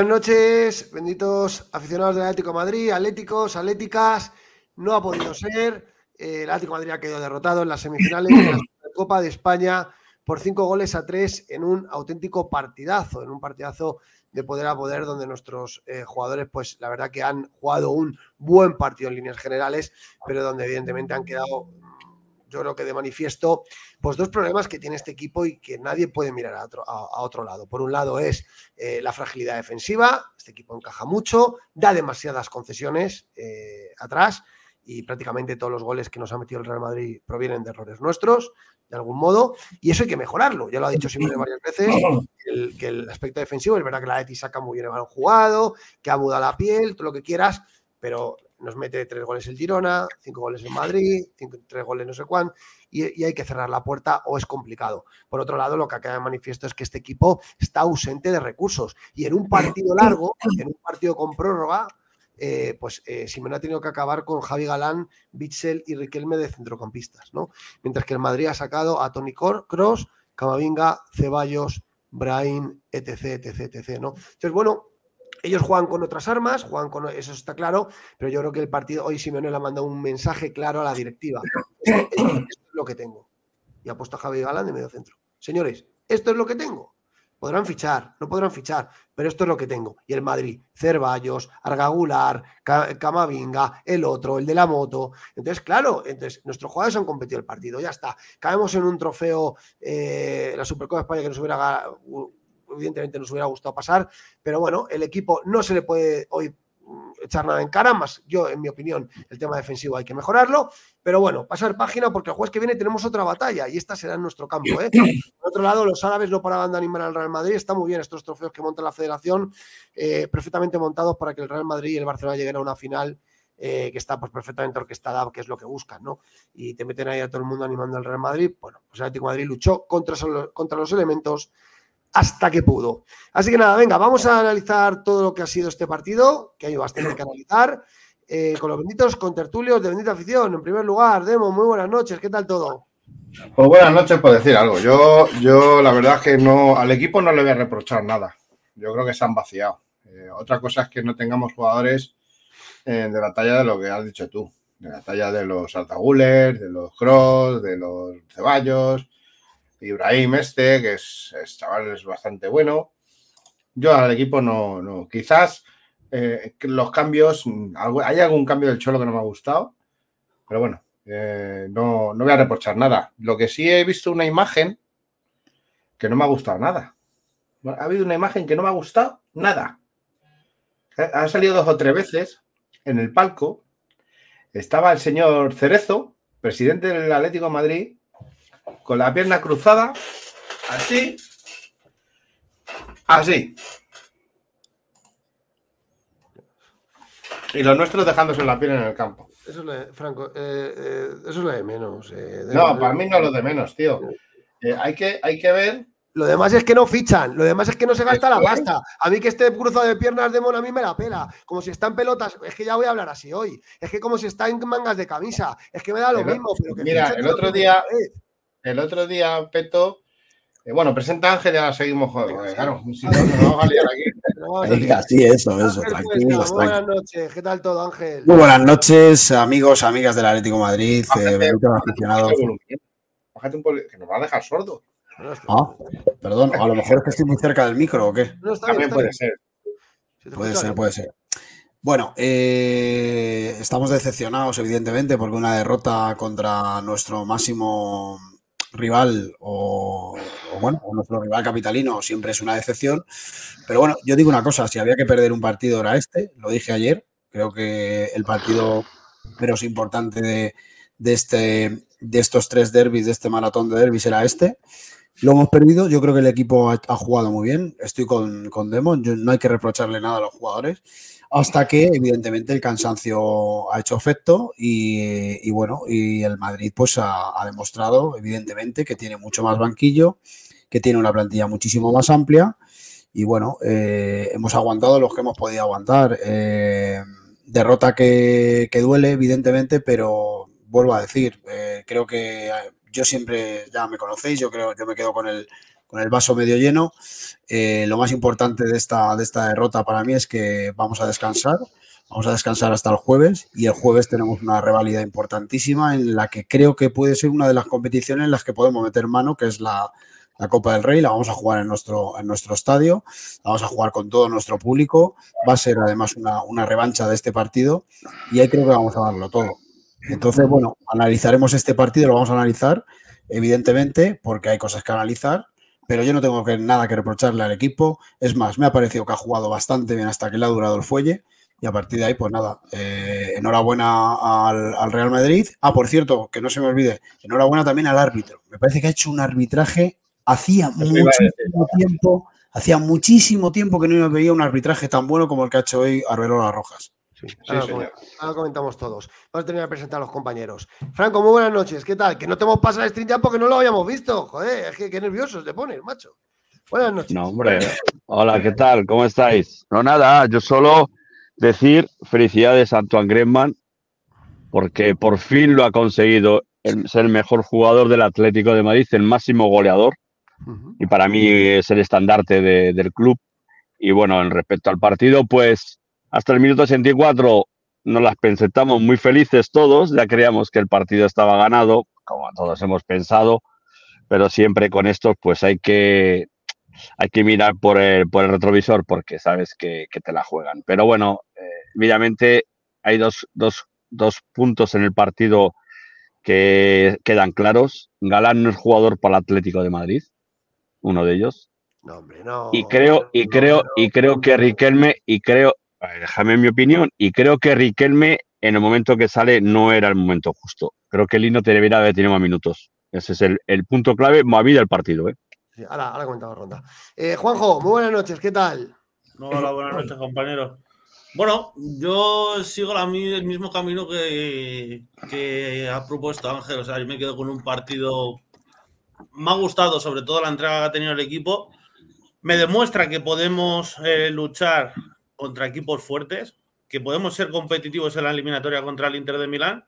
Buenas noches, benditos aficionados del Atlético Madrid, atléticos, atléticas. No ha podido ser. Eh, el Atlético Madrid ha quedado derrotado en las semifinales de la Copa de España por cinco goles a tres en un auténtico partidazo, en un partidazo de poder a poder, donde nuestros eh, jugadores, pues la verdad que han jugado un buen partido en líneas generales, pero donde evidentemente han quedado yo creo que de manifiesto, pues dos problemas que tiene este equipo y que nadie puede mirar a otro, a, otro lado. Por un lado es eh, la fragilidad defensiva, este equipo encaja mucho, da demasiadas concesiones eh, atrás y prácticamente todos los goles que nos ha metido el Real Madrid provienen de errores nuestros, de algún modo, y eso hay que mejorarlo. Ya lo ha dicho siempre varias veces, que el aspecto defensivo, es verdad que la Leti saca muy bien el balón jugado, que abuda la piel, todo lo que quieras, pero nos mete tres goles el Girona, cinco goles en Madrid, cinco, tres goles no sé cuán, y, hay que cerrar la puerta o es complicado. Por otro lado, lo que acaba de manifiesto es que este equipo está ausente de recursos y en un partido largo, en un partido con prórroga, eh, pues eh, Simón ha tenido que acabar con Javi Galán, Bitzel y Riquelme de centrocampistas, ¿no? Mientras que el Madrid ha sacado a Tony Cross, Camavinga, Ceballos, Brain, etc, etc, etc, ¿no? Entonces, bueno, ellos juegan con otras armas, juegan con eso está claro, pero yo creo que el partido hoy Simeone le ha mandado un mensaje claro a la directiva. Esto, es lo que tengo. Y ha puesto a Javi Galán de medio centro. Señores, esto es lo que tengo. Podrán fichar, no podrán fichar, pero esto es lo que tengo. Y el Madrid, Cervallos, Argagular, Camavinga, el otro, el de la moto. Entonces, claro, entonces nuestros jugadores han competido el partido, ya está. Caemos en un trofeo, eh, la Supercopa de España que nos hubiera evidentemente nos hubiera gustado pasar, pero bueno, el equipo no se le puede hoy mm, echar nada en cara, más yo, en mi opinión, el tema defensivo hay que mejorarlo, pero bueno, pasar página porque el jueves que viene tenemos otra batalla y esta será en nuestro campo. ¿eh? Por otro lado, los árabes no paraban de animar al Real Madrid, está muy bien estos trofeos que monta la federación, eh, perfectamente montados para que el Real Madrid y el Barcelona lleguen a una final. Eh, que está pues, perfectamente orquestada, que es lo que buscan, ¿no? Y te meten ahí a todo el mundo animando al Real Madrid. Bueno, pues el Atlético Madrid luchó contra, contra los elementos hasta que pudo. Así que nada, venga, vamos a analizar todo lo que ha sido este partido, que hay bastante que analizar, eh, con los benditos contertulios de Bendita Afición. En primer lugar, Demo, muy buenas noches, ¿qué tal todo? Pues buenas noches por decir algo. Yo, yo la verdad es que no, al equipo no le voy a reprochar nada. Yo creo que se han vaciado. Eh, otra cosa es que no tengamos jugadores eh, de la talla de lo que has dicho tú, de la talla de los Altagules, de los Cross, de los Ceballos, Ibrahim este, que es, chaval, es bastante bueno. Yo al equipo no, no. Quizás eh, los cambios, hay algún cambio del Cholo que no me ha gustado, pero bueno, eh, no, no voy a reprochar nada. Lo que sí he visto una imagen que no me ha gustado nada. Ha habido una imagen que no me ha gustado nada. Ha salido dos o tres veces en el palco. Estaba el señor Cerezo, presidente del Atlético Madrid, con la pierna cruzada, así, así. Y los nuestros dejándose la piel en el campo. Eso es Franco, eh, eh, eso es lo de menos. Eh, no, para mí no es lo de menos, tío. hay, que, hay que ver lo demás es que no fichan, lo demás es que no se gasta la pasta. A mí que este cruzado de piernas de mono a mí me la pela. Como si está en pelotas, es que ya voy a hablar así hoy. Es que como si está en mangas de camisa, es que me da lo mismo. mira, el otro día, el otro día, Peto, eh, bueno, presenta Ángel y ahora seguimos jugando. Claro, si no, nos vamos a liar aquí. Sí, eso, eso. buenas noches, ¿qué tal todo, Ángel? Muy buenas noches, amigos, amigas del Atlético Madrid, eh, aficionados. Bájate un poco, que nos va a dejar sordo. Ah, perdón, a lo mejor es que estoy muy cerca del micro o qué. También puede ser. puede ser, puede ser. Bueno, eh, estamos decepcionados, evidentemente, porque una derrota contra nuestro máximo rival o, bueno, nuestro rival capitalino siempre es una decepción. Pero bueno, yo digo una cosa, si había que perder un partido era este, lo dije ayer, creo que el partido menos importante de, este, de estos tres derbis, de este maratón de derbis era este. Lo hemos perdido, yo creo que el equipo ha, jugado muy bien, estoy con, con Demon, no hay que reprocharle nada a los jugadores. Hasta que evidentemente el cansancio ha hecho efecto y, bueno, y el Madrid pues ha, demostrado evidentemente que tiene mucho más banquillo, que tiene una plantilla muchísimo más amplia. Y bueno, eh, hemos aguantado los que hemos podido aguantar. Eh, derrota que, duele evidentemente, pero vuelvo a decir, eh, creo que yo siempre, ya me conocéis, yo creo, yo me quedo con el, con el vaso medio lleno. Eh, lo más importante de esta, de esta derrota para mí es que vamos a descansar. Vamos a descansar hasta el jueves y el jueves tenemos una revalida importantísima en la que creo que puede ser una de las competiciones en las que podemos meter mano, que es la, la Copa del Rey, la vamos a jugar en nuestro, en nuestro estadio, la vamos a jugar con todo nuestro público, va a ser además una, una revancha de este partido y ahí creo que vamos a darlo todo. Entonces, bueno, analizaremos este partido, lo vamos a analizar, evidentemente, porque hay cosas que analizar, pero yo no tengo que, nada que reprocharle al equipo. Es más, me ha parecido que ha jugado bastante bien hasta que le ha durado el fuelle. Y a partir de ahí, pues nada, eh, enhorabuena al, al, Real Madrid. Ah, por cierto, que no se me olvide, enhorabuena también al árbitro. Me parece que ha hecho un arbitraje Hacía muchísimo tiempo, hacía muchísimo tiempo que no veía un arbitraje tan bueno como el que ha hecho hoy Arbelola Rojas. Sí, ahora, ahora, comentamos todos. Vamos a terminar de presentar a los compañeros. Franco, muy buenas noches. ¿Qué tal? Que no te hemos pasado el stream ya porque no lo habíamos visto. Joder, es que qué nerviosos te pones, macho. Buenas noches. No, hombre. Hola, ¿qué tal? ¿Cómo estáis? No, nada, yo solo decir felicidades a Antoine Griezmann porque por fin lo ha conseguido el, ser el mejor jugador del Atlético de Madrid, el máximo goleador y para mí es el estandarte de, del club. Y bueno, en respecto al partido, pues hasta el minuto 64 nos las presentamos muy felices todos, ya creíamos que el partido estaba ganado, como todos hemos pensado, pero siempre con esto pues hay que, hay que mirar por el, por el retrovisor porque sabes que, que te la juegan. Pero bueno, eh, hay dos, dos, dos puntos en el partido que quedan claros. Galán no es jugador para el Atlético de Madrid uno de ellos. No, hombre, no. Y creo, y creo, y creo que Riquelme, y creo, déjame mi opinión, y creo que Riquelme en el momento que sale no era el momento justo. Creo que Lino te debería haber tenido más minutos. Ese es el, punto clave, movida del partido. ¿eh? Sí, ahora, ahora comentamos ronda. Eh, Juanjo, muy buenas noches, ¿qué tal? hola, buenas noches, compañero. Bueno, yo sigo la, el mismo camino que, que ha propuesto Ángel. O sea, yo me quedo con un partido me ha gustado sobre todo la entrega que ha tenido el equipo. Me demuestra que podemos eh, luchar contra equipos fuertes, que podemos ser competitivos en la eliminatoria contra el Inter de Milán.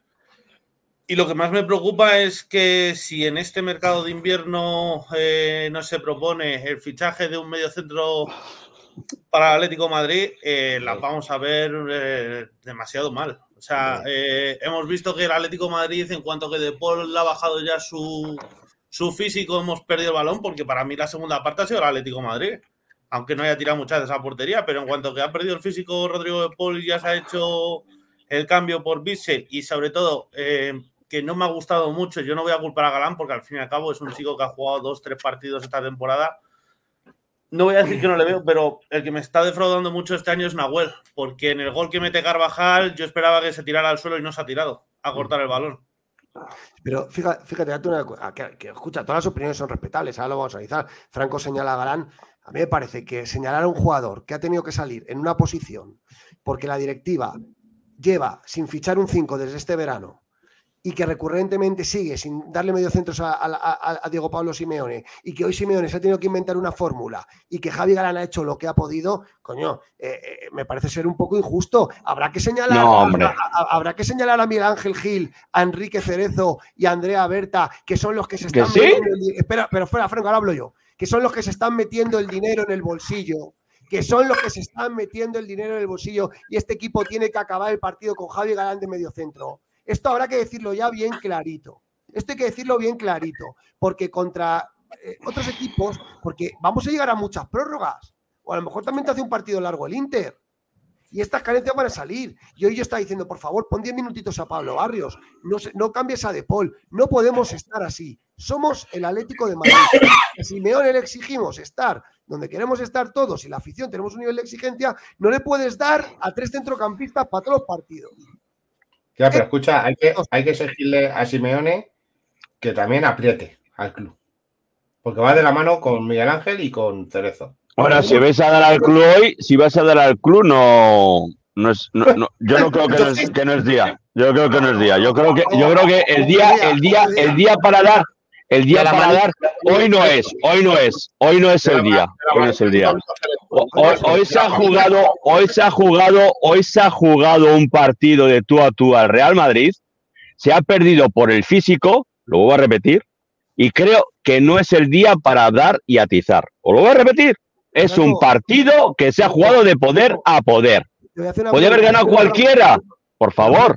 Y lo que más me preocupa es que si en este mercado de invierno eh, no se propone el fichaje de un medio centro para el Atlético Madrid, eh, las vamos a ver eh, demasiado mal. O sea, eh, hemos visto que el Atlético Madrid, en cuanto que De Paul ha bajado ya su, su físico hemos perdido el balón porque para mí la segunda parte ha sido el Atlético Madrid. Aunque no haya tirado muchas de esa portería, pero en cuanto que ha perdido el físico Rodrigo de Paul y ya se ha hecho el cambio por Bissell y sobre todo eh, que no me ha gustado mucho, yo no voy a culpar a Galán porque al fin y al cabo es un chico que ha jugado dos, tres partidos esta temporada. No voy a decir que no le veo, pero el que me está defraudando mucho este año es Nahuel, porque en el gol que mete Carvajal yo esperaba que se tirara al suelo y no se ha tirado a cortar el balón. Pero fíjate, fíjate una, que, que, escucha, todas las opiniones son respetables, ahora lo vamos a analizar. Franco señala a Galán. A mí me parece que señalar a un jugador que ha tenido que salir en una posición porque la directiva lleva sin fichar un 5 desde este verano y que recurrentemente sigue sin darle medio centros a, a, a, Diego Pablo Simeone y que hoy Simeone se ha tenido que inventar una fórmula y que Javi Galán ha hecho lo que ha podido, coño, eh, eh, me parece ser un poco injusto. Habrá que señalar no, habrá que señalar a Miguel Ángel Gil, a Enrique Cerezo y a Andrea Berta, que son los que se están ¿Sí? metiendo el, espera, pero fuera, Franco, ahora hablo yo, que son los que se están metiendo el dinero en el bolsillo que son los que se están metiendo el dinero en el bolsillo y este equipo tiene que acabar el partido con Javi Galán de medio centro. Esto habrá que decirlo ya bien clarito. Esto hay que decirlo bien clarito, porque contra eh, otros equipos, porque vamos a llegar a muchas prórrogas, o a lo mejor también te hace un partido largo el Inter. Y estas carencias van a salir. Y hoy yo estaba diciendo, por favor, pon 10 minutitos a Pablo Barrios. No, no cambies a De Paul. No podemos estar así. Somos el Atlético de Madrid. A Simeone le exigimos estar donde queremos estar todos y la afición tenemos un nivel de exigencia, no le puedes dar a tres centrocampistas para todos los partidos. Ya, pero escucha, hay que, hay que exigirle a Simeone que también apriete al club. Porque va de la mano con Miguel Ángel y con Cerezo. Ahora, si vais a dar al club hoy, si vas a dar al club, no, no es, no, no, yo no creo que no, es, que no es día. Yo creo que no es día. Yo creo que, yo creo que el día, el día, el día para dar, el día para dar, hoy no es, hoy no es, hoy no es el día, hoy no es el día. Hoy, hoy, se ha jugado, hoy se ha jugado, hoy se ha jugado un partido de tú a tú al Real Madrid. Se ha perdido por el físico, lo vuelvo a repetir, y creo que no es el día para dar y atizar. Os lo voy a repetir. Es un partido que se ha jugado de poder a poder. Podría haber ganado cualquiera. Por favor.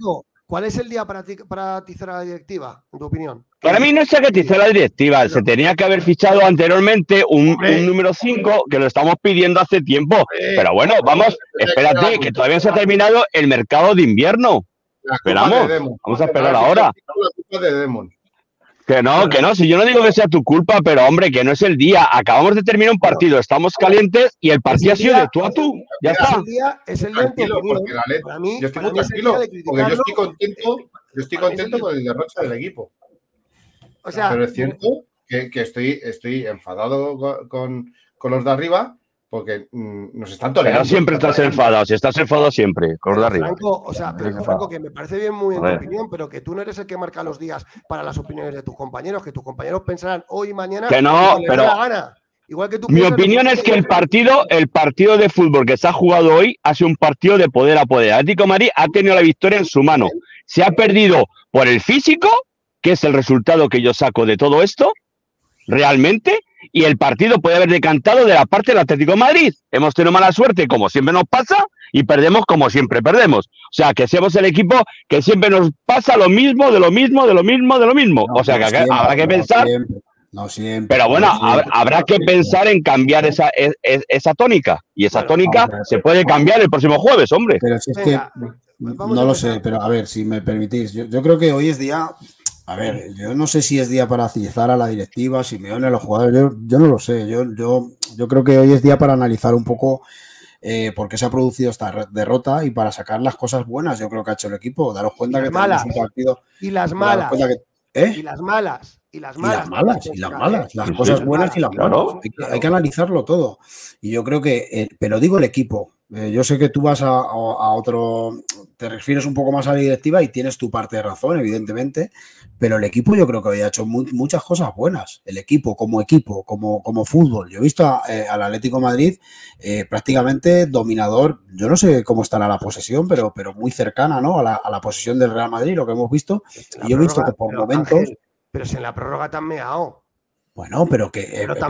¿Cuál es el día para, para atizar a la directiva, en tu opinión? Para mí no es que atizar a la directiva. Se tenía que haber fichado anteriormente un, número 5 que lo estamos pidiendo hace tiempo. Pero bueno, vamos, espérate, que todavía se ha terminado el mercado de invierno. Esperamos. Vamos a esperar ahora. Que no, que no, si yo no digo que sea tu culpa, pero hombre, que no es el día. Acabamos de terminar un partido, estamos calientes y el partido ha sido de tú a tú. Ya está. Es el día, es el día para mí, yo estoy muy tranquilo, porque yo estoy contento, yo estoy contento con el derroche del equipo. O sea, pero es cierto que, que estoy, estoy enfadado con, con los de arriba porque mm, nos están tolerando. Pero siempre estás enfadado, si estás enfadado siempre, con de arriba. Franco, o sea, Franco, que me parece bien muy en tu opinión, pero que tú no eres el que marca los días para las opiniones de tus compañeros, que tus compañeros pensarán hoy y mañana. Que no, pero. Igual que tú Mi opinión es que el partido, el partido de fútbol que se ha jugado hoy ha sido un partido de poder a poder. Atlético Madrid ha tenido la victoria en su mano. Se ha perdido por el físico, que es el resultado que yo saco de todo esto, realmente, y el partido puede haber decantado de la parte del Atlético de Madrid. Hemos tenido mala suerte, como siempre nos pasa, y perdemos como siempre perdemos. O sea, que seamos el equipo que siempre nos pasa lo mismo, de lo mismo, de lo mismo, de lo mismo. o sea, que habrá que pensar. No siempre, pero bueno, habrá, que pensar en cambiar esa, esa, tónica. Y esa tónica se puede cambiar el próximo jueves, hombre. Pero si es que, no lo sé, pero a ver, si me permitís, yo, yo creo que hoy es día a ver, yo no sé si es día para cizar a la directiva, si me a los jugadores, yo, no lo sé. Yo, yo, yo creo que hoy es día para analizar un poco eh, por qué se ha producido esta derrota y para sacar las cosas buenas, yo creo que ha hecho el equipo. Daros cuenta que malas, un partido. Y las malas. ¿eh? Y las malas. Y las malas. Y las malas, y las malas. Las cosas buenas y las malas. Hay que, analizarlo todo. Y yo creo que, eh, pero digo el equipo, eh, yo sé que tú vas a, otro, te refieres un poco más a la directiva y tienes tu parte de razón, evidentemente, pero el equipo yo creo que había hecho muchas cosas buenas. El equipo, como equipo, como, como fútbol. Yo he visto eh, al Atlético Madrid eh, prácticamente dominador. Yo no sé cómo estará la posesión, pero, pero muy cercana ¿no? a, la, posesión del Real Madrid, lo que hemos visto. Y yo he visto que por momentos. pero si en la prórroga te han meado. Bueno, pero que. Pero te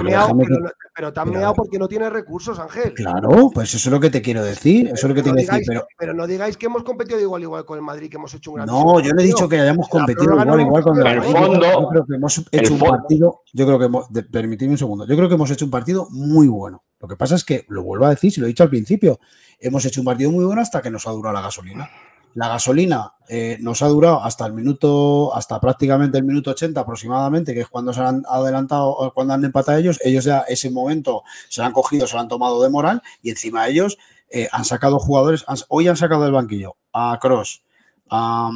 han meado, porque no tiene recursos, Ángel. Claro, pues eso es lo que te quiero decir. Eso es lo que te quiero decir. Pero... no digáis que hemos competido igual igual con el Madrid, que hemos hecho un gran. No, yo no he dicho que hayamos competido igual igual con el Madrid. yo creo que hemos hecho un partido. Yo creo que hemos. Permitidme un segundo. Yo creo que hemos hecho un partido muy bueno. Lo que pasa es que, lo vuelvo a decir, si lo he dicho al principio, hemos hecho un partido muy bueno hasta que nos ha durado la gasolina. La gasolina eh, nos ha durado hasta el minuto, hasta prácticamente el minuto 80 aproximadamente, que es cuando se han adelantado, cuando han empatado ellos. Ellos ya ese momento se han cogido, se han tomado de moral y encima de ellos eh, han sacado jugadores. hoy han sacado del banquillo a Cross, a,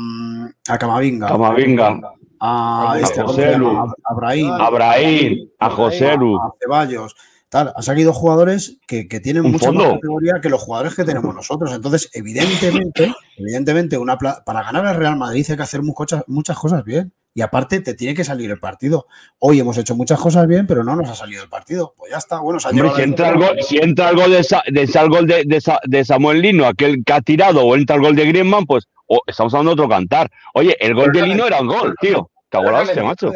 a Camavinga, Camavinga. A, este, a, a, Abrahim, a José Lu, a Ceballos tal. Han salido jugadores que, tienen mucha más categoría que los jugadores que tenemos nosotros. Entonces, evidentemente, evidentemente, una para ganar al Real Madrid hay que hacer muchas, muchas cosas bien. Y aparte, te tiene que salir el partido. Hoy hemos hecho muchas cosas bien, pero no nos ha salido el partido. Pues ya está. Bueno, si, entra algo, si entra algo de, de, de, Samuel Lino, aquel que ha tirado, o entra el gol de Griezmann, pues estamos hablando de otro cantar. Oye, el gol de Lino era un gol, tío. Cago macho.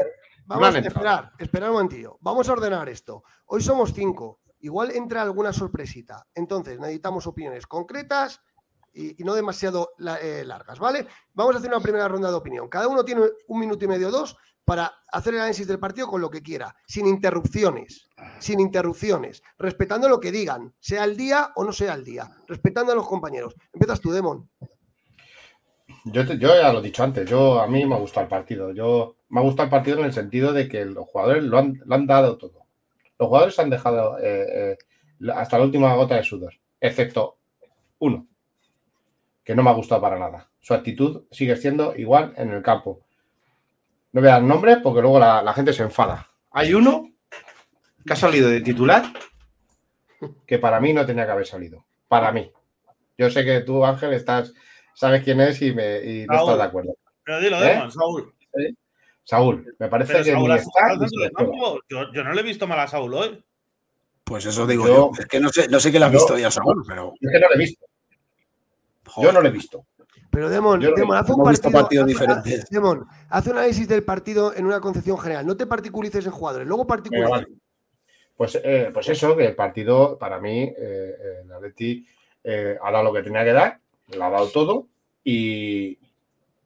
Vamos a esperar, esperar un momentillo. Vamos a ordenar esto. Hoy somos cinco. Igual entra alguna sorpresita. Entonces, necesitamos opiniones concretas y, no demasiado eh, largas, ¿vale? Vamos a hacer una primera ronda de opinión. Cada uno tiene un minuto y medio, dos, para hacer el análisis del partido con lo que quiera, sin interrupciones, sin interrupciones, respetando lo que digan, sea el día o no sea el día, respetando a los compañeros. Empiezas tú, Demon. Yo, ya lo he dicho antes, yo a mí me ha gustado el partido. Yo me ha gustado el partido en el sentido de que los jugadores lo han, dado todo. Los jugadores han dejado eh, eh, hasta la última gota de sudor, excepto uno, que no me ha gustado para nada. Su actitud sigue siendo igual en el campo. No voy a dar nombre porque luego la, gente se enfada. Hay uno que ha salido de titular que para mí no tenía que haber salido. Para mí. Yo sé que tú, Ángel, estás, sabes quién es y, me, no estás de acuerdo. Pero dilo, ¿Eh? Saúl. Saúl, me parece que yo, no le he visto mal a Saúl hoy. Pues eso digo yo. Es que no sé, no sé qué le has visto ya, Saúl, pero. Es que no le he visto. Yo no le he visto. Pero Demon, Yo lo Demon, haz un partido, partidos diferentes. Demon, haz un análisis del partido en una concepción general. No te particulices en jugadores, luego particulices. vale. Pues, eh, pues eso, que el partido, para mí, eh, eh, el Atleti eh, ha dado lo que tenía que dar, lo ha dado todo, y,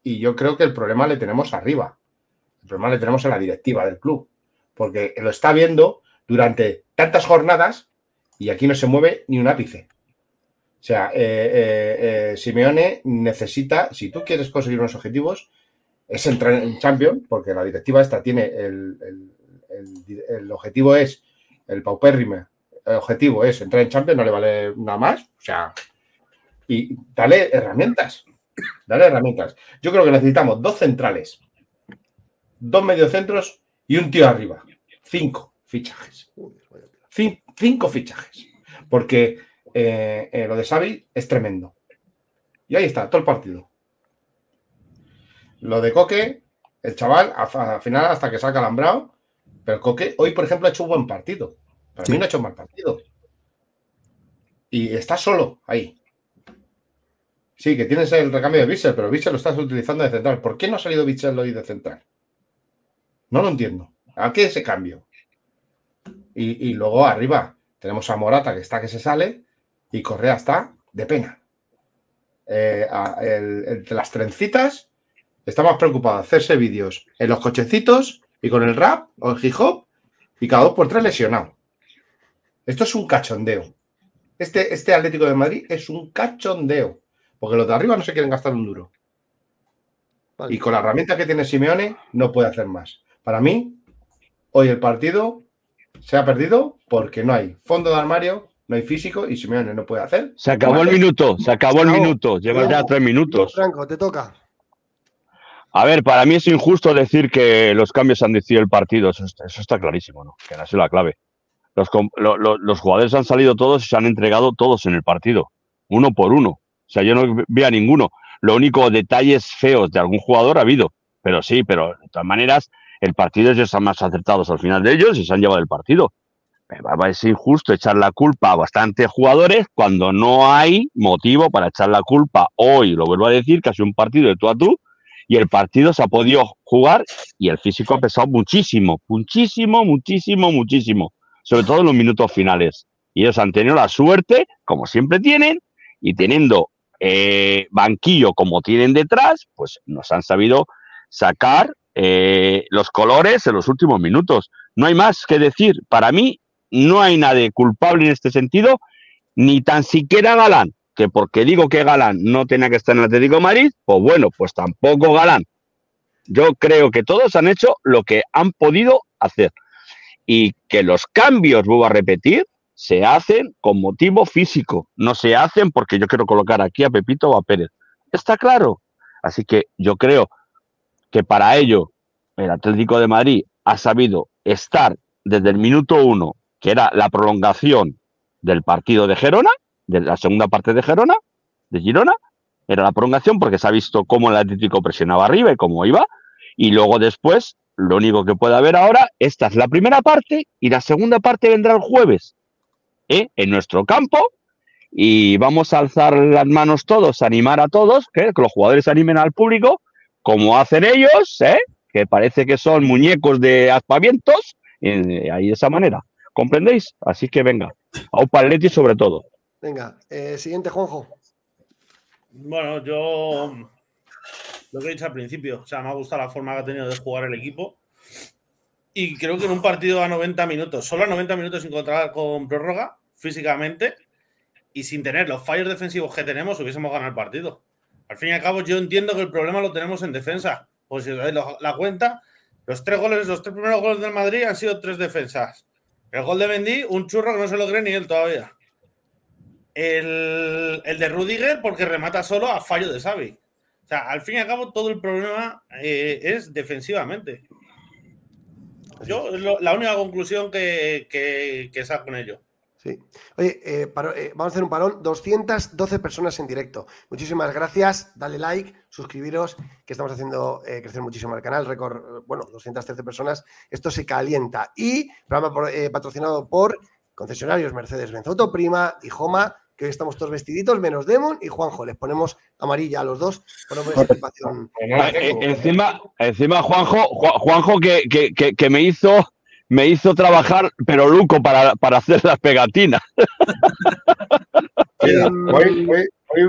y yo creo que el problema le tenemos arriba. El problema le tenemos en la directiva del club, porque lo está viendo durante tantas jornadas y aquí no se mueve ni un ápice. O sea, eh, eh, eh, Simeone necesita, si tú quieres conseguir unos objetivos, es entrar en Champions, porque la directiva esta tiene el, el- el- el objetivo es el paupérrimo, el objetivo es entrar en Champions, no le vale nada más, o sea, y dale herramientas, dale herramientas. Yo creo que necesitamos dos centrales, dos mediocentros y un tío arriba, cinco fichajes, Cin- cinco fichajes, porque eh, eh, lo de Xavi es tremendo. Y ahí está, todo el partido. Lo de Coque, el chaval, al final hasta que saca alambrado, pero Coque hoy, por ejemplo, ha hecho un buen partido. Para Sí. mí no ha hecho un mal partido. Y está solo ahí. Sí, que tienes el recambio de Bissell, pero Bissell lo estás utilizando de central. ¿Por qué no ha salido Bissell hoy de central? No lo entiendo. ¿A qué ese cambio? Y, luego arriba tenemos a Morata que está que se sale y Correa está de pena. Eh, las trencitas está más preocupado de hacerse vídeos en los cochecitos y con el rap o el hip hop y cada dos por tres lesionado. Esto es un cachondeo. Este, este Atlético de Madrid es un cachondeo. Porque los de arriba no se quieren gastar un duro. Vale. Y con la herramienta que tiene Simeone no puede hacer más. Para mí, hoy el partido se ha perdido porque no hay fondo de armario, no hay físico y Simeone no puede hacer. Se acabó el minuto, se acabó el minuto. Llevas ya tres minutos. Franco, te toca. A ver, para mí es injusto decir que los cambios han decidido el partido. Eso, está- eso está clarísimo, ¿no? Que no ha sido la clave. Los, com- lo- lo- los jugadores han salido todos y se han entregado todos en el partido, uno por uno. O sea, yo no veo a ninguno. Lo único, detalles feos de algún jugador ha habido. Pero sí, pero de todas maneras, el partido ellos están más acertados al final de ellos y se han llevado el partido. Ser injusto echar la culpa a bastantes jugadores cuando no hay motivo para echar la culpa hoy. Lo vuelvo a decir, que ha sido un partido de tú a tú y el partido se ha podido jugar y el físico ha pesado muchísimo, muchísimo, muchísimo, muchísimo, sobre todo en los minutos finales. Y ellos han tenido la suerte, como siempre tienen, y teniendo eh, banquillo como tienen detrás, pues nos han sabido sacar eh, los colores en los últimos minutos. No hay más que decir. Para mí no hay nadie culpable en este sentido, ni tan siquiera Galán, que porque digo que Galán no tenía que estar en el Atlético Madrid, pues bueno, pues tampoco Galán. Yo creo que todos han hecho lo que han podido hacer y que los cambios, vuelvo a repetir, se hacen con motivo físico, no se hacen porque yo quiero colocar aquí a Pepito o a Pérez. Está claro. Así que yo creo que para ello el Atlético de Madrid ha sabido estar desde el minuto uno, que era la prolongación del partido de Gerona, de la segunda parte de Gerona, de Girona, era la prolongación porque se ha visto cómo el Atlético presionaba arriba y cómo iba, y luego después, lo único que puede haber ahora, esta es la primera parte y la segunda parte vendrá el jueves, ¿eh? en nuestro campo, y vamos a alzar las manos todos, animar a todos, ¿eh? que los jugadores animen al público, como hacen ellos, ¿eh? que parece que son muñecos de aspavientos, eh, ahí de esa manera. ¿Comprendéis? Así que venga, a un Atleti sobre todo. Venga, eh, siguiente, Juanjo. Bueno, yo lo que he dicho al principio, o sea, me ha gustado la forma que ha tenido de jugar el equipo. Y creo que en un partido a 90 minutos, solo a 90 minutos sin contar con prórroga, físicamente, y sin tener los fallos defensivos que tenemos, hubiésemos ganado el partido. Al fin y al cabo, yo entiendo que el problema lo tenemos en defensa. Pues si os dais la cuenta, los tres goles, los tres primeros goles del Madrid han sido tres defensas. El gol de Mendy, un churro que no se lo cree ni él todavía. El, el de Rudiger, porque remata solo a fallo de Xavi. O sea, al fin y al cabo, todo el problema eh, es defensivamente. Yo, la única conclusión que, que, que saco con ello. Sí. Oye, eh, eh, vamos a hacer un parón. 212 personas en directo. Muchísimas gracias. Dale like, suscribiros, que estamos haciendo eh, crecer muchísimo el canal. Récord, bueno, 213 personas. Esto se calienta. Y programa por- patrocinado por concesionarios Mercedes-Benz Autoprima y Joma, que hoy estamos todos vestiditos, menos Demon y Juanjo. Les ponemos amarilla a los dos. Ponemos eh, encima, encima Juanjo, Juanjo que, que, que, me hizo me hizo trabajar, pero Luco, para, para hacer las pegatinas. Hoy,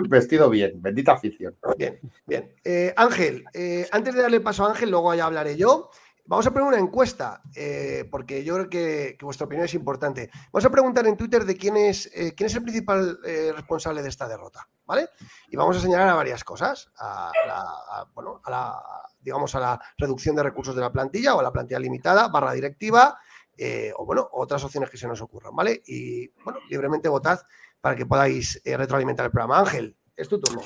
vestido bien, bendita afición. Bien, bien. Eh, Ángel, eh, antes de darle paso a Ángel, luego ya hablaré yo. Vamos a poner una encuesta, eh, porque yo creo que, vuestra opinión es importante. Vamos a preguntar en Twitter de quién es, quién es el principal responsable de esta derrota, ¿vale? Y vamos a señalar a varias cosas. A la, bueno, a la, digamos, a la reducción de recursos de la plantilla o a la plantilla limitada, barra directiva, o bueno, otras opciones que se nos ocurran, ¿vale? Y bueno, libremente votad para que podáis eh, retroalimentar el programa. Ángel, es tu turno.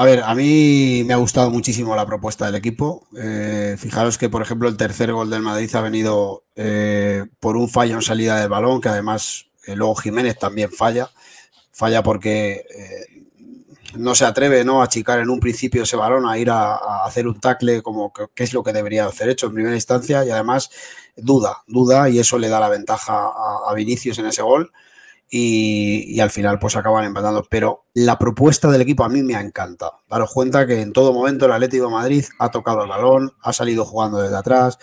A ver, a mí me ha gustado muchísimo la propuesta del equipo. Eh, fijaros que, por ejemplo, el tercer gol del Madrid ha venido eh, por un fallo en salida del balón, que además luego Jiménez también falla. Falla porque no se atreve ¿no? a achicar en un principio ese balón, a ir a, hacer un tackle como que, es lo que debería hacer hecho en primera instancia y además duda, duda y eso le da la ventaja a, a Vinicius en ese gol y, al final pues acaban empatando. Pero la propuesta del equipo a mí me ha encantado. Daros cuenta que en todo momento el Atlético de Madrid ha tocado el balón, ha salido jugando desde atrás,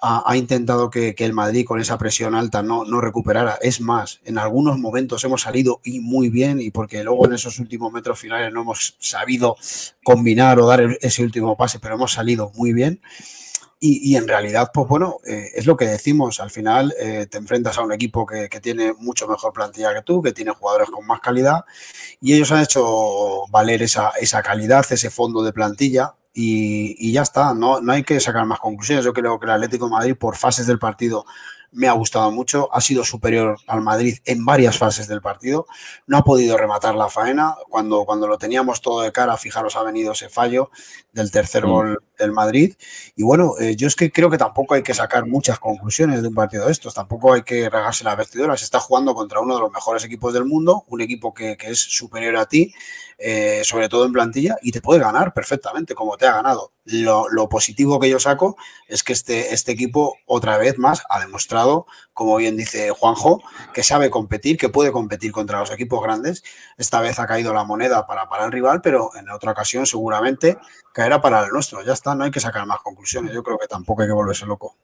ha, intentado que, el Madrid con esa presión alta no, no recuperara. Es más, en algunos momentos hemos salido y muy bien y porque luego en esos últimos metros finales no hemos sabido combinar o dar ese último pase, pero hemos salido muy bien. Y, en realidad, pues bueno, eh, es lo que decimos. Al final eh, te enfrentas a un equipo que, tiene mucho mejor plantilla que tú, que tiene jugadores con más calidad, y ellos han hecho valer esa, esa calidad, ese fondo de plantilla, y, y, ya está. No, no hay que sacar más conclusiones. Yo creo que el Atlético de Madrid, por fases del partido, me ha gustado mucho, ha sido superior al Madrid en varias fases del partido, no ha podido rematar la faena, cuando, cuando lo teníamos todo de cara, fijaros, ha venido ese fallo del tercer mm. gol del Madrid. Y bueno, eh, yo es que creo que tampoco hay que sacar muchas conclusiones de un partido de estos, tampoco hay que regarse la vestidura, se está jugando contra uno de los mejores equipos del mundo, un equipo que, que es superior a ti, eh, sobre todo en plantilla, y te puede ganar perfectamente como te ha ganado. Lo, positivo que yo saco es que este, este equipo otra vez más ha demostrado, como bien dice Juanjo, que sabe competir, que puede competir contra los equipos grandes. Esta vez ha caído la moneda para, para el rival, pero en otra ocasión seguramente caerá para el nuestro. Ya está, no hay que sacar más conclusiones. Yo creo que tampoco hay que volverse loco.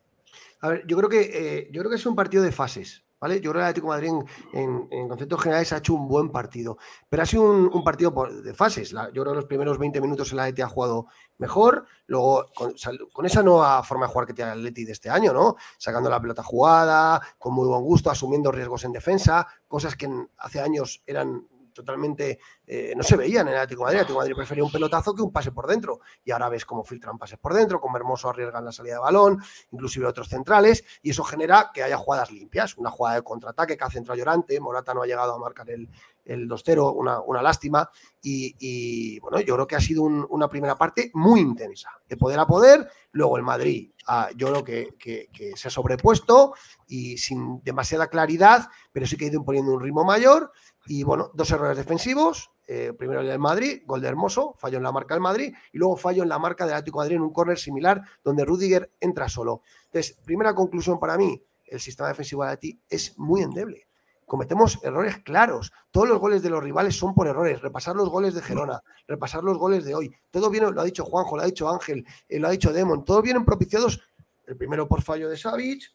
A ver, yo creo que, eh, yo creo que es un partido de fases. ¿Vale? Yo creo que el Atlético Madrid en, conceptos generales ha hecho un buen partido, pero ha sido un, partido de fases. yo creo que los primeros 20 minutos el Atleti ha jugado mejor, luego con, esa nueva forma de jugar que tiene el Atleti de este año, ¿no? Sacando la pelota jugada, con muy buen gusto, asumiendo riesgos en defensa, cosas que hace años eran totalmente eh, no se veían en el Atlético de Madrid. El Madrid prefería un pelotazo que un pase por dentro. Y ahora ves cómo filtran pases por dentro, cómo Hermoso arriesgan la salida de balón, inclusive otros centrales, y eso genera que haya jugadas limpias. Una jugada de contraataque que ha centrado Llorante, Morata no ha llegado a marcar el, el 2-0, una, lástima. Y, bueno, yo creo que ha sido una primera parte muy intensa, de poder a poder. Luego el Madrid, ah, yo creo que, que, se ha sobrepuesto y sin demasiada claridad, pero sí que ha ido imponiendo un ritmo mayor. Y bueno, dos errores defensivos. Eh, primero el del Madrid, gol de Hermoso, fallo en la marca del Madrid y luego fallo en la marca del Atlético de Madrid en un córner similar donde Rudiger entra solo. Entonces, primera conclusión para mí, el sistema defensivo de Atleti es muy endeble. Cometemos errores claros. Todos los goles de los rivales son por errores. Repasar los goles de Gerona, repasar los goles de hoy. Todo viene, lo ha dicho Juanjo, lo ha dicho Ángel, eh, lo ha dicho Demon. Todos vienen propiciados, el primero por fallo de Savic,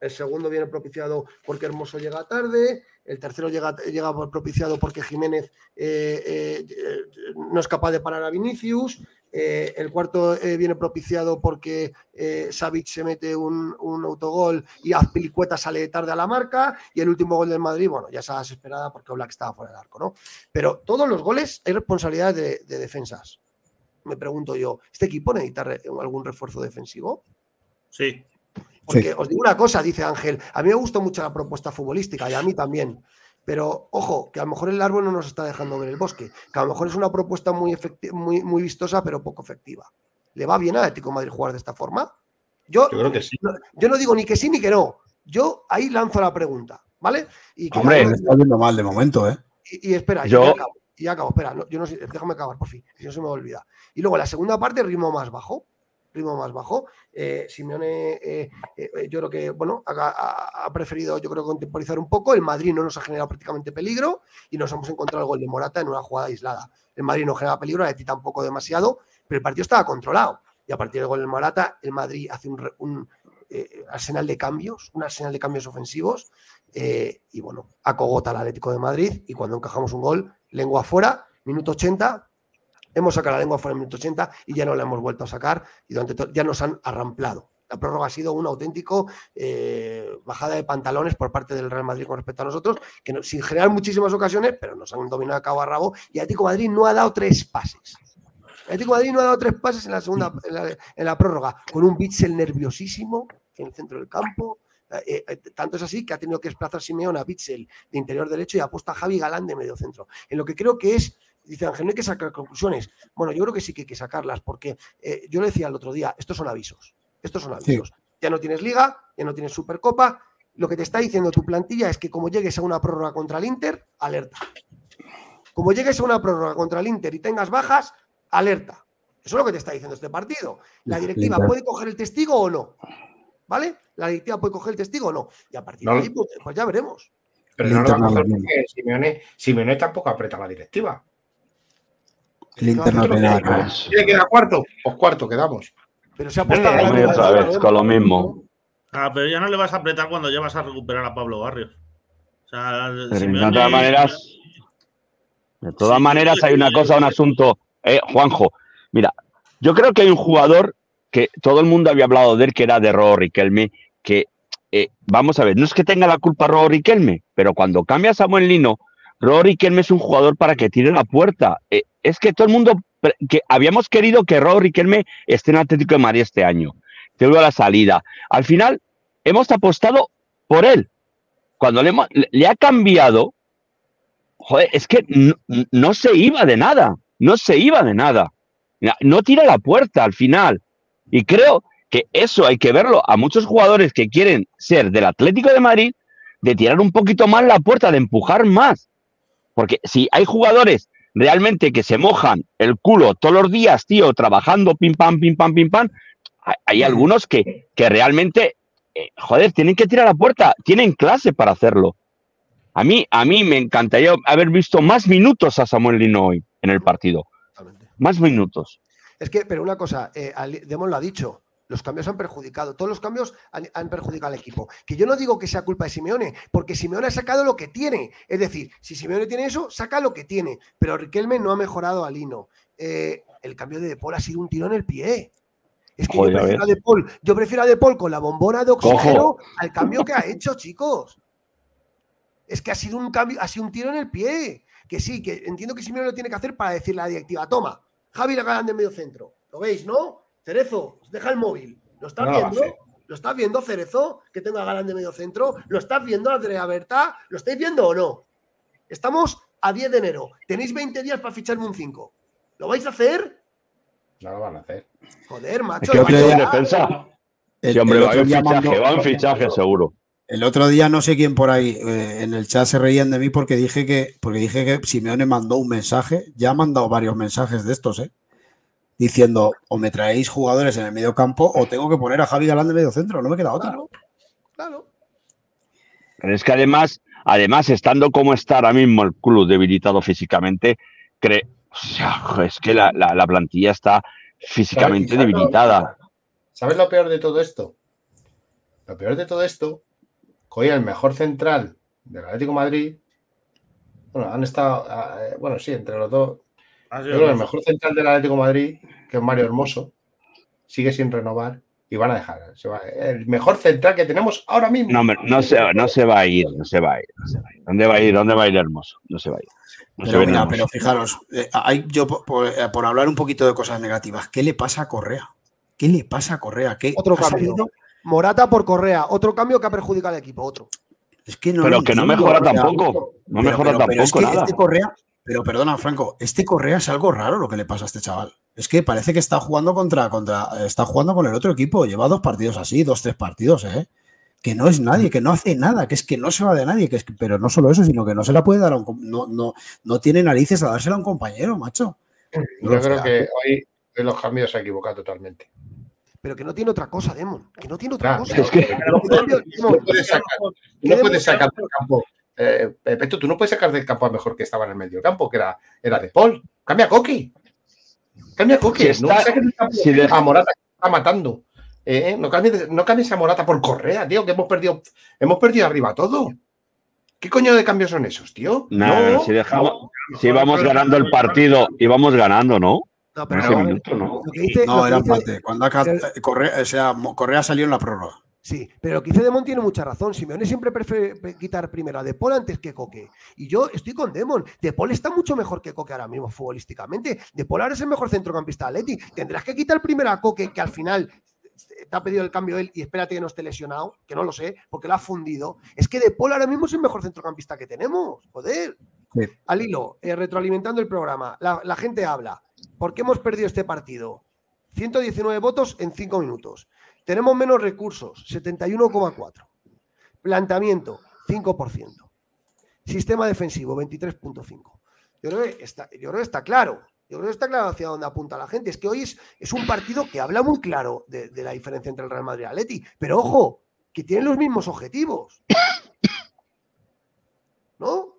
el segundo viene propiciado porque Hermoso llega tarde, el tercero llega, llega propiciado porque Jiménez eh, eh, no es capaz de parar a Vinicius, eh, el cuarto viene propiciado porque Savic se mete un, autogol y Azpilicueta sale tarde a la marca, y el último gol del Madrid, bueno, ya está desesperada porque Oblak estaba fuera del arco, ¿no? Pero todos los goles hay responsabilidad de, de defensas. Me pregunto yo, ¿este equipo necesita algún refuerzo defensivo? Sí, porque os digo una cosa, dice Ángel, a mí me gustó mucho la propuesta futbolística y a mí también. Pero ojo, que a lo mejor el árbol no nos está dejando ver el bosque, que a lo mejor es una propuesta muy, muy, muy vistosa, pero poco efectiva. ¿Le va bien a Atlético Madrid jugar de esta forma? Yo, creo que sí. No, yo no digo ni que sí ni que no. Yo ahí lanzo la pregunta, ¿vale? Y Hombre, está viendo mal de momento, ¿eh? Y, espera, yo... acabo, y acabo, espera, yo no, déjame acabar, por fin, si no se me olvida. Y luego la segunda parte, ritmo más bajo ritmo más bajo. Eh, Simeone, eh, eh, yo creo que, bueno, ha, preferido, yo creo, contemporizar un poco. El Madrid no nos ha generado prácticamente peligro y nos hemos encontrado el gol de Morata en una jugada aislada. El Madrid no genera peligro, de ti tampoco demasiado, pero el partido estaba controlado. Y a partir del gol de Morata, el Madrid hace un, arsenal de cambios, un arsenal de cambios ofensivos. y bueno, acogota al Atlético de Madrid. Y cuando encajamos un gol, lengua afuera, minuto 80, Hemos sacado la lengua fuera en el minuto 80 y ya no la hemos vuelto a sacar y durante ya nos han arramplado. La prórroga ha sido un auténtico eh, bajada de pantalones por parte del Real Madrid con respecto a nosotros, que sin generar muchísimas ocasiones, pero nos han dominado a cabo a rabo y Atlético Madrid no ha dado tres pases. Atlético Madrid no ha dado tres pases en la segunda, en la, prórroga, con un Bitzel nerviosísimo en el centro del campo. Eh, eh, tanto es así que ha tenido que desplazar Simeone a Bitzel de interior derecho y ha puesto a Javi Galán de medio centro. En lo que creo que es Dice Ángel, no hay que sacar conclusiones. Bueno, yo creo que sí que hay que sacarlas, porque eh, yo le decía el otro día, estos son avisos. Estos son avisos. Ya no tienes liga, ya no tienes supercopa. Lo que te está diciendo tu plantilla es que como llegues a una prórroga contra el Inter, alerta. Como llegues a una prórroga contra el Inter y tengas bajas, alerta. Eso es lo que te está diciendo este partido. La directiva puede coger el testigo o no. ¿Vale? La directiva puede coger el testigo o no. Y a partir de ahí, pues, pues, ya veremos. Pero no lo va a porque Simeone tampoco aprieta la directiva. El Inter ¿Quiere queda cuarto? Pues cuarto quedamos. Pero se ha apostado otra vez, con lo mismo. Ah, pero ya no le vas a apretar cuando ya vas a recuperar a Pablo Barrios. O sea, de todas maneras, de todas maneras hay una cosa, un asunto. Eh, Juanjo, mira, yo creo que hay un jugador que todo el mundo había hablado de él, que era de Robo Riquelme, que eh, vamos a ver, no es que tenga la culpa Robo Riquelme, pero cuando cambia a Samuel Lino, Robo Riquelme es un jugador para que tire la puerta. Eh, es que todo el mundo, que habíamos querido que Rob Riquelme esté en Atlético de Madrid este año. Te veo la salida. Al final, hemos apostado por él. Cuando le, ha cambiado, joder, es que no, se iba de nada. No se iba de nada. No tira la puerta al final. Y creo que eso hay que verlo a muchos jugadores que quieren ser del Atlético de Madrid, de tirar un poquito más la puerta, de empujar más. Porque si hay jugadores realmente que se mojan el culo todos los días, tío, trabajando pim pam, pim pam, pim pam, hay algunos que, que realmente, eh, joder, tienen que tirar a la puerta, tienen clase para hacerlo. A mí, a mí me encantaría haber visto más minutos a Samuel Lino hoy en el partido. Más minutos. Es que, pero una cosa, eh, Demos lo ha dicho, los cambios han perjudicado, todos los cambios han, perjudicado al equipo. Que yo no digo que sea culpa de Simeone, porque Simeone ha sacado lo que tiene. Es decir, si Simeone tiene eso, saca lo que tiene. Pero Riquelme no ha mejorado a Lino. Eh, el cambio de De Paul ha sido un tiro en el pie. Es que yo, prefiero a de Paul, yo prefiero a De Paul con la bombona de oxígeno al cambio que ha hecho, chicos. Es que ha sido un cambio, ha sido un tiro en el pie. Que sí, que entiendo que Simeone lo tiene que hacer para decirle a la directiva, toma, Javi la ganan de medio centro. ¿Lo veis, no? Cerezo, deja el móvil. ¿Lo estás viendo? ¿Lo estás viendo, Cerezo? Que tenga ganas de medio centro. ¿Lo estás viendo, Andrea Berta? ¿Lo estáis viendo o no? Estamos a 10 de enero. Tenéis 20 días para ficharme un 5. ¿Lo vais a hacer? No lo van a hacer. Joder, macho. ¿Qué defensa? sí, hombre, va a fichaje, va a fichaje seguro. El otro día no sé quién por ahí eh, en el chat se reían de mí porque dije que porque dije que Simeone mandó un mensaje, ya ha mandado varios mensajes de estos, ¿eh? Diciendo o me traéis jugadores en el medio campo o tengo que poner a Javi Galán de medio centro, no me queda otra. Claro, Pero es que además, además, estando como está ahora mismo el club debilitado físicamente, cree, es que la, plantilla está físicamente debilitada. ¿Sabes lo peor de todo esto? Lo peor de todo esto, hoy el mejor central del Atlético Madrid, bueno, han estado, eh, bueno, sí, entre los dos, el mejor central del Atlético Madrid, que es Mario Hermoso, sigue sin renovar y van a dejar. el mejor central que tenemos ahora mismo. No, no, se, no se va a ir, no se va a ir, ¿Dónde va a ir? ¿Dónde va a ir Hermoso? No se va a ir. pero, fijaros, eh, hay, yo eh, por, hablar un poquito de cosas negativas, ¿qué le pasa a Correa? ¿Qué le pasa a Correa? ¿Qué otro cambio. Morata por Correa, otro cambio que ha perjudicado al equipo, otro. Es que no pero que no mejora tampoco. No mejora tampoco. Es que este Correa, pero perdona, Franco, este Correa es algo raro lo que le pasa a este chaval. Es que parece que está jugando contra, contra, está jugando con el otro equipo. Lleva dos partidos así, dos, tres partidos, ¿eh? Que no es nadie, que no hace nada, que es que no se va de nadie, que es pero no solo eso, sino que no se la puede dar a un no, no, no tiene narices a dársela a un compañero, macho. Yo creo que hoy en los cambios se ha equivocado totalmente. pero que no tiene otra cosa, Demon. Que no tiene otra Claro, cosa. es que- No puedes sacar, ¿qué no puedes Demon- sacar del campo. Eh, Peto, tú no puedes sacar del campo al mejor que estaba en el medio del campo, que era, era de Paul. Cambia a Coqui. Cambia a Coqui. Si no está- saques del campo si de- a Morata que está matando. Eh, no, cambies, no cambies a Morata por Correa, tío, que hemos perdido, hemos perdido arriba todo. ¿Qué coño de cambios son esos, tío? No, si dejamos, si vamos ganando el partido y vamos ganando, ¿no? No, En pero ese a era empate. Cuando acá, eh, Correa, o sea, Mo- Correa salió en la prórroga. Sí, pero lo que dice Demon tiene mucha razón. Simeone siempre prefiere quitar primero a De Paul antes que Coque. Y yo estoy con Demon. De Paul está mucho mejor que Coque ahora mismo futbolísticamente. De Paul ahora es el mejor centrocampista de Atleti. Tendrás que quitar primero a Coque, que al final te ha pedido el cambio él y espérate que no esté lesionado, que no lo sé, porque lo ha fundido. Es que De Paul ahora mismo es el mejor centrocampista que tenemos. Joder. Sí. Al hilo, eh, retroalimentando el programa, la, la gente habla. ¿Por qué hemos perdido este partido? 119 votos en 5 minutos. Tenemos menos recursos, 71,4. Planteamiento, 5%. Sistema defensivo, 23,5. Yo creo está, yo creo que está claro. Yo creo que está claro hacia dónde apunta la gente. Es que hoy es, un partido que habla muy claro de, de la diferencia entre el Real Madrid y el Atleti. Pero ojo, que tienen los mismos objetivos. ¿No?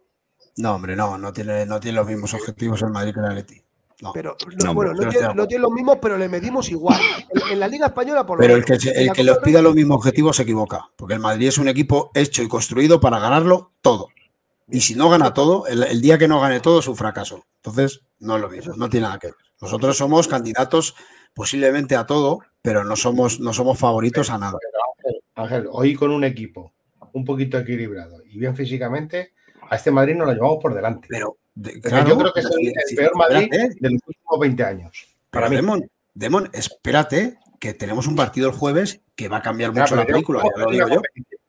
No, hombre, no, no tiene, no tiene los mismos objetivos el Madrid que el Atleti. No. Pero, No, no, bueno, no tiene, no los mismos, pero le medimos igual. En, en la Liga Española, por lo Pero el menos. que, se- En el que los pida los mismos objetivos se equivoca, porque el Madrid es un equipo hecho y construido para ganarlo todo. Y si no gana todo, el, el día que no gane todo es un fracaso. Entonces, no es lo mismo, no tiene nada que ver. Nosotros somos candidatos posiblemente a todo, pero no somos, no somos favoritos a nada. Ángel, hoy con un equipo un poquito equilibrado y bien físicamente, a este Madrid nos lo llevamos por delante. Pero, de- claro, yo creo que es el, peor Madrid de los últimos 20 años. Para mí. Demon, Demon, espérate, que tenemos un partido el jueves que va a cambiar mucho la película, ya lo perdido digo una yo. competición.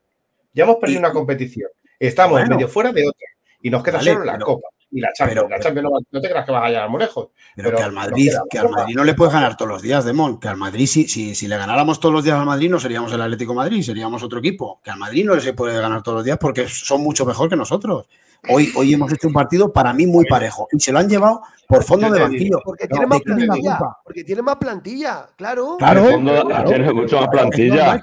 Ya hemos perdido Y- una competición. Estamos Bueno. medio fuera de otra. Y nos queda Vale, solo la pero- Copa y la Champions. pero- la Champions no, no te creas que vas a llegar muy lejos. Pero, Pero que al Madrid, la que al. Madrid no le puedes ganar todos los días, Demon. Que al Madrid, si, si, si le ganáramos todos los días al Madrid, no seríamos el Atlético Madrid, seríamos otro equipo. Que al Madrid no se puede ganar todos los días porque son mucho mejor que nosotros. Hoy, hoy hemos hecho un partido para mí muy parejo. Y se lo han llevado por fondo de banquillo. Porque No, tiene ¿de más plantilla. Porque tiene más plantilla, claro. Claro, fondo claro. tiene mucho más plantilla.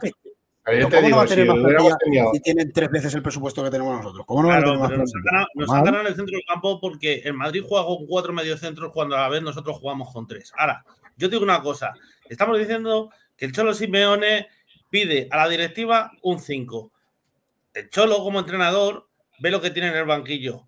Pero ¿Cómo no va a si tener más plantilla tenido. si tienen tres veces el presupuesto que tenemos nosotros? ¿Cómo no a tener más nos han plantilla? ganado, nos han Normal. ganado en el centro del campo porque el Madrid juega con cuatro mediocentros cuando a la vez nosotros jugamos con tres. Ahora, yo te digo una cosa. Estamos diciendo que el Cholo Simeone pide a la directiva un 5. El Cholo, como entrenador, ve lo que tiene en el banquillo.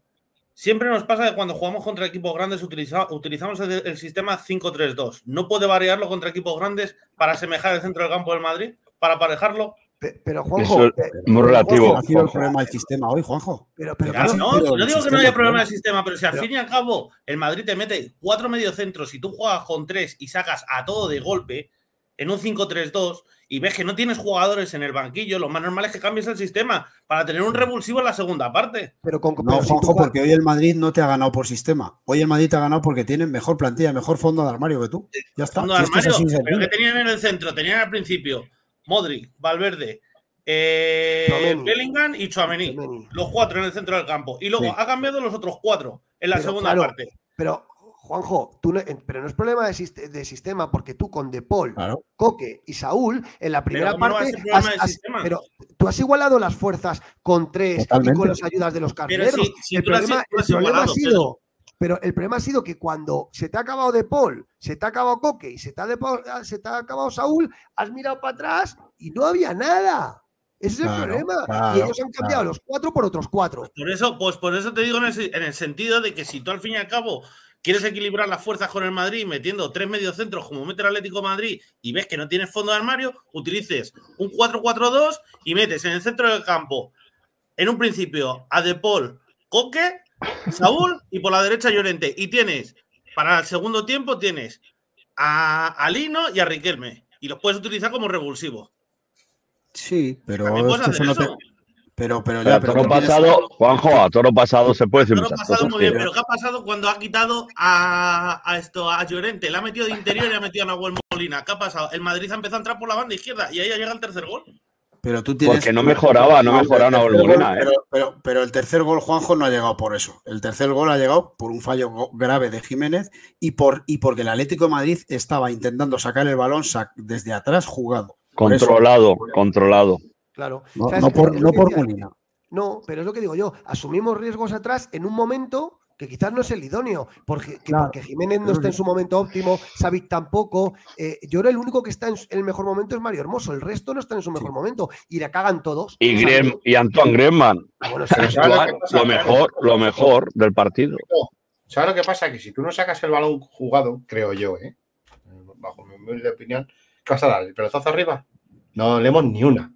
Siempre nos pasa que cuando jugamos contra equipos grandes utiliza- utilizamos el, el sistema 5-3-2. No puede variarlo contra equipos grandes para asemejar el centro del campo del Madrid, para aparejarlo. Pe- Pero Juanjo, Eso es muy relativo. Juanjo, Ha sido el problema del sistema hoy, Juanjo. Pero, pero, no, pero no digo que no haya problema claro. de sistema, pero si al Pero- fin y al cabo el Madrid te mete cuatro mediocentros y tú juegas con tres y sacas a todo de golpe en un 5-3-2 y ves que no tienes jugadores en el banquillo, lo más normal es que cambies el sistema para tener un revulsivo en la segunda parte. pero con, No, Juanjo, porque hoy el Madrid no te ha ganado por sistema. Hoy el Madrid te ha ganado porque tiene mejor plantilla, mejor fondo de armario que tú. Ya está. Fondo Si de es que es armario, pero que tenían en el centro, tenían al principio Modric, Valverde, eh. Bellingham y Chouameni. Los cuatro en el centro del campo. Y luego Sí. ha cambiado los otros cuatro en la Pero, segunda claro, parte. Pero, Juanjo, tú no- pero no es problema de, sist- de sistema, porque tú con De Paul, Claro. Coque y Saúl, en la primera ¿cómo no va a parte, has- has- pero tú has igualado las fuerzas con tres y con las ayudas de los carneros. si- si el problema, tú las el problema ha sido, pero el problema ha sido que cuando se te ha acabado De Paul, se te ha acabado Coque y se te ha, de Paul- se te ha acabado Saúl, has mirado para atrás y no había nada. Ese es el problema. claro, y ellos han cambiado claro. los cuatro por otros cuatro. Por eso, pues por eso te digo en el, en el sentido de que si tú al fin y al cabo quieres equilibrar las fuerzas con el Madrid metiendo tres mediocentros como mete el Atlético de Madrid y ves que no tienes fondo de armario, utilices un 4-4-2 y metes en el centro del campo, en un principio, a De Paul, Coque, Saúl y por la derecha Llorente. Y tienes, para el segundo tiempo, tienes a, a Lino y a Riquelme. Y los puedes utilizar como revulsivos. Sí, pero es eso no te- Pero, pero ya, pero toro tienes- pasado, Juanjo, a toro pasado se puede decir muchas pasado cosas. muy bien, que- pero ¿qué ha pasado cuando ha quitado a, a esto a Llorente? Le ha metido de interior y ha metido a Nahuel Molina. ¿Qué ha pasado? El Madrid ha empezado a entrar por la banda izquierda y ahí ha llegado el tercer gol. Pero tú tienes. Porque no mejoraba, no mejoraba una Molina. ¿eh? Pero, pero, el tercer gol, Juanjo, no ha llegado por eso. El tercer gol ha llegado por un fallo grave de Jiménez y, por, y porque el Atlético de Madrid estaba intentando sacar el balón desde atrás jugado. Controlado, controlado. Claro. No, por, no por Molina. No, pero es lo que digo yo. Asumimos riesgos atrás en un momento que quizás no es el idóneo, porque, porque Jiménez no está en su momento óptimo, Savic tampoco. Eh, yo creo el único que está en, el mejor momento es Mario Hermoso, el resto no está en su mejor momento y le cagan todos. Y, y Antoine Griezmann. Lo, mejor, lo mejor del partido. ¿Sabes lo que pasa? Que si tú no sacas el balón jugado, creo yo, ¿eh? bajo mi humilde opinión, ¿qué vas a dar? ¿El pelotazo arriba? No leemos ni una.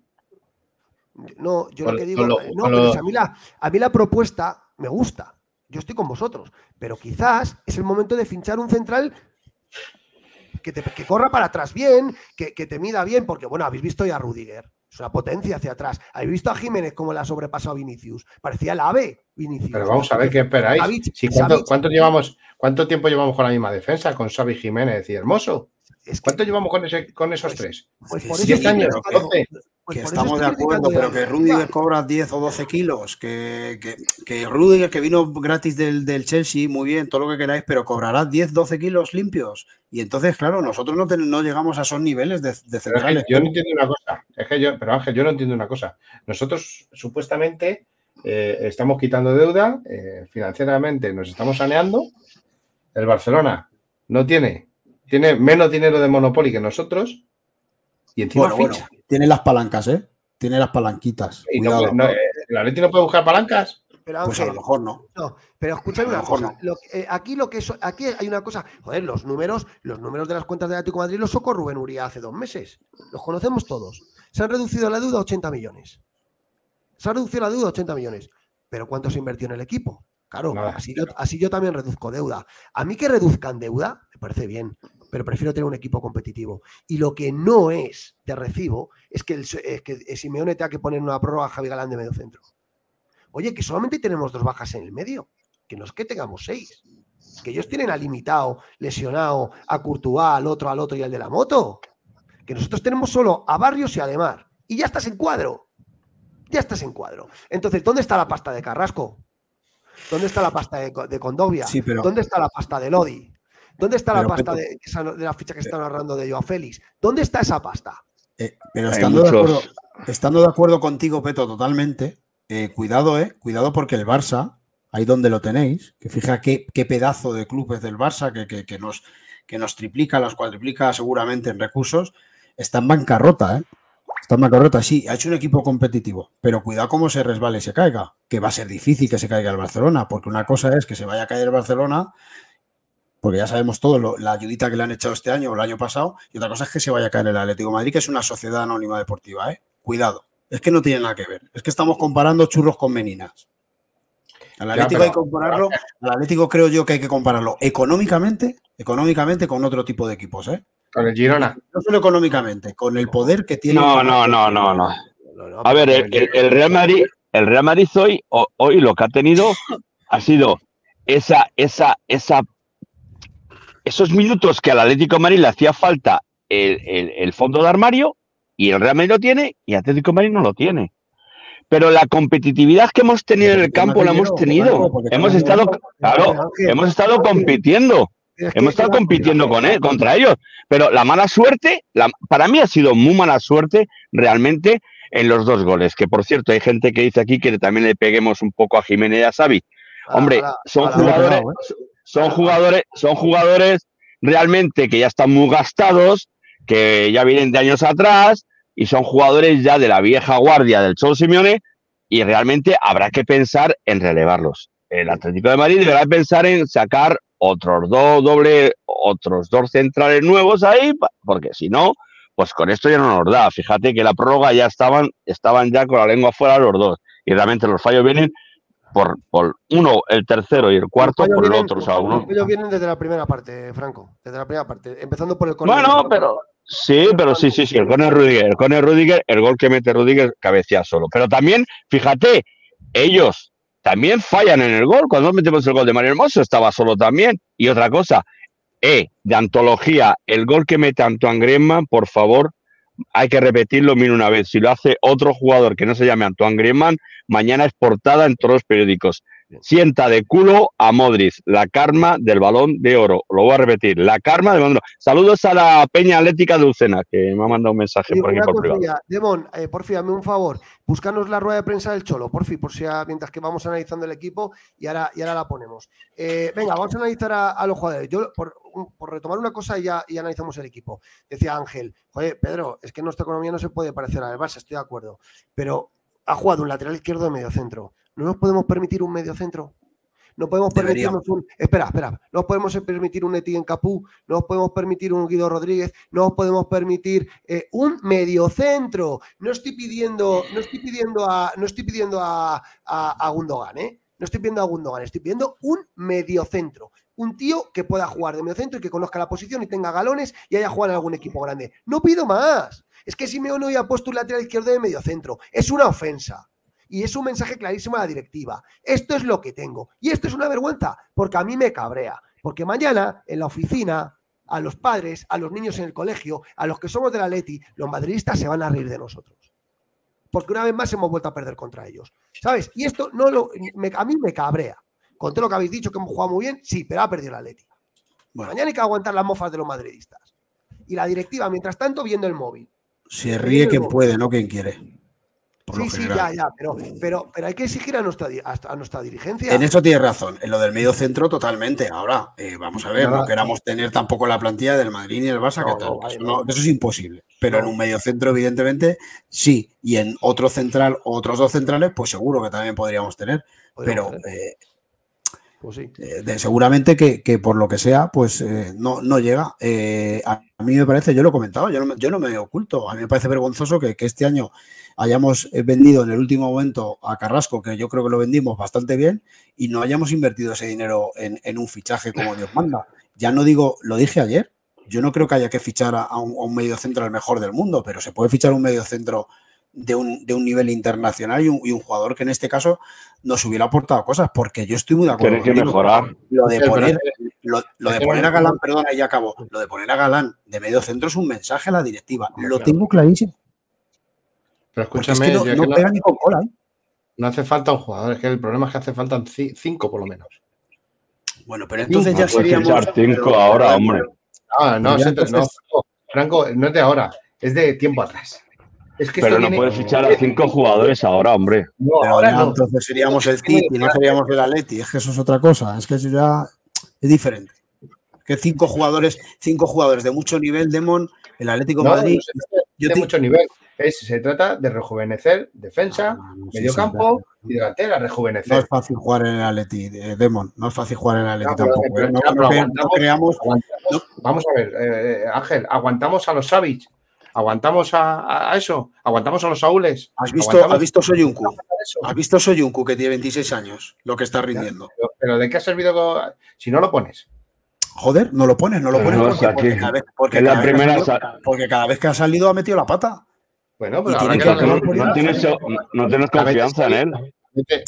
No, yo lo que digo, no, pero a, mí la, a mí la propuesta me gusta yo estoy con vosotros, pero quizás es el momento de finchar un central que, te, corra para atrás bien, que, te mida bien, porque bueno, habéis visto ya a Rudiger, es una potencia hacia atrás. Habéis visto a Jiménez cómo la ha sobrepasado a Vinicius, parecía el ave Vinicius. Pero vamos a ver qué esperáis. cuánto, llevamos, ¿Cuánto tiempo llevamos con la misma defensa, con Xavi Jiménez y Hermoso? ¿Cuánto llevamos con, ese, con esos pues, tres? Pues por eso años? Pues que estamos de acuerdo, pero que Rudiger cobra 10 o 12 kilos, que, que, que Rudiger que vino gratis del, del, Chelsea, muy bien, todo lo que queráis, pero cobrará 10, 12 kilos limpios. Y entonces, claro, nosotros no, no llegamos a esos niveles de, de centrales. yo no entiendo una cosa, es que yo, pero Ángel, yo no entiendo una cosa. Nosotros supuestamente eh, estamos quitando deuda, eh, financieramente nos estamos saneando. El Barcelona no tiene tiene menos dinero de Monopoly que nosotros y encima bueno, tiene las palancas, ¿eh? Tiene las palanquitas. Y no, eh, ¿La Leti no puede buscar palancas? Pero pues a lo mejor no. no pero escúchame una cosa. Eh, aquí lo que aquí hay una cosa. Joder, los números, los números de las cuentas de Atlético de Madrid los socó Rubén Uría hace dos meses. Los conocemos todos. Se han reducido la deuda a 80 millones. Se ha reducido la deuda a 80 millones. Pero ¿cuánto se invirtió en el equipo? Claro, así yo, así yo, también reduzco deuda. A mí que reduzcan deuda, me parece bien pero prefiero tener un equipo competitivo. Y lo que no es de recibo es que, el, que Simeone tenga que poner una prórroga a Javi Galán de medio centro. Oye, que solamente tenemos dos bajas en el medio, que no es que tengamos seis. Que ellos tienen a limitado, lesionado, a Courtois, al otro, al otro y al de la moto. Que nosotros tenemos solo a Barrios y a Demar. Y ya estás en cuadro. Ya estás en cuadro. Entonces, ¿dónde está la pasta de Carrasco? ¿Dónde está la pasta de, de Condovia? ¿Dónde está la pasta de Lodi? ¿Dónde está la pasta de, la ficha que está narrando de Joao Félix? ¿Dónde está esa pasta? Eh, pero estando de, acuerdo, estando de, acuerdo, contigo, Peto, totalmente, eh, cuidado, eh, cuidado porque el Barça, ahí donde lo tenéis, que fija qué, pedazo de club es del Barça, que, nos, que nos triplica, nos cuadriplica seguramente en recursos, está en bancarrota, ¿eh? Está en bancarrota, sí, ha hecho un equipo competitivo, pero cuidado cómo se resbale y se caiga, que va a ser difícil que se caiga el Barcelona, porque una cosa es que se vaya a caer el Barcelona porque ya sabemos todo la ayudita que le han echado este año o el año pasado, y otra cosa es que se vaya a caer el Atlético Madrid, que es una sociedad anónima deportiva, ¿eh? Cuidado, es que no tiene nada que ver, es que estamos comparando churros con meninas. Al Atlético hay que compararlo, al Atlético creo yo que hay que compararlo económicamente, económicamente con otro tipo de equipos, ¿eh? Con el Girona. No solo económicamente, con el poder que tiene. No, no, no, no, no. A ver, el, Real Madrid, el Real Madrid hoy, hoy lo que ha tenido ha sido esa, esa, esa esos minutos que al Atlético de Madrid le hacía falta el, fondo de armario y el Real Madrid lo tiene y Atlético de Madrid no lo tiene. Pero la competitividad que hemos tenido en el campo la hemos tenido. Hemos estado, claro, hemos estado compitiendo. Hemos estado compitiendo con él, contra ellos. Pero la mala suerte, para mí ha sido muy mala suerte realmente en los dos goles. Que por cierto, hay gente que dice aquí que también le peguemos un poco a Jiménez y a Xavi. Hombre, son jugadores. Son jugadores, son jugadores realmente que ya están muy gastados, que ya vienen de años atrás y son jugadores ya de la vieja guardia del Cholo Simeone y realmente habrá que pensar en relevarlos. El Atlético de Madrid deberá pensar en sacar otros dos doble, otros dos centrales nuevos ahí, porque si no, pues con esto ya no nos da. Fíjate que la prórroga ya estaban, estaban ya con la lengua fuera los dos. Y realmente los fallos vienen por, por, uno, el tercero y el cuarto por el otro. O sea, uno... Ellos vienen desde la primera parte, Franco, desde la primera parte, empezando por el Bueno, pero sí, pero sí, sí, sí, el Conor Rudiger, el Conor Rudiger, el gol que mete Rudiger cabecea solo. Pero también, fíjate, ellos también fallan en el gol. Cuando metemos el gol de Mario Hermoso, estaba solo también. Y otra cosa, eh, de antología, el gol que mete Antoine Griezmann, por favor, hay que repetirlo mil una vez. Si lo hace otro jugador que no se llame Antoine Griezmann, mañana es portada en todos los periódicos. Sienta de culo a Modric, la karma del balón de oro. Lo voy a repetir, la karma del balón de oro. Saludos a la Peña Atlética de Ucena, que me ha mandado un mensaje por aquí por privado. Demon, eh, porfi, un favor. Búscanos la rueda de prensa del Cholo, porfi, por si mientras que vamos analizando el equipo y ahora, y ahora la ponemos. Eh, venga, vamos a analizar a, los jugadores. Yo, por, retomar una cosa y ya y analizamos el equipo. Decía Ángel, joder, Pedro, es que nuestra economía no se puede parecer a la del Barça, estoy de acuerdo. Pero ha jugado un lateral izquierdo de medio centro no nos podemos permitir un medio centro. No podemos permitirnos un. Espera, espera. No nos podemos permitir un Etienne Capú. No nos podemos permitir un Guido Rodríguez. No nos podemos permitir eh, un mediocentro. No estoy pidiendo, no estoy pidiendo a, no estoy pidiendo a, a, Gundogan, ¿eh? No estoy pidiendo a Gundogan, estoy pidiendo un mediocentro. Un tío que pueda jugar de mediocentro y que conozca la posición y tenga galones y haya jugado en algún equipo grande. No pido más. Es que si me no ha puesto un lateral izquierdo de mediocentro. Es una ofensa y es un mensaje clarísimo a la directiva. Esto es lo que tengo. Y esto es una vergüenza, porque a mí me cabrea. Porque mañana en la oficina, a los padres, a los niños en el colegio, a los que somos de la Leti, los madridistas se van a reír de nosotros. Porque una vez más hemos vuelto a perder contra ellos. ¿Sabes? Y esto no lo, a mí me cabrea. Con todo lo que habéis dicho que hemos jugado muy bien, sí, pero ha perdido la Leti. Mañana hay que aguantar las mofas de los madridistas. Y la directiva, mientras tanto, viendo el móvil. Se ríe quien puede, no quien quiere sí, sí, ya, ya, pero, pero, pero hay que exigir a nuestra, a nuestra dirigencia. En eso tiene razón, en lo del medio centro totalmente. Ahora, eh, vamos a ver, no queramos tener tampoco la plantilla del Madrid ni del Barça, que eso, es imposible. Pero en un medio centro, evidentemente, sí. Y en otro central, otros dos centrales, pues seguro que también podríamos tener. pero eh, pues sí. Eh, seguramente que, por lo que sea, pues no, no llega. a, mí me parece, yo lo he comentado, yo no, yo no me oculto. A mí me parece vergonzoso que, que este año hayamos eh, vendido en el último momento a Carrasco, que yo creo que lo vendimos bastante bien, y no hayamos invertido ese dinero en, un fichaje como Dios manda. Ya no digo, lo dije ayer, yo no creo que haya que fichar a un, medio centro al mejor del mundo, pero se puede fichar un medio centro de un, nivel internacional y un, jugador que en este caso nos hubiera aportado cosas, porque yo estoy muy de acuerdo. Tiene que mejorar. Lo de poner, lo, de poner a Galán, perdona, y ya acabo. Lo de poner a Galán de medio centro es un mensaje a la directiva. Lo tengo clarísimo. Pero escúchame, no, ¿eh? no, hace falta un jugador, es que el problema es que hace falta cinco por lo menos. Bueno, pero entonces ya seríamos. cinco ahora, hombre. Ah, no, no, Franco, no es de ahora, es de tiempo atrás. Es que pero no puedes fichar a cinco jugadores ahora, hombre. No, ahora no. Entonces seríamos el City, no seríamos el Atleti. Es que eso es otra cosa. Es que eso ya es diferente. Que cinco jugadores, cinco jugadores de mucho nivel, Demon, el Atlético Madrid. de mucho nivel se trata de rejuvenecer defensa, ah, medio campo y delantera, rejuvenecer. No es fácil jugar en el Atleti, eh, Demon, no es fácil jugar en el Atleti tampoco. ¿eh? no, creamos, vamos a ver, eh, Ángel, aguantamos a los Savage, aguantamos a, eso, aguantamos a los Saúles. ¿Has visto, ¿has visto Soyuncu? ¿Has visto Soyuncu que tiene 26 años, lo que está rindiendo? Pero, ¿de qué ha servido si no lo pones? Joder, no lo pones, no lo pones porque, porque, la primera porque cada vez que ha salido ha metido la pata. Bueno, pero ahora que no, tienes, no, tienes, confianza en él.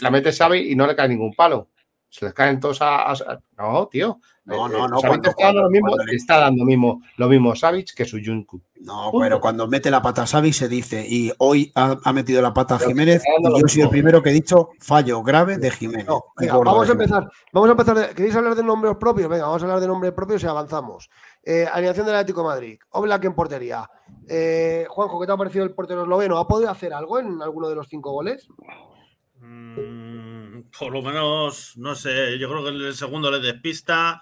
La mete Xavi y no le cae ningún palo. Se les caen todos a. No, tío. No, no, no. está, dando lo mismo, está dando mismo, lo mismo Savic que su Junku. No, pero cuando mete la pata Savic se dice, y hoy ha, metido la pata Jiménez, y yo soy el primero que he dicho fallo grave de Jiménez. vamos a empezar. Vamos a empezar. ¿Queréis hablar de nombres propios? Venga, vamos a hablar de nombres propios y avanzamos. Eh, alineación del Atlético de Madrid. Oblak en portería. Eh, Juanjo, ¿qué te ha parecido el portero esloveno? ¿Ha podido hacer algo en alguno de los cinco goles? Mm, por lo menos, no sé, yo creo que el segundo le despista.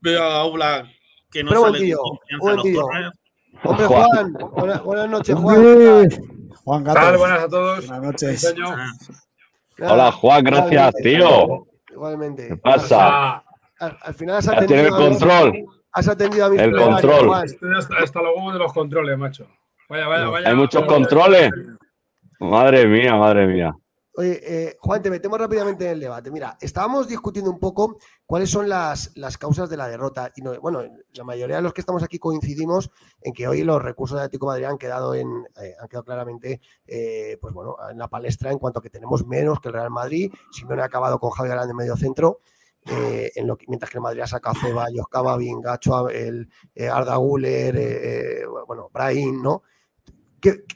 Veo a Oblak que no Pero sale tío, buen tío. Hombre, Juan, buenas, noches, Juan. Juan Gato. Buenas a todos. Buenas noches. Hola, Juan, gracias, tío. Igualmente. ¿Qué pasa? Al, final has atendido. Tiene el control. Has atendido a mi El control. Hasta, hasta los huevos de los controles, macho. Vaya, vaya, vaya. Hay muchos controles. Madre mía, madre mía. Oye, eh, Juan, te metemos rápidamente en el debate. Mira, estábamos discutiendo un poco cuáles son las, causas de la derrota. Y bueno, la mayoría de los que estamos aquí coincidimos en que hoy los recursos de Atlético Madrid han quedado, en, eh, han quedado claramente eh, pues bueno, en la palestra en cuanto a que tenemos menos que el Real Madrid. Si no, he acabado con Javier Galán de medio centro. En lo mientras que el Madrid ha sacado Ceballos, Cavavin, Gacho, el, Arda Guller, bueno, Brahim, ¿no?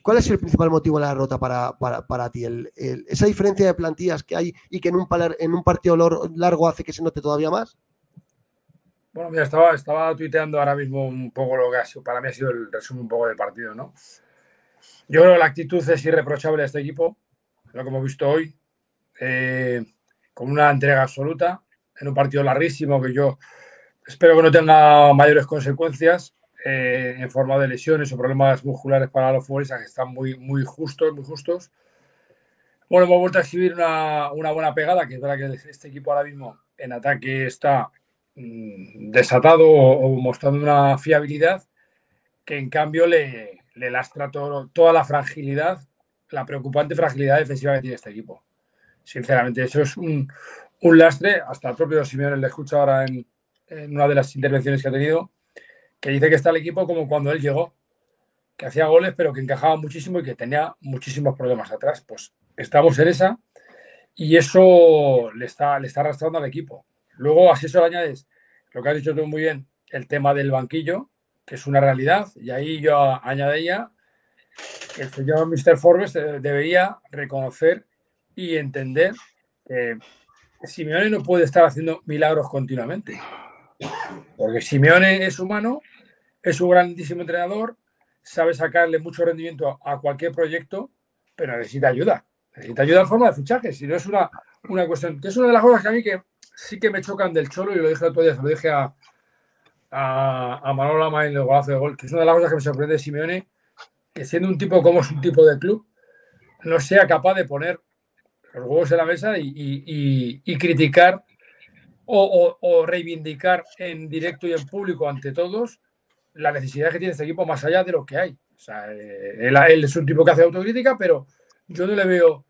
¿Cuál es el principal motivo de la derrota para, ti? ¿Esa diferencia de plantillas que hay y que en un, en un partido largo hace que se note todavía más? Bueno, mira, estaba, estaba tuiteando ahora mismo un poco lo que ha sido, para mí ha sido el resumen un poco del partido, ¿no? Yo creo que la actitud es irreprochable de este equipo, lo que hemos visto hoy, eh, con una entrega absoluta, en un partido larguísimo que yo espero que no tenga mayores consecuencias eh, en forma de lesiones o problemas musculares para los futbolistas que están muy, muy justos, muy justos. Bueno, hemos vuelto a exhibir una, una buena pegada, que es verdad que este equipo ahora mismo en ataque está mm, desatado o, mostrando una fiabilidad que en cambio le, le lastra todo, toda la fragilidad, la preocupante fragilidad defensiva que tiene este equipo. Sinceramente, eso es un, un lastre. Hasta el propio Simeone le escucho ahora en, en una de las intervenciones que ha tenido, que dice que está el equipo como cuando él llegó, que hacía goles, pero que encajaba muchísimo y que tenía muchísimos problemas atrás. Pues estamos en esa y eso le está, le está arrastrando al equipo. Luego, así eso le añades lo que has dicho tú muy bien, el tema del banquillo, que es una realidad, y ahí yo añadiría que el señor Mr. Forbes debería reconocer y entender que Simeone no puede estar haciendo milagros continuamente. Porque Simeone es humano, es un grandísimo entrenador, sabe sacarle mucho rendimiento a cualquier proyecto, pero necesita ayuda. Necesita ayuda en forma de fichajes. Si no es una, una cuestión, que es una de las cosas que a mí que sí que me chocan del Cholo, y lo dije el otro día, lo dije a, a, a Manolo Lama en el golazo de gol, que es una de las cosas que me sorprende de Simeone, que siendo un tipo como es un tipo de club, no sea capaz de poner los huevos en la mesa y, criticar o, reivindicar en directo y en público ante todos la necesidad que tiene este equipo más allá de lo que hay. O sea, eh, él, es un tipo que hace autocrítica, pero yo no le veo,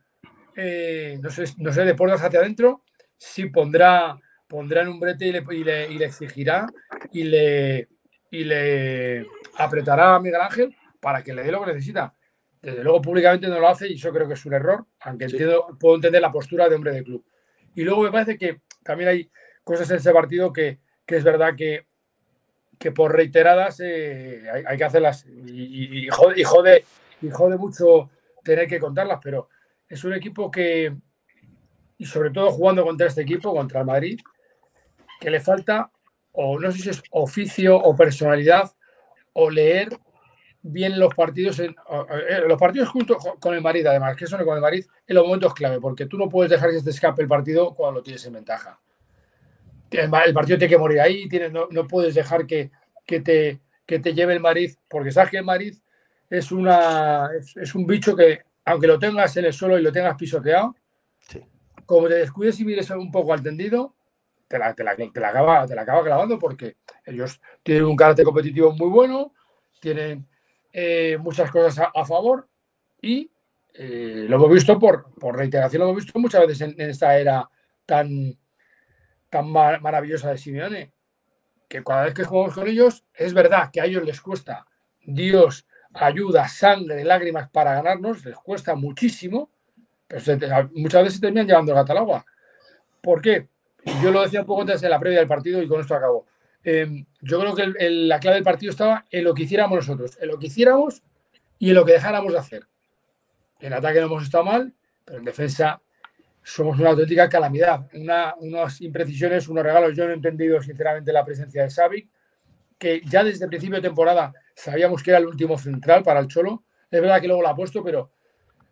eh, no, sé, no sé, de puertas hacia adentro, si pondrá, pondrá en un brete y le, y le, exigirá y le, y le apretará a Miguel Ángel para que le dé lo que necesita. Desde luego, públicamente no lo hace y eso creo que es un error, aunque puedo entender la postura de hombre de club. Y luego me parece que también hay cosas en ese partido que, es verdad que, que por reiteradas eh, hay, que hacerlas y, y, jode, y, jode, mucho tener que contarlas, pero es un equipo que, y sobre todo jugando contra este equipo, contra el Madrid, que le falta, o no sé si es oficio o personalidad, o leer bien los partidos, en, eh, los partidos junto con el Madrid, además, que eso con el Madrid en los momentos clave, porque tú no puedes dejar que se te escape el partido cuando lo tienes en ventaja. El, partido tiene que morir ahí, tienes, no, puedes dejar que, que, te, que te lleve el Madrid, porque sabes que el Madrid es, una, es, un bicho que, aunque lo tengas en el suelo y lo tengas pisoteado, como te descuides y mires un poco al tendido, te la, te la, te la, acaba, te la acaba clavando porque ellos tienen un carácter competitivo muy bueno, tienen eh, muchas cosas a, favor y eh, lo hemos visto por, por, reiteración, lo hemos visto muchas veces en, esta era tan, tan maravillosa de Simeone, que cada vez que jugamos con ellos, es verdad que a ellos les cuesta Dios, ayuda, sangre, lágrimas para ganarnos, les cuesta muchísimo, pero muchas veces terminan llevando el al agua. ¿Por qué? Yo lo decía un poco antes de la previa del partido y con esto acabo. Em, yo creo que la clave del partido estaba en lo que hiciéramos nosotros, en lo que hiciéramos y en lo que dejáramos de hacer. En ataque no hemos estado mal, pero en defensa somos una auténtica calamidad. unas imprecisiones, unos regalos. Yo no he entendido sinceramente la presencia de Xavi, que ya desde el principio de temporada sabíamos que era el último central para el Cholo. Es verdad que luego lo ha puesto, pero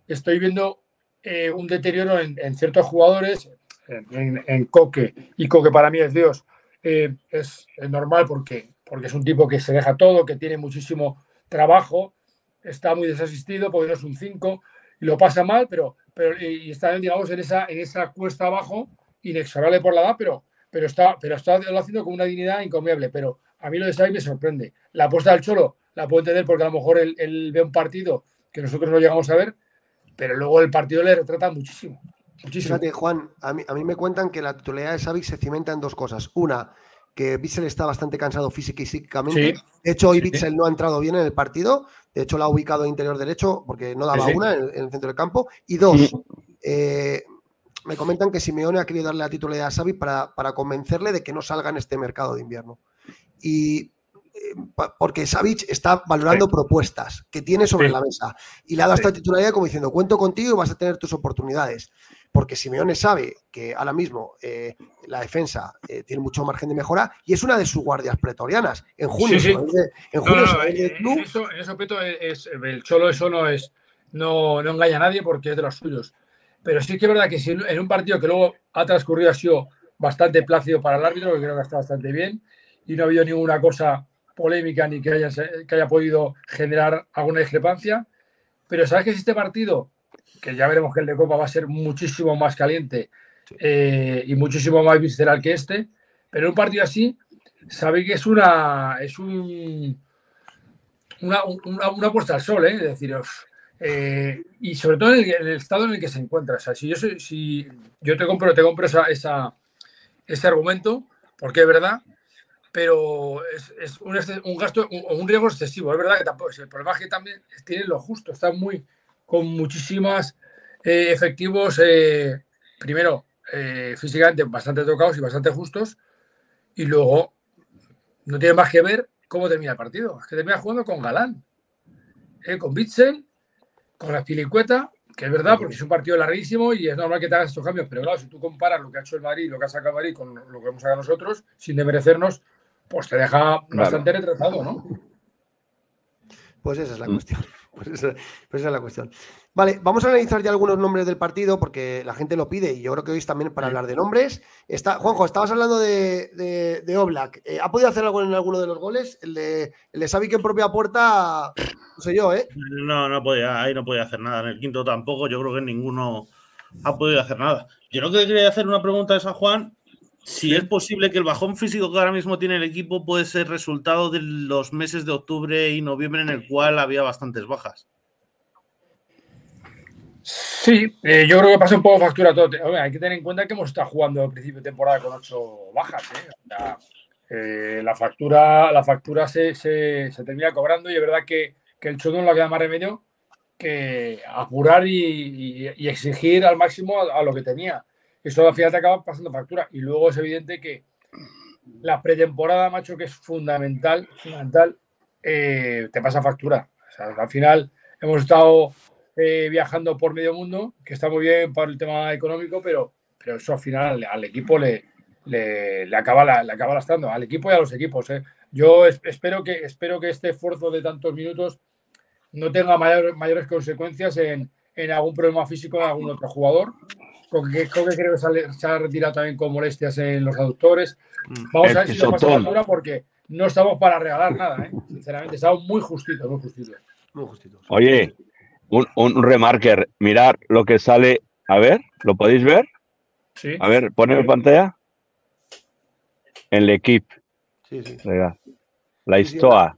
estoy viendo eh, un deterioro en, ciertos jugadores, en, Coque, y Coque para mí es Dios. Eh, es, normal porque, porque es un tipo que se deja todo, que tiene muchísimo trabajo, está muy desasistido porque no es un 5 y lo pasa mal, pero, pero y está, digamos, en esa, en esa cuesta abajo, inexorable por la edad, pero, pero, está, pero está haciendo con una dignidad encomiable. Pero a mí lo de Xavi me sorprende. La apuesta del Cholo la puedo entender porque a lo mejor él, ve un partido que nosotros no llegamos a ver, pero luego el partido le retrata muchísimo. Fíjate, Juan, a mí, a mí, me cuentan que la titularidad de Xavi se cimenta en dos cosas. Una, que Bitzel está bastante cansado física y psíquicamente. de hecho, hoy Bitzel no ha entrado bien en el partido. De hecho, lo ha ubicado en interior derecho porque no daba una en el, centro del campo. Y dos, eh, me comentan que Simeone ha querido darle la titularidad a Xavi para, para convencerle de que no salga en este mercado de invierno. Y porque Savic está valorando propuestas que tiene sobre la mesa y le ha dado esta titularidad como diciendo, cuento contigo y vas a tener tus oportunidades. Porque Simeone sabe que ahora mismo eh, la defensa eh, tiene mucho margen de mejora y es una de sus guardias pretorianas. En junio, en junio en, eso, es, el Cholo eso no es, no, no engaña a nadie porque es de los suyos. Pero sí que es verdad que si en un partido que luego ha transcurrido ha sido bastante plácido para el árbitro, que creo que está bastante bien, y no ha habido ninguna cosa polémica ni que haya, que haya podido generar alguna discrepancia. Pero sabes que si este partido, que ya veremos que el de Copa va a ser muchísimo más caliente eh, y muchísimo más visceral que este, pero un partido así, sabe que es una es un una, una, puesta al sol, ¿eh? es decir, eh, y sobre todo en el, estado en el que se encuentra. O sea, si yo, si yo te compro, te compro esa, esa, ese argumento, porque es verdad, pero es, un, un, gasto o un, riesgo excesivo. Es verdad que tampoco, el problema es que también tiene lo justo, está muy con muchísimas eh, efectivos, eh, primero eh, físicamente bastante tocados y bastante justos, y luego no tiene más que ver cómo termina el partido. Es que termina jugando con Galán, con Bitzel, con la Pilicueta, que es verdad, porque es un partido larguísimo y es normal que te hagas estos cambios, pero claro, si tú comparas lo que ha hecho el Madrid, lo que ha sacado el Madrid con lo que hemos sacado nosotros, sin demerecernos, pues te deja bastante retratado, ¿no? Pues esa es la cuestión. Pues esa, pues esa, es la cuestión. Vale, vamos a analizar ya algunos nombres del partido porque la gente lo pide y yo creo que hoy es también para hablar de nombres. Está, Juanjo, estabas hablando de, de, Oblak. Eh, ¿Ha podido hacer algo en alguno de los goles? El de, el de que en propia puerta, no sé yo, ¿eh? No, no podía, ahí no podía hacer nada. En el quinto tampoco, yo creo que ninguno ha podido hacer nada. Yo lo que quería hacer una pregunta es a Juan si es posible que el bajón físico que ahora mismo tiene el equipo puede ser resultado de los meses de octubre y noviembre en el cual había bastantes bajas. Sí, eh, yo creo que pasa un poco factura todo. hay que tener en cuenta que hemos estado jugando al principio de temporada con ocho bajas. ¿eh? Eh, la factura, la factura se, termina cobrando y es verdad que, el Chodo no le queda más remedio que apurar y, exigir al máximo a lo que tenía eso al final te acaba pasando factura. Y luego es evidente que la pretemporada, macho, que es fundamental, fundamental, eh, te pasa factura. al final hemos estado eh, viajando por medio mundo, que está muy bien para el tema económico, pero, pero eso al final al, equipo le, le, acaba, le acaba lastrando, al equipo y a los equipos. ¿eh? Yo espero que, espero que este esfuerzo de tantos minutos no tenga mayores consecuencias en, en algún problema físico de algún otro jugador que creo que se ha retirado también con molestias en los aductores. Mm. Vamos a ver si lo pasa factura porque no estamos para regalar nada, ¿eh? sinceramente. Estamos muy justitos, muy justitos. Muy Oye, un, un remarker, mirar lo que sale. A ver, ¿lo podéis ver? Sí. A ver, ponme en pantalla. En el equipo. Sí, sí. La historia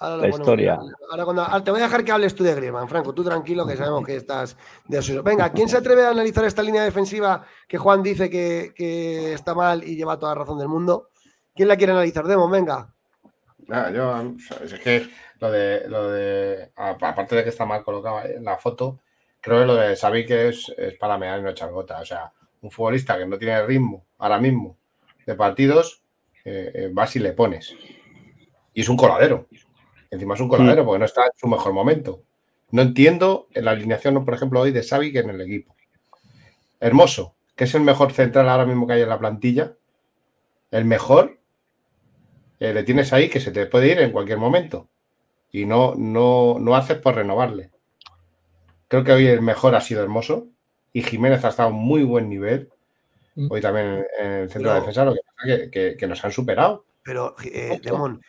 la historia. Ahora, te voy a dejar que hables tú de Griezmann, Franco. Tú tranquilo, que sabemos que estás de eso. Venga, ¿quién se atreve a analizar esta línea defensiva que Juan dice que, está mal y lleva toda la razón del mundo? ¿Quién la quiere analizar? Demo, venga. yo, es que lo de, lo de, aparte de que está mal colocado en la foto, creo que lo de Xavi que es, para mear y no echar gota. O sea, un futbolista que no tiene ritmo ahora mismo de partidos, eh, eh, vas y le pones. Y es un coladero. Encima es un coladero porque no está en su mejor momento. No entiendo en la alineación, por ejemplo, hoy de Xavi que en el equipo. Hermoso, que es el mejor central ahora mismo que hay en la plantilla. El mejor, eh, le tienes ahí que se te puede ir en cualquier momento. Y no, no, no haces por renovarle. Creo que hoy el mejor ha sido Hermoso. Y Jiménez ha estado a muy buen nivel. Mm. Hoy también en el centro de defensa, lo que pasa que, que nos han superado. Pero, eh,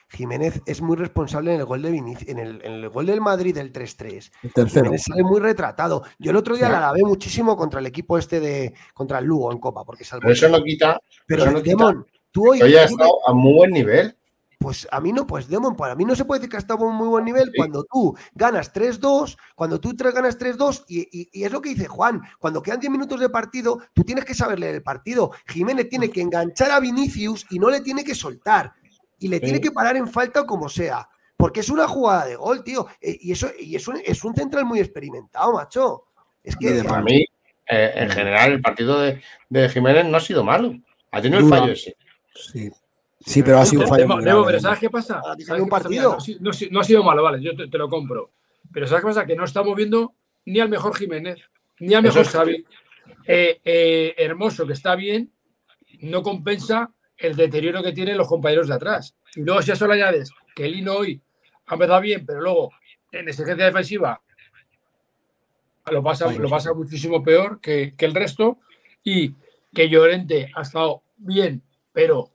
Jiménez es muy responsable en el gol de en el, gol del Madrid del 3-3. Jiménez sale muy retratado. Yo el otro día la lavé muchísimo contra el equipo este de. contra el Lugo en Copa, porque Pero eso no quita. Pero, eso no Demon, tú hoy. Hoy has estado a muy buen nivel. Pues a mí no, pues Demon, para mí no se puede decir que ha estado a un muy buen nivel cuando tú ganas 3-2, cuando tú ganas 3-2, y, y, es lo que dice Juan, cuando quedan 10 minutos de partido, tú tienes que saber leer el partido. Jiménez tiene que enganchar a Vinicius y no le tiene que soltar. Y le tiene que parar en falta como sea. Porque es una jugada de gol, tío. Eh, y eso y es un, es un central muy experimentado, macho. Es que. Para mí, eh, en general, el partido de, de Jiménez no ha sido malo. Ha tenido el fallo ese. Sí. Sí, pero ha sido un fallo. Pero ¿sabes qué pasa? ¿Sabes un pasa? partido. Mira, No, ha no no sido malo, vale, yo te, te lo compro. Pero ¿sabes qué pasa? Que no estamos viendo ni al mejor Jiménez, ni al mejor Xavi. Eh, eh, Hermoso, que está bien, no compensa el deterioro que tienen los compañeros de atrás. Y luego, si a eso le añades que el Lino hoy ha empezado bien, pero luego en exigencia defensiva lo pasa, lo pasa muchísimo peor que, que el resto. Y que Llorente ha estado bien, pero,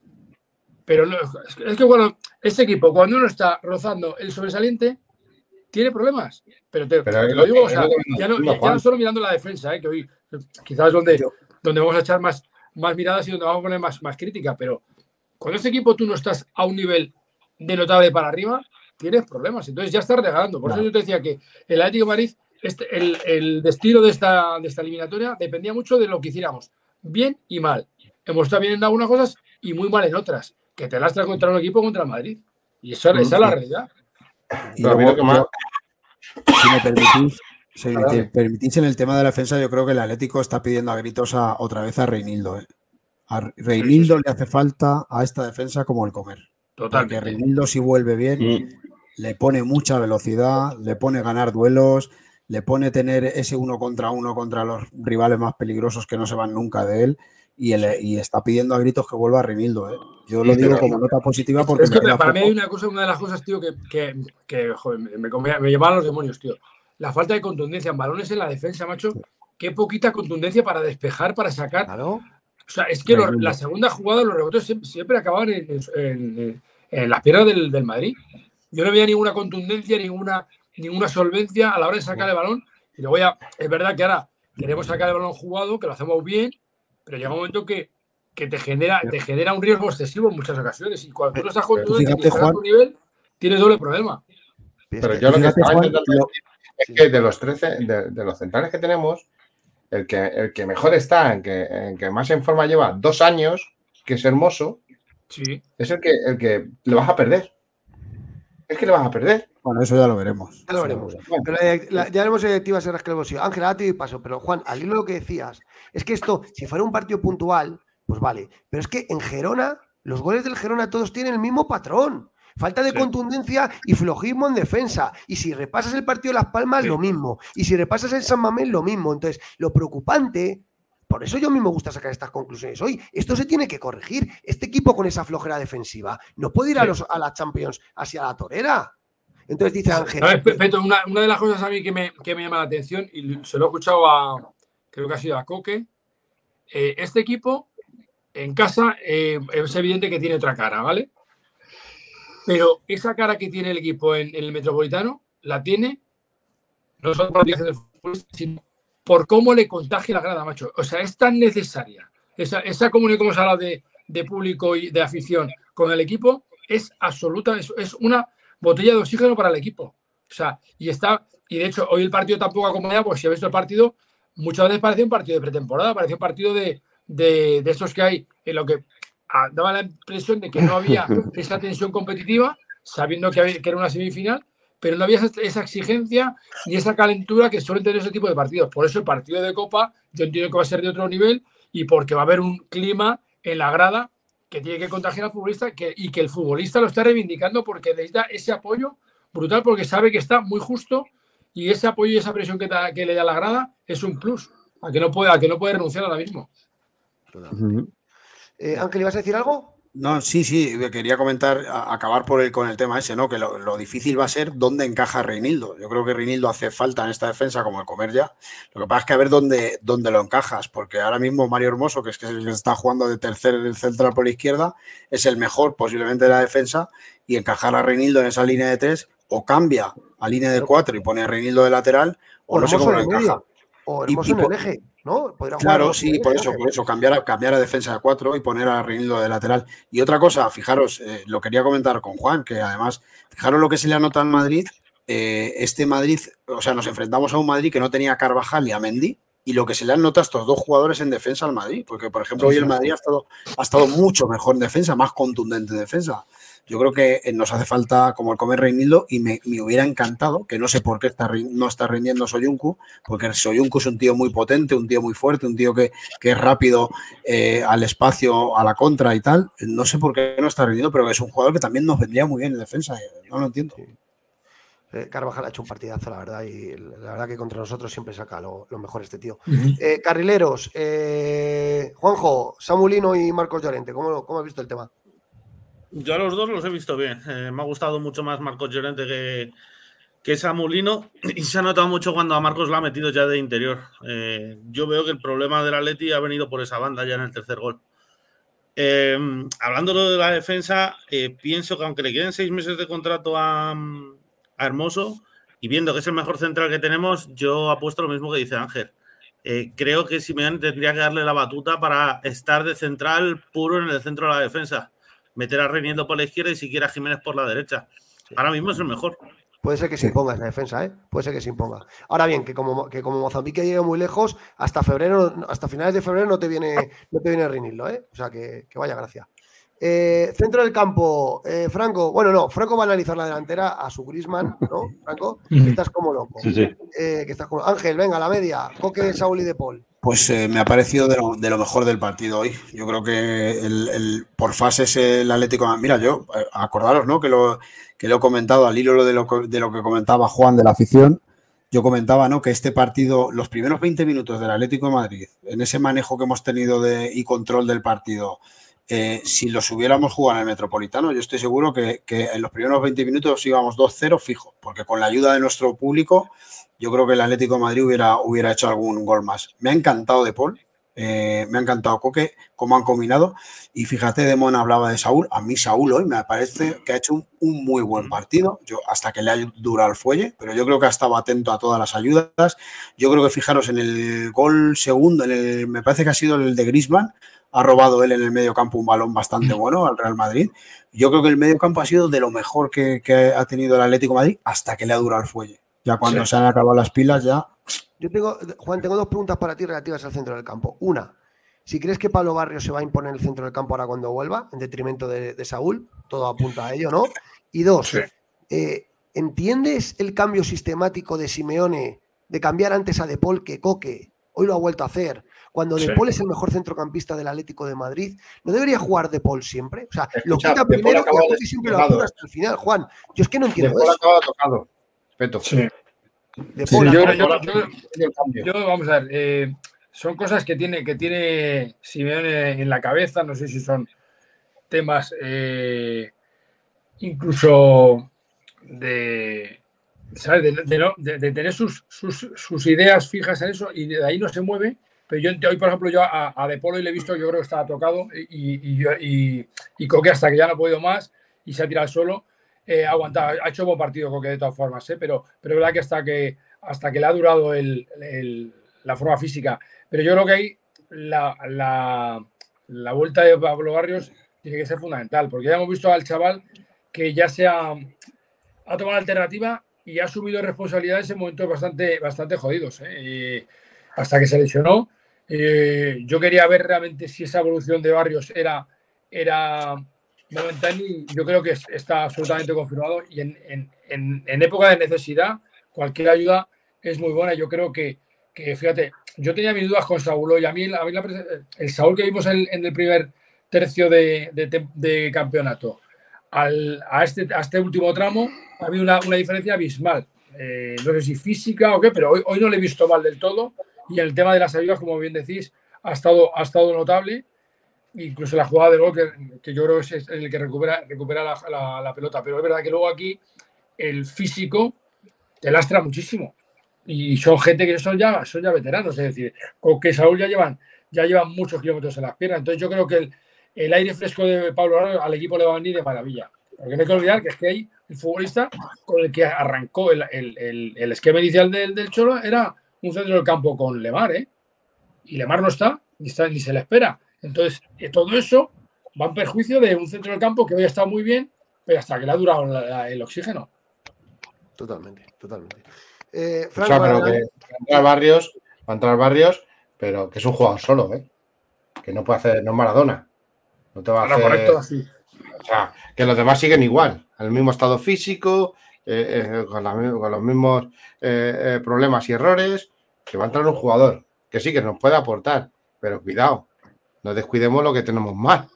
pero no, es que- es que bueno, este equipo, cuando uno está rozando el sobresaliente, tiene problemas. Pero te, Pero te es lo digo, que- o sea, ya no solo mirando la defensa, eh, que hoy quizás es donde, donde vamos a echar más, más miradas y donde vamos a poner más, más crítica, pero cuando este equipo tú no estás a un nivel de notable para arriba, tienes problemas. Entonces ya estás regalando. Por eso yo te decía que el Atlético de Madrid, este, el, el destino de esta, de esta eliminatoria dependía mucho de lo que hiciéramos, bien y mal. Hemos estado bien en algunas cosas y muy mal en otras, que te lastras contra un equipo contra Madrid. Y eso, esa es la realidad. Y luego, que más- si me permitís, si me Dale. permitís en el tema de la defensa, yo creo que el Atlético está pidiendo a gritos a- otra vez a Reinildo. ¿eh? A Reinildo le hace falta a esta defensa como el comer. Porque Totalmente. Reinildo si vuelve bien, Mm. le pone mucha velocidad, le pone ganar duelos, le pone tener ese uno contra uno contra los rivales más peligrosos que no se van nunca de él y, el- y está pidiendo a gritos que vuelva Reinildo. ¿eh? Yo lo digo como nota positiva porque Es que para mí hay una cosa, una de las cosas, tío, que, que, que, joder, me, me, me llamaban los demonios, tío. La falta de contundencia en balones en la defensa, macho. Qué poquita contundencia para despejar, para sacar. Claro. O sea, es que los- la segunda jugada, los rebotes siempre, siempre acababan en, en- en- en las piernas del, del Madrid. Yo no veía ninguna contundencia, ninguna, ninguna solvencia a la hora de sacar el balón. Y luego ya, es verdad que ahora queremos sacar el balón jugado, que lo hacemos bien, pero llega un momento que, que te, genera, te genera un riesgo excesivo en muchas ocasiones. Y cuando tú no estás Juan. tu nivel, tienes doble problema. Pero yo lo que estaba Juan, intentando lo- decir es que de los 13, de, de los centrales que tenemos, el que, el que mejor está, en que, en que más en forma lleva dos años, que es hermoso, Sí. es el que, el que le vas a perder. Es que le vas a perder. Bueno, eso ya lo veremos. Ya lo veremos. Pero la- la- ya veremos si directiva se rasca el bolsillo. Ángel, a ti y paso. Pero Juan, al hilo de lo que decías, es que esto, si fuera un partido puntual, pues vale. Pero es que en Gerona, los goles del Gerona todos tienen el mismo patrón. Falta de Sí. contundencia y flojismo en defensa. Y si repasas el partido de Las Palmas, Sí. lo mismo. Y si repasas el San Mamés, lo mismo. Entonces, lo preocupante, por eso yo a mí me gusta sacar estas conclusiones hoy, esto se tiene que corregir. Este equipo con esa flojera defensiva no puede ir a, los, a la Champions hacia la torera. Entonces dice Ángel. ¿Sabes, Pe- Peto? Una, una de las cosas a mí que me, que me llama la atención, y se lo he escuchado a, creo que ha sido a Coque, eh, este equipo en casa eh, es evidente que tiene otra cara, ¿vale? Pero esa cara que tiene el equipo en, en el Metropolitano la tiene no solo por lo que dice el futbolista, sino por cómo le contagia la grada, macho. O sea, es tan necesaria esa, esa comunión como se habla de, de público y de afición con el equipo, es absoluta, es, es una botella de oxígeno para el equipo. O sea, y está, y de hecho, hoy el partido tampoco acompañado, porque si habéis visto el partido, muchas veces parece un partido de pretemporada, parece un partido de, de, de estos que hay en lo que ah, daba la impresión de que no había esa tensión competitiva, sabiendo que, había- que era una semifinal, pero no había esa, esa exigencia ni esa calentura que suelen tener ese tipo de partidos. Por eso el partido de Copa yo entiendo que va a ser de otro nivel y porque va a haber un clima en la grada que tiene que contagiar al futbolista que, y que el futbolista lo está reivindicando porque necesita ese apoyo brutal porque sabe que está muy justo y ese apoyo y esa presión que, da- que le da la grada es un plus, a que no puede, a que no puede renunciar ahora mismo. Eh, Ángel, ¿ibas a decir algo? No, sí, sí, quería comentar, acabar por el, con el tema ese, ¿no? Que lo, lo difícil va a ser dónde encaja Reinildo. Yo creo que Reinildo hace falta en esta defensa como el comer ya. Lo que pasa es que a ver dónde, dónde lo encajas, porque ahora mismo Mario Hermoso, que es que se está jugando de tercer el central por la izquierda, es el mejor posiblemente de la defensa, y encajar a Reinildo en esa línea de tres, o cambia a línea de cuatro y pone a Reinildo de lateral, o, O no sé cómo lo el encaja. O Hermoso y en el por- eje, ¿no? Podría Claro, sí, por eje. eso, por eso, cambiar a, cambiar a defensa de cuatro y poner a Reinildo de lateral. Y otra cosa, fijaros, eh, lo quería comentar con Juan, que además, fijaros lo que se le anota al Madrid. eh, este Madrid, o sea, nos enfrentamos a un Madrid que no tenía a Carvajal y a Mendy, y lo que se le han notado a estos dos jugadores en defensa al Madrid. Porque, por ejemplo, hoy el Madrid ha estado, ha estado mucho mejor en defensa, más contundente en defensa. Yo creo que eh, nos hace falta como el comer Reinildo y me, hubiera encantado, que no sé por qué está, no está rindiendo Soyuncu, porque Soyuncu es un tío muy potente, un tío muy fuerte, un tío que, que es rápido eh, al espacio, a la contra y tal. No sé por qué no está rindiendo, pero es un jugador que también nos vendría muy bien en defensa. Eh, no lo entiendo. Carvajal ha hecho un partidazo, la verdad, y la verdad que contra nosotros siempre saca lo, mejor este tío. carrileros, Juanjo, Samulino y Marcos Llorente, ¿cómo, ¿cómo has visto el tema? Yo a los dos los he visto bien. Eh, me ha gustado mucho más Marcos Llorente que, que Samulino y se ha notado mucho cuando a Marcos lo ha metido ya de interior. Eh, yo veo que el problema del Atleti ha venido por esa banda ya en el tercer gol. Eh, hablando de la defensa, pienso que aunque le queden seis meses de contrato a, a, Hermoso y viendo que es el mejor central que tenemos, yo apuesto lo mismo que dice Ángel. creo que Simeone tendría que darle la batuta para estar de central puro en el centro de la defensa meter a Reiniendo por la izquierda y siquiera a Jiménez por la derecha. Ahora mismo es el mejor. Puede ser que se imponga esa defensa, ¿eh? Puede ser que se imponga. Ahora bien, que como, que como Mozambique llegue muy lejos, hasta febrero, hasta finales de febrero no te viene, no te viene ¿eh? O sea que, vaya gracia. Eh, centro del campo, eh, Franco. Bueno, no, Franco va a analizar la delantera a su Grisman, ¿no? Franco, estás como loco. Sí, sí. que estás como... Ángel, venga, la media. Coque, Saúl y De Paul. Pues eh, me ha parecido de lo, mejor del partido hoy. Yo creo que el, por fases el Atlético. Mira, yo, eh, acordaros, ¿no? Que lo, que lo he comentado al hilo de lo, de lo que comentaba Juan de la afición. Yo comentaba, ¿no? Que este partido, los primeros 20 minutos del Atlético de Madrid, en ese manejo que hemos tenido de, y control del partido, eh, si los hubiéramos jugado en el Metropolitano, yo estoy seguro que, que en los primeros 20 minutos íbamos 2-0 fijo, porque con la ayuda de nuestro público yo creo que el Atlético de Madrid hubiera, hubiera hecho algún gol más. Me ha encantado De Paul, eh, me ha encantado Coque, cómo han combinado. Y fíjate, Demon hablaba de Saúl. A mí Saúl hoy me parece que ha hecho un, muy buen partido, yo, hasta que le ha durado el fuelle, pero yo creo que ha estado atento a todas las ayudas. Yo creo que fijaros en el gol segundo, en el, me parece que ha sido el de Grisman, ha robado él en el medio campo un balón bastante bueno al Real Madrid. Yo creo que el medio campo ha sido de lo mejor que, que ha tenido el Atlético de Madrid hasta que le ha durado el fuelle. Ya cuando se han acabado las pilas, ya. Yo tengo, Juan, tengo dos preguntas para ti relativas al centro del campo. Una, si crees que Pablo Barrio se va a imponer en el centro del campo ahora cuando vuelva, en detrimento de, Saúl, todo apunta a ello, ¿no? Y dos, eh, ¿entiendes el cambio sistemático de Simeone de cambiar antes a De Paul que Coque? Hoy lo ha vuelto a hacer. Cuando De Paul es el mejor centrocampista del Atlético de Madrid, ¿no debería jugar De Paul siempre? O sea, lo quita primero y siempre lo apura hasta el final. Juan, yo es que no entiendo de eso. tocado. Sí. yo, vamos a ver, eh, son cosas que tiene, que tiene Simeone en la cabeza, no sé si son temas eh, incluso de, De, tener sus, sus, ideas fijas en eso y de ahí no se mueve. Pero yo hoy, por ejemplo, yo a, De Polo le he visto, yo creo que estaba tocado y, y, y, y Coque hasta que ya no ha podido más y se ha tirado solo eh, aguantado. Ha hecho buen partido Coque de todas formas, ¿eh? pero, pero es verdad que hasta que, hasta que le ha durado el, la forma física. Pero yo creo que ahí la, la, la, vuelta de Pablo Barrios tiene que ser fundamental, porque ya hemos visto al chaval que ya se ha, ha tomado la alternativa y ha asumido responsabilidades en momentos bastante, bastante jodidos. ¿eh? Hasta que se lesionó. Eh, yo quería ver realmente si esa evolución de Barrios era, era Momentani yo creo que está absolutamente confirmado y en, época de necesidad cualquier ayuda es muy buena. Yo creo que, fíjate, yo tenía mis dudas con Saúl y a mí, el Saúl que vimos en, el primer tercio de, campeonato a, este, a este último tramo ha habido una, diferencia abismal. Eh, no sé si física o qué, pero hoy, hoy no le he visto mal del todo y el tema de las ayudas, como bien decís, ha estado, ha estado notable incluso la jugada de gol, que, yo creo que es el que recupera, recupera la, pelota. Pero es verdad que luego aquí el físico te lastra muchísimo. Y son gente que son ya, son ya veteranos, es decir, con que Saúl ya llevan, ya llevan muchos kilómetros en las piernas. Entonces yo creo que el, aire fresco de Pablo al equipo le va a venir de maravilla. Porque no hay que olvidar que es que hay el futbolista con el que arrancó el, esquema inicial del, del, Cholo era un centro del campo con Lemar, ¿eh? Y Lemar no está, ni, está, ni se le espera. Entonces, eh, todo eso va en perjuicio de un centro del campo que hoy está muy bien, pero hasta que le ha durado el oxígeno. Totalmente, totalmente. Eh, pero que Barrios va a entrar Barrios, pero que es un jugador solo, ¿eh? Que no puede hacer, no es Maradona. No te va a hacer. correcto, sí. O sea, que los demás siguen igual, al mismo estado físico, eh, eh, con, la- con los mismos eh, eh, problemas y errores, que va a entrar un jugador que sí que nos puede aportar, pero cuidado, no descuidemos lo que tenemos mal.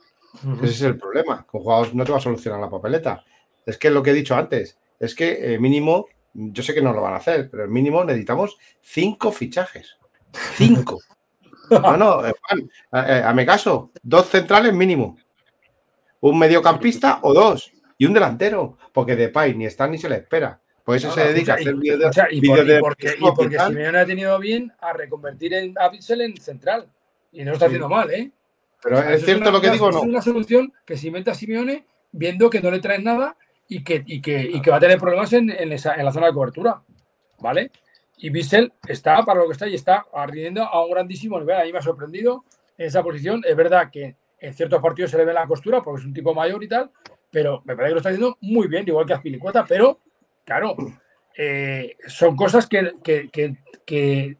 Ese es el problema. Con jugadores no te va a solucionar la papeleta. Es que lo que he dicho antes, es que eh, mínimo, yo sé que no lo van a hacer, pero el mínimo necesitamos cinco fichajes. Cinco. No, no, eh, Juan, eh, eh, hazme caso, dos centrales mínimo. Un mediocampista o dos. Y un delantero. Porque Depay ni está ni se le espera. Por eso No, se dedica a escucha, hacer y- vídeos de, escucha, y, vídeos por- y de porque, y Facebook y porque. Simeone ha tenido bien a reconvertir en, a Pixel en central. Y no lo está Sí. haciendo mal, ¿eh? Pero O sea, es cierto una- lo que digo o no. Es una solución que se inventa Simeone viendo que no le traen nada y que, y que, y que va a tener problemas en, en esa- en la zona de cobertura. ¿Vale? Y Bissell está para lo que está y está ardiendo a un grandísimo nivel. A mí me ha sorprendido en esa posición. Es verdad que en ciertos partidos se le ve la costura porque es un tipo mayor y tal, pero me parece que lo está haciendo muy bien, igual que Azpilicueta. Pero, claro, eh, son cosas que, que- que-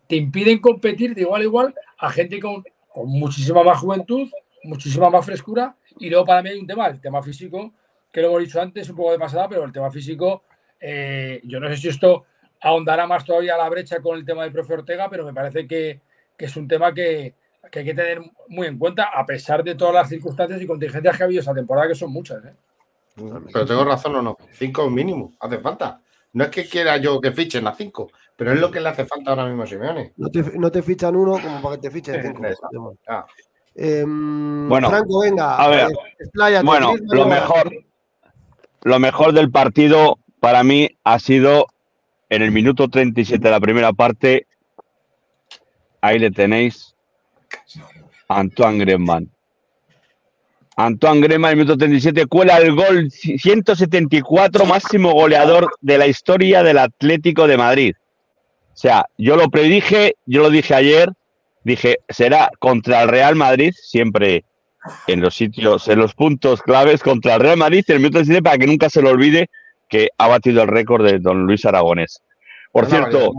te impiden competir de igual a igual a gente con, muchísima más juventud, muchísima más frescura. Y luego para mí hay un tema, el tema físico, que lo hemos dicho antes, un poco de pasada, pero el tema físico, eh, yo no sé si esto ahondará más todavía la brecha con el tema del profe Ortega, pero me parece que, que es un tema que, que hay que tener muy en cuenta, a pesar de todas las circunstancias y contingencias que ha habido esa temporada, que son muchas. ¿eh? Pero tengo razón o no. Cinco mínimo, hace falta. No es que quiera yo que fichen a cinco, pero es lo que le hace falta ahora mismo a Simeone. No te, no te fichan uno como para que te fichen cinco. Ah. Em, Bueno, Franco, venga. a ver. eh, Bueno, lo mejor, lo mejor del partido para mí ha sido en el minuto 37 de la primera parte. Ahí le tenéis. Antoine Griezmann. Antoine en el minuto 37, cuela el gol 174, máximo goleador de la historia del Atlético de Madrid. O sea, yo lo predije, yo lo dije ayer, dije, será contra el Real Madrid, siempre en los sitios, en los puntos claves contra el Real Madrid, el minuto 37, para que nunca se le olvide que ha batido el récord de don Luis Aragonés. Por cierto,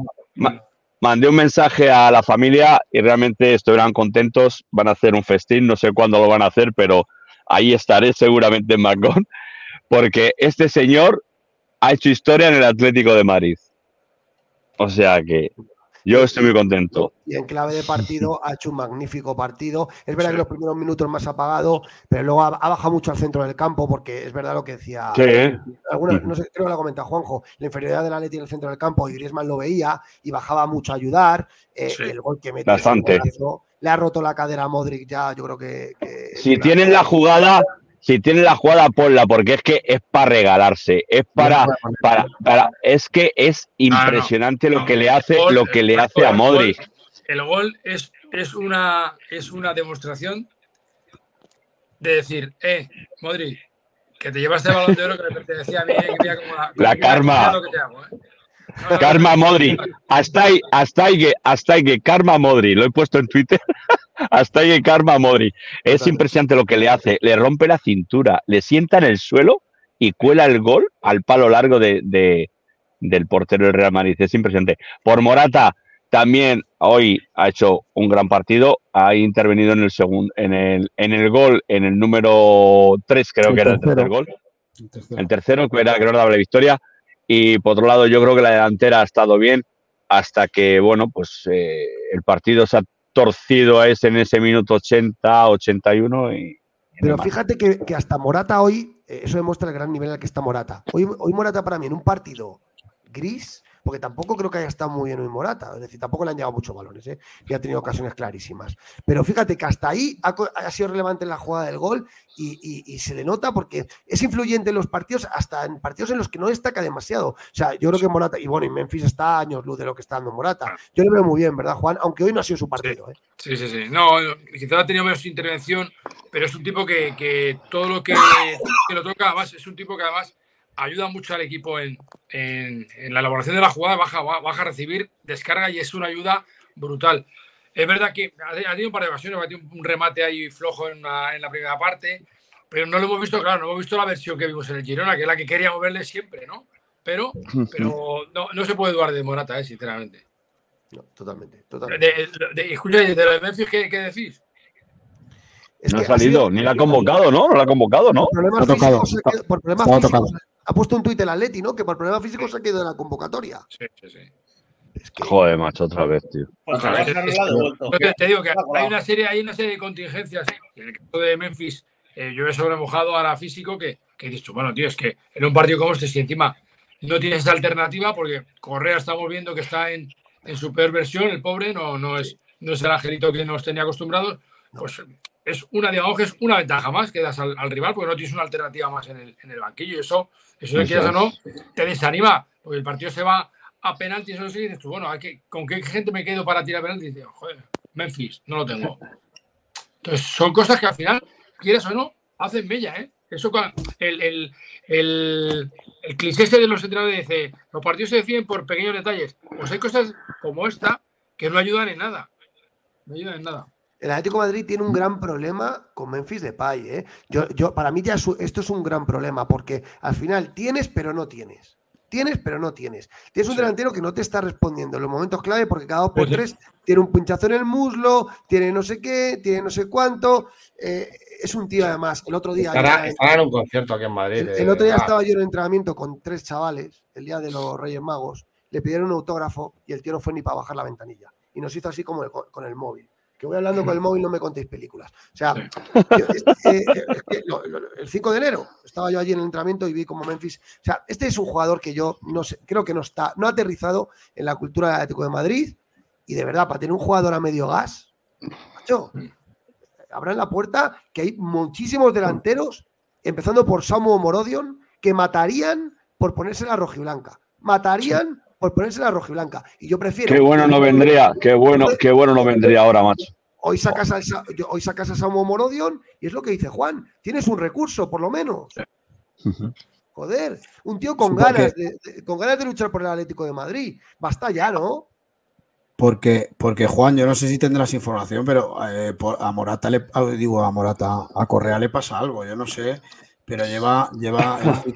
mandé un mensaje a la familia y realmente estuvieran contentos. Van a hacer un festín, no sé cuándo lo van a hacer, pero ahí estaré seguramente en Macón, porque este señor ha hecho historia en el Atlético de Madrid. O sea que yo estoy muy contento. Y en clave de partido ha hecho un magnífico partido. Es verdad que los primeros minutos más apagado, pero luego ha, ha bajado mucho al centro del campo, porque es verdad lo que decía. Sí, alguna- no sé, creo que la comenta Juanjo, la inferioridad del Atleti en el centro del campo y Griezmann lo veía y bajaba mucho a ayudar. eh, Sí. el gol que metió Bastante. golazo. Le ha roto la cadera a Modric ya, yo creo que. que- si que- tienen la jugada, si tienen la jugada, ponla, porque es que es para regalarse, es para, para, para, es que es impresionante lo que le hace, gol- lo que le hace a Modric. El gol es, es, una, es una demostración de decir, eh, Modric, que te llevaste el balón de oro que me pertenecía a mí, que cómo La mira- karma. mira lo que te hago, eh. Karma no, Modric, hasta ahí, hasta ahí que, hasta ahí que Karma Modric, lo he puesto en Twitter, hasta ahí que Karma Modric. Es Totalmente. impresionante lo que le hace, le rompe la cintura, le sienta en el suelo y cuela el gol al palo largo de, de- del portero del Real Madrid. Es impresionante. Por Morata, también hoy ha hecho un gran partido, ha intervenido en el segundo, en el, en el gol, en el número 3, creo El que era el tercero. tercer gol el tercero, que era que daba la victoria. Y por otro lado, yo creo que la delantera ha estado bien hasta que, bueno, pues eh, el partido se ha torcido a ese en ese minuto 80, 81 y, y Pero fíjate que, que hasta Morata hoy, eh, eso demuestra el gran nivel al que está Morata. Hoy, hoy Morata para mí en un partido gris, porque tampoco creo que haya estado muy bien hoy Morata, es decir, tampoco le han llegado muchos balones, ¿eh? y ha tenido ocasiones clarísimas. Pero fíjate que hasta ahí ha, sido relevante en la jugada del gol y, y- y se le nota porque es influyente en los partidos, hasta en partidos en los que no destaca demasiado. O sea, yo creo que Morata, y bueno, y Memphis está a años luz de lo que está dando Morata. Yo le veo muy bien, ¿verdad, Juan? Aunque hoy no ha sido su partido. ¿eh? Sí, sí, sí. No, quizás ha tenido menos intervención, pero es un tipo que, que todo lo que, que lo toca, además, es un tipo que además ayuda mucho al equipo en, en- en la elaboración de la jugada, baja, baja a recibir, descarga y es una ayuda brutal. Es verdad que ha tenido un par de ocasiones, ha tenido un remate ahí flojo en, una- en la primera parte, pero no lo hemos visto, claro, no hemos visto la versión que vimos en el Girona, que es la que queríamos verle siempre, ¿no? Pero, pero no, no se puede dudar de Morata, eh, sinceramente. No, totalmente. totalmente. De, de, escucha, de lo de Memphis, ¿qué, qué decís? Es no que ha salido, sido- ni la ha convocado, ¿no? No la ha convocado, ¿no? por problemas Está tocado, se por problemas estaba físicos, tocado. Ha puesto un tuit el Atleti, ¿no? Que por problemas físicos se ha quedado de la convocatoria. Sí, sí, sí. Es que, Joder, macho, otra vez, tío. Pues Otra vez, te digo que hay una serie, hay una serie de contingencias. En el caso de Memphis, eh, yo he sobremojado ahora físico que, que he dicho, bueno, tío, es que en un partido como este, si encima no tienes esa alternativa, porque Correa estamos viendo que está en, en su peor versión, el pobre, no, no, es, no es el angelito que nos tenía acostumbrados, pues es una, digamos que es una ventaja más que das al, al rival, porque no tienes una alternativa más en el, en el banquillo. Y eso, eso, Eso quieras o no, te desanima, porque el partido se va a penaltis, eso sí, dices tú, bueno, ¿a qué- ¿con qué gente me quedo para tirar penaltis? Y dices, joder, Memphis, no lo tengo. Entonces, son cosas que al final, quieras o no, hacen mella, ¿eh? Eso el, el, el, el cliché ese de los entrenadores dice, los partidos se deciden por pequeños detalles. Pues hay cosas como esta que no ayudan en nada. No ayudan en nada. El Atlético de Madrid tiene un gran problema con Memphis Depay, ¿eh? Yo, yo, para mí ya es un- esto es un gran problema porque al final tienes pero no tienes. Tienes pero no tienes. Tienes un Sí. delantero que no te está respondiendo en los momentos clave porque cada dos por Sí, sí. tres tiene un pinchazo en el muslo, tiene no sé qué, tiene no sé cuánto. eh, es un tío además. El otro día... Estará, en un concierto aquí en Madrid. el, de- el otro día ah, estaba yo en entrenamiento con tres chavales, el día de los Reyes Magos, le pidieron un autógrafo y el tío no fue ni para bajar la ventanilla. Y nos hizo así como el- con el móvil. Que voy hablando con el móvil, no me contéis películas. O sea, eh, lo- el 5 de enero estaba yo allí en el entrenamiento y vi como Memphis. O sea, este es un jugador que yo no sé, creo que no está, no ha aterrizado en la cultura del Atlético de Madrid. Y de verdad, para tener un jugador a medio gas, macho, abran la puerta que hay muchísimos delanteros, empezando por Samu Morodion, que matarían por ponerse la rojiblanca. Matarían por ponerse la rojiblanca. Y yo prefiero. Qué bueno no vendría, qué bueno, qué bueno no vendría ahora, macho. Hoy sacas, al hoy sacas a Samu Morodion y es lo que dice Juan. Tienes un recurso, por lo menos. Joder, un tío con ganas, de, de- con ganas de luchar por el Atlético de Madrid. Basta ya, ¿no? Porque, porque Juan, yo no sé si tendrás información, pero eh, por- a Morata le digo a Morata, a Correa le pasa algo, yo no sé, pero lleva, lleva el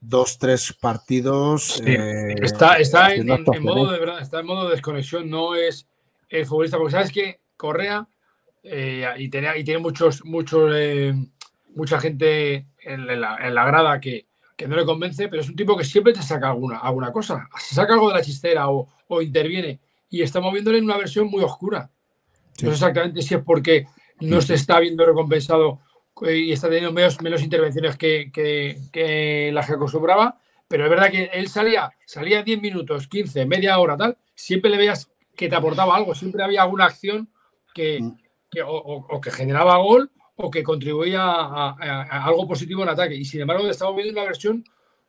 dos, tres partidos. Sí, eh, Está, está en, modo de verdad, está en modo de desconexión, no es el futbolista, porque sabes que Correa eh, y, tiene, y tiene muchos, muchos eh, mucha gente en, la, en la grada que, que no le convence, pero es un tipo que siempre te saca alguna, alguna cosa, se saca algo de la chistera o, o interviene y estamos viéndole en una versión muy oscura. Sí. No sé exactamente si es porque no se está viendo recompensado y está teniendo menos, menos intervenciones que, que- que las que acostumbraba, pero es verdad que él salía, salía 10 minutos, 15, media hora, tal, siempre le veías que te aportaba algo, siempre había alguna acción que, Mm. que o, o- o que generaba gol o que contribuía a, a- a algo positivo en ataque. Y sin embargo, estamos viendo una versión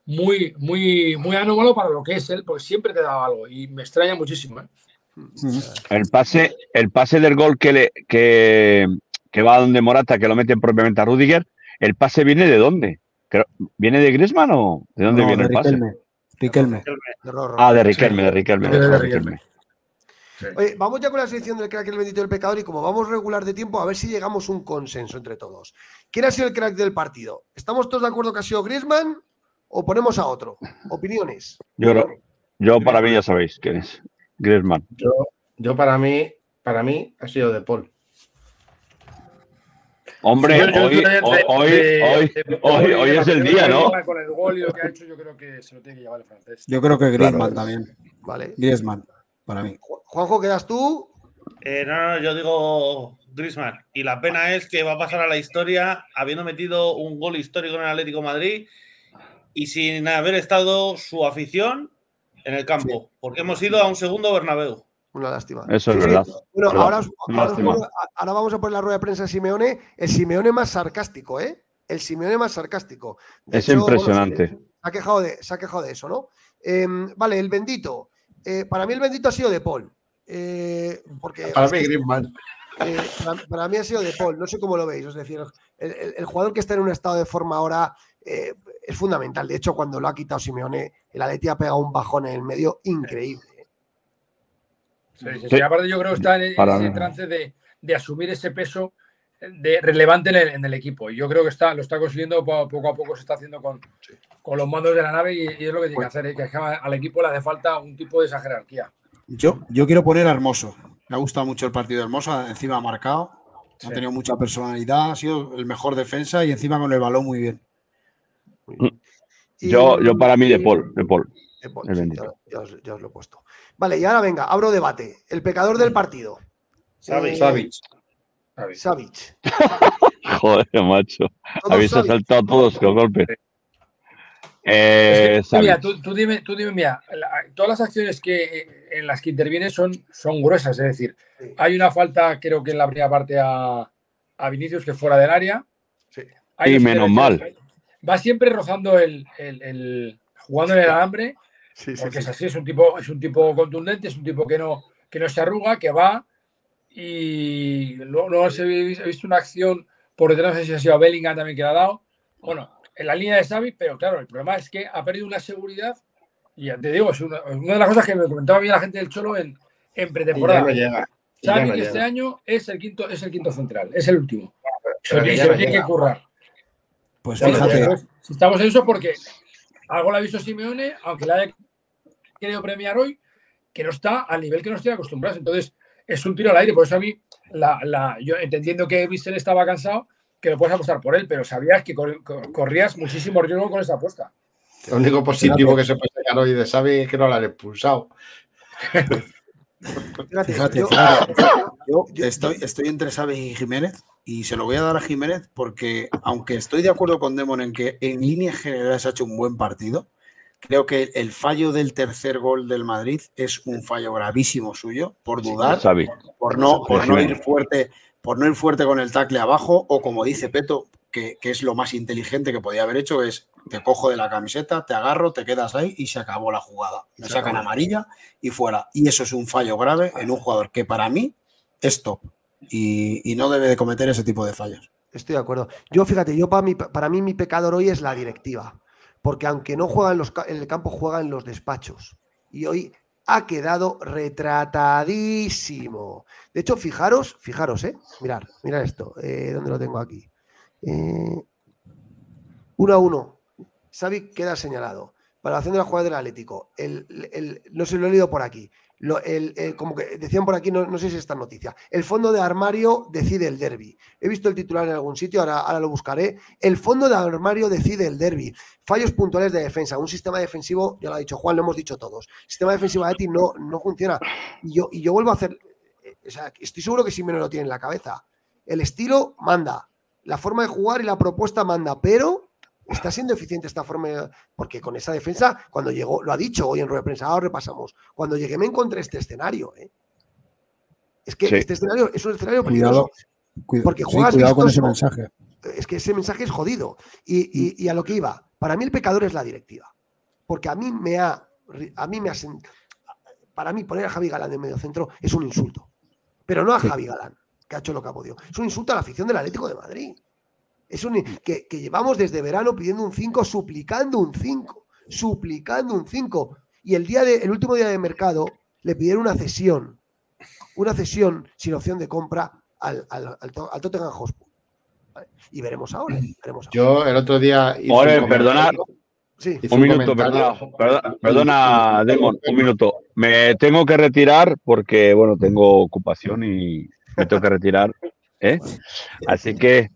muy, muy, muy anómalo para lo que es él, porque siempre te daba algo y me extraña muchísimo. ¿eh? Ujú. El pase, el pase del gol que, le, que, que va donde Morata, que lo mete propiamente a Rudiger, ¿el pase viene de dónde? Creo- ¿Viene de Griezmann o de dónde No, viene de el pase? Riquelme. Riquelme. Ah, de Riquelme, de Riquelme. De de Riquelme. Oye, vamos ya con la sección del crack el bendito del pecador y como vamos regular de tiempo, a ver si llegamos a un consenso entre todos. ¿Quién ha sido el crack del partido? ¿Estamos todos de acuerdo que ha sido Griezmann o ponemos a otro? Opiniones. Yo, creo- yo para mí ya sabéis quién es. Griezmann. Yo, yo para mí, para mí ha sido De Paul. Hombre, Yo- yo- hoy, hoy, hoy, de- hoy, de- hoy- hoy es el día, ¿no? Con el gol y lo que ha hecho, yo creo que se lo tiene que llevar el francés. Yo creo que Griezmann Claro. también. Vale. Griezmann, para mí. Ju- Juanjo, ¿quedas tú? Eh, no, no, yo digo Griezmann. Y la pena es que va a pasar a la historia habiendo metido un gol histórico en el Atlético de Madrid y sin haber estado su afición en el campo. Porque hemos ido a un segundo Bernabéu. Una lástima. Eso es Sí, verdad. Bueno, Verdad. ahora, os- ahora os lástima. pongo- ahora vamos a poner la rueda de prensa de Simeone. El Simeone más sarcástico, ¿eh? El Simeone más sarcástico. De Es hecho, bueno, impresionante. se, ha quejado de, se ha quejado de eso, ¿no? Em, vale, el bendito. Eh, para mí el bendito ha sido de Paul. Eh, porque Para mí, Griezmann. Eh, para, para mí ha sido de Paul, no sé cómo lo veis. Es decir, el, el- el jugador que está en un estado de forma ahora eh, es fundamental. De hecho, cuando lo ha quitado Simeone, el Atleti ha pegado un bajón en el medio increíble. Sí, sí, Sí. sí. Aparte, yo creo que está en, Para ese trance de, de asumir ese peso de relevante en el, en el equipo. Y yo creo que está, lo está consiguiendo po- poco a poco, se está haciendo con, con los mandos de la nave y, y es lo que tiene que hacer. ¿eh? Que es que al equipo le hace falta un tipo de esa jerarquía. Yo, yo quiero poner a Hermoso. Me ha gustado mucho el partido de Hermoso, encima ha marcado, ha tenido mucha personalidad, ha sido el mejor defensa y encima con el balón muy bien. Yo, yo para mí de Paul, de Paul. ya, os, lo he puesto. Vale, y ahora venga, abro debate. El pecador del partido. Savic. Savic. Joder, macho. Habéis saltado todos con golpe. Eh, mira, tú, dime, tú dime, mira, todas las acciones que en las que interviene son, son gruesas, es decir, hay una falta, creo que en la primera parte a, a Vinicius que fuera del área. Sí. y menos mal. Va siempre rozando el, el, jugando en el alambre, porque es así, es un tipo, es un tipo contundente, es un tipo que no, que no se arruga, que va y luego, he visto una acción por detrás, no sé si ha sido Bellingham también que le ha dado. Bueno, en la línea de Xavi, pero claro, el problema es que ha perdido una seguridad y te digo, es una, de las cosas que me comentaba bien la gente del Cholo en, en pretemporada. Xavi este año es el quinto, es el quinto central, es el último. se, tiene que currar. Pues fíjate. si estamos en eso porque algo lo ha visto Simeone, aunque le haya querido premiar hoy, que no está al nivel que nos tiene acostumbrados. Entonces, es un tiro al aire. Por eso a mí, la, yo entendiendo que Vissel estaba cansado, que lo puedes apostar por él, pero sabías que corrías muchísimo riesgo con esa apuesta. Lo único positivo que se puede sacar hoy de Xavi es que no la han expulsado. Fíjate, yo, estoy, estoy entre Xavi y Jiménez y se lo voy a dar a Jiménez porque aunque estoy de acuerdo con Demon en que en línea general se ha hecho un buen partido, creo que el fallo del tercer gol del Madrid es un fallo gravísimo suyo por dudar, por no, por no ir fuerte, por no ir fuerte con el tackle abajo o como dice Peto, que, es lo más inteligente que podía haber hecho, es te cojo de la camiseta, te agarro, te quedas ahí y se acabó la jugada. Me sacan amarilla y fuera. Y eso es un fallo grave en un jugador que para mí es top y, no debe de cometer ese tipo de fallos. Estoy de acuerdo. Yo, fíjate, yo para mí, para mí mi pecador hoy es la directiva. Porque aunque no juega en, los, el campo, juega en los despachos. Y hoy ha quedado retratadísimo. De hecho, fijaros, fijaros, ¿eh? Mirad, mirad esto. Eh, ¿Dónde lo tengo aquí? Eh, uno a uno. Xavi queda señalado. Valoración de la jugada del Atlético. no se lo he leído por aquí. Como que decían por aquí, no, sé si es esta noticia. El fondo de armario decide el derby. He visto el titular en algún sitio, ahora, ahora lo buscaré. El fondo de armario decide el derby. Fallos puntuales de defensa. Un sistema defensivo, ya lo ha dicho Juan, lo hemos dicho todos. Sistema defensivo de Eti no, no funciona. Y yo, y yo vuelvo a hacer. Eh, estoy seguro que Simeone lo tiene en la cabeza. El estilo manda. La forma de jugar y la propuesta manda, pero está siendo eficiente esta forma, porque con esa defensa, cuando llegó, lo ha dicho hoy en rueda de prensa, ahora repasamos, cuando llegué me encontré este escenario. ¿eh? Es que este escenario es un escenario peligroso. porque juegas cuidado con ese mensaje. Es que ese mensaje es jodido. Y, a lo que iba, para mí el pecador es la directiva. Porque a mí me ha, a mí me ha, para mí poner a Javi Galán en medio centro es un insulto. Pero no a Javi Galán, que ha hecho lo que ha podido. Es un insulto a la afición del Atlético de Madrid. Es un, que, llevamos desde verano pidiendo un 5, suplicando un 5, suplicando un 5. Y el, día de, el último día de mercado le pidieron una cesión, una cesión sin opción de compra al, al, al, Tottenham Hotspur. Y veremos ahora, Yo el otro día. perdona. un minuto, perdona, perdona, perdona, Demon, un minuto. Me tengo que retirar porque, bueno, tengo ocupación y me tengo que retirar. ¿eh? Así que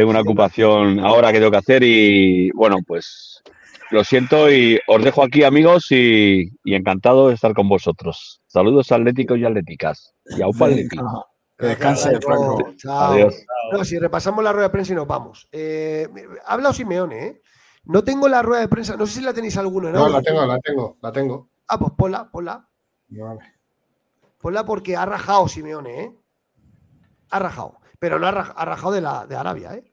tengo una ocupación ahora que tengo que hacer y bueno, pues lo siento y os dejo aquí amigos y, encantado de estar con vosotros. Saludos atléticos y atléticas. Y a Atlético. Que descanse, Franco. Adiós. si repasamos la rueda de prensa y nos vamos. Eh, ha hablado Simeone, ¿eh? No tengo la rueda de prensa, no sé si la tenéis alguna. No, la tengo, la tengo, la tengo. Ah, pues ponla, ponla. Vale. Ponla porque ha rajado Simeone, ¿eh? Ha rajado. Pero no ha rajado de, la, de Arabia, ¿eh?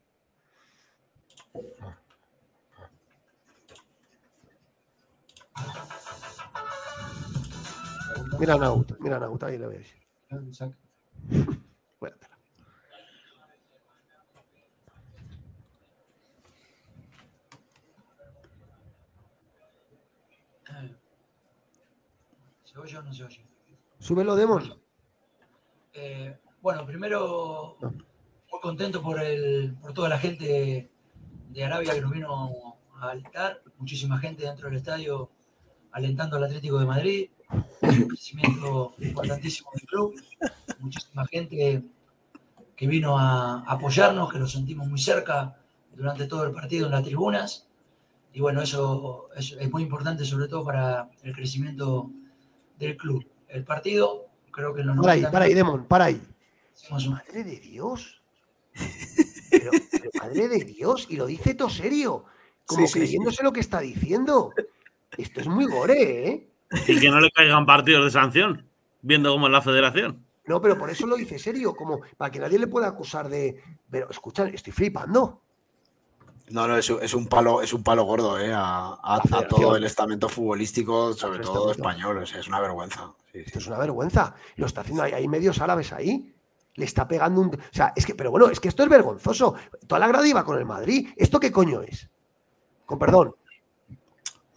Mira Naut, mira Naut, ahí le veis. Cuéntatela. ¿Se oye o no se oye? Súbelo, Demon. Eh, bueno, primero, muy contento por, el, por toda la gente de Arabia que nos vino a alentar, muchísima gente dentro del estadio alentando al Atlético de Madrid. un crecimiento importantísimo del club. Muchísima gente que vino a apoyarnos, que lo sentimos muy cerca durante todo el partido en las tribunas. Y bueno, eso es, es muy importante, sobre todo para el crecimiento del club. El partido, creo que en los Para ahí, 90 para ahí, Demon, para ahí. hicimos un- Madre de Dios. Pero, pero madre de Dios, y lo dice todo serio, como Sí, sí, creyéndose lo que está diciendo. Esto es muy gore, ¿eh? Y que no le caigan partidos de sanción, viendo cómo es la federación. No, pero por eso lo dice serio, como para que nadie le pueda acusar de. Pero escucha, estoy flipando. No, no, es, un- es un palo, es un palo gordo, ¿eh? A, a- a federación. todo el estamento futbolístico, sobre todo español. o sea, es una vergüenza. Sí, sí. Esto es una vergüenza. Lo está haciendo, hay, hay medios árabes ahí. Le está pegando un. O sea, es que, pero bueno, es que esto es vergonzoso. Toda la grada iba con el Madrid. ¿Esto qué coño es? Con perdón.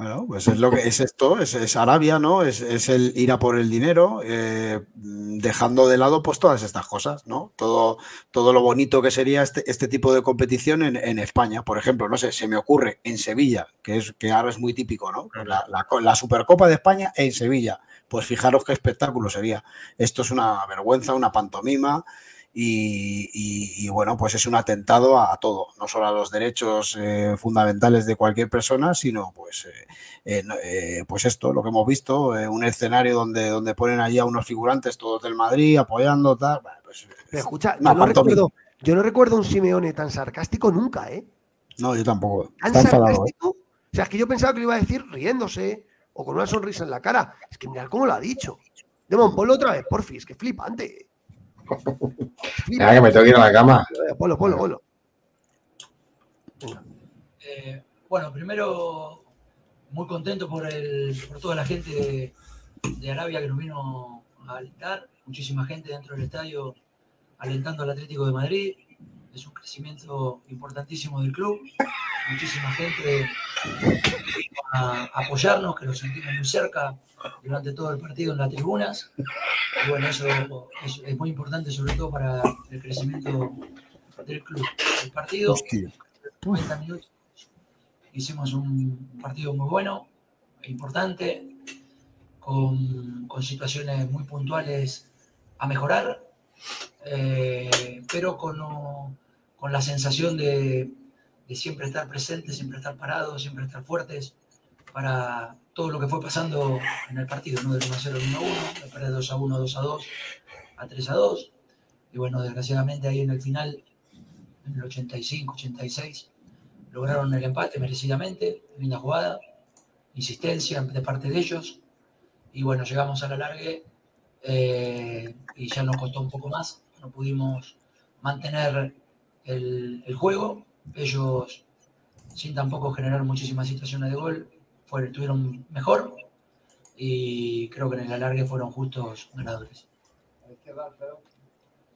Bueno, pues es lo que es esto, es, es Arabia, ¿no? Es, es el ir a por el dinero, eh, dejando de lado pues todas estas cosas, ¿no? Todo, todo lo bonito que sería este, este tipo de competición en, en España. Por ejemplo, no sé, se me ocurre en Sevilla, que es que ahora es muy típico, ¿no? La, la Supercopa de España en Sevilla. Pues fijaros qué espectáculo sería. Esto es una vergüenza, una pantomima. Y, y- y, bueno, pues es un atentado a, a todo, no solo a los derechos eh, fundamentales de cualquier persona, sino pues, eh, eh, pues esto, lo que hemos visto, un escenario donde, donde ponen allí a unos figurantes todos del Madrid apoyando, tal. bueno, pues, escucha, yo no, recuerdo, yo no recuerdo un Simeone tan sarcástico nunca, ¿eh? No, yo tampoco. Tan sarcástico. O sea, es que yo pensaba que lo iba a decir riéndose o con una sonrisa en la cara. Es que mirad cómo lo ha dicho. Demon, ponlo otra vez, porfi, es que flipante. Mira que me tengo que ir a la cama. Ponlo, ponlo, ponlo. Venga. Eh, bueno, primero, muy contento por, el, por toda la gente de, de Arabia que nos vino a alentar. Muchísima gente dentro del estadio alentando al Atlético de Madrid. Es un crecimiento importantísimo del club. Muchísima gente a apoyarnos, que lo sentimos muy cerca durante todo el partido en las tribunas. Y bueno, eso es, es muy importante, sobre todo para el crecimiento del club. El partido, Hostia. 90 minutos. Hicimos un partido muy bueno, importante, con, con situaciones muy puntuales a mejorar, eh, pero con, con la sensación de, de siempre estar presentes, siempre estar parados, siempre estar fuertes para todo lo que fue pasando en el partido, ¿no? Del 1 a 0 al 1 a 1, después de 2 a 1, 2 a 2, a 3 a 2. Y bueno, desgraciadamente ahí en el final, en el 85, 86, lograron el empate merecidamente, linda jugada, insistencia de parte de ellos. Y bueno, llegamos a la largue eh, y ya nos costó un poco más. No pudimos mantener el, el juego. Ellos, sin tampoco generar muchísimas situaciones de gol, fueron, tuvieron mejor. Y creo que en el alargue fueron justos ganadores.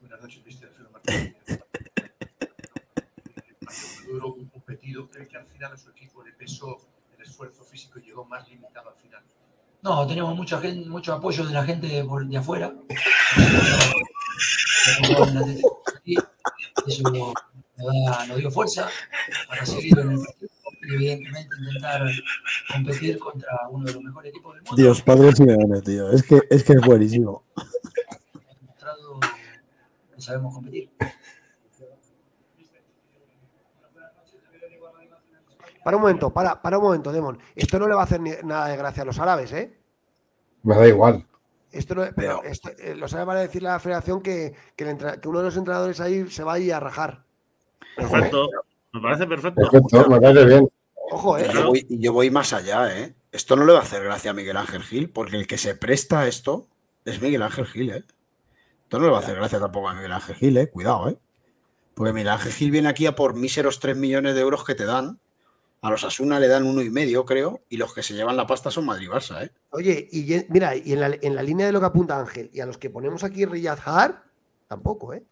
Buenas noches, mister Alfredo Martínez. Duro, competido. Creo que al final a su equipo le pesó el esfuerzo físico y llegó más limitado al final. No, tenemos mucha gente, mucho apoyo de la gente de, de afuera. Eso nos, nos dio fuerza para seguir en el partido y evidentemente intentar competir contra uno de los mejores equipos del mundo. Dios, padre Simeone, tío. Es que, es que es buenísimo. Hemos demostrado que sabemos competir. Para un momento, para, para un momento, Demon. Esto no le va a hacer ni- nada de gracia a los árabes, ¿eh? Me da igual. Esto no, pero esto- eh, los árabes van a decirle a la federación que, que el entra- que uno de los entrenadores ahí se va a ir a rajar. Perfecto. Me parece perfecto. Perfecto, me parece bien. Ojo, ¿eh? Y yo, voy, yo voy más allá, ¿eh? Esto no le va a hacer gracia a Miguel Ángel Gil, porque el que se presta a esto es Miguel Ángel Gil, ¿eh? Esto no le va a hacer gracia tampoco a Miguel Ángel Gil, ¿eh? Cuidado, ¿eh? Porque Miguel Ángel Gil viene aquí a por míseros 3 millones de euros que te dan. A los Asuna le dan uno y medio, creo, y los que se llevan la pasta son Madrid-Barça, ¿eh? Oye, y mira, y en la, en la línea de lo que apunta Ángel, y a los que ponemos aquí Riyad Har, tampoco, ¿eh?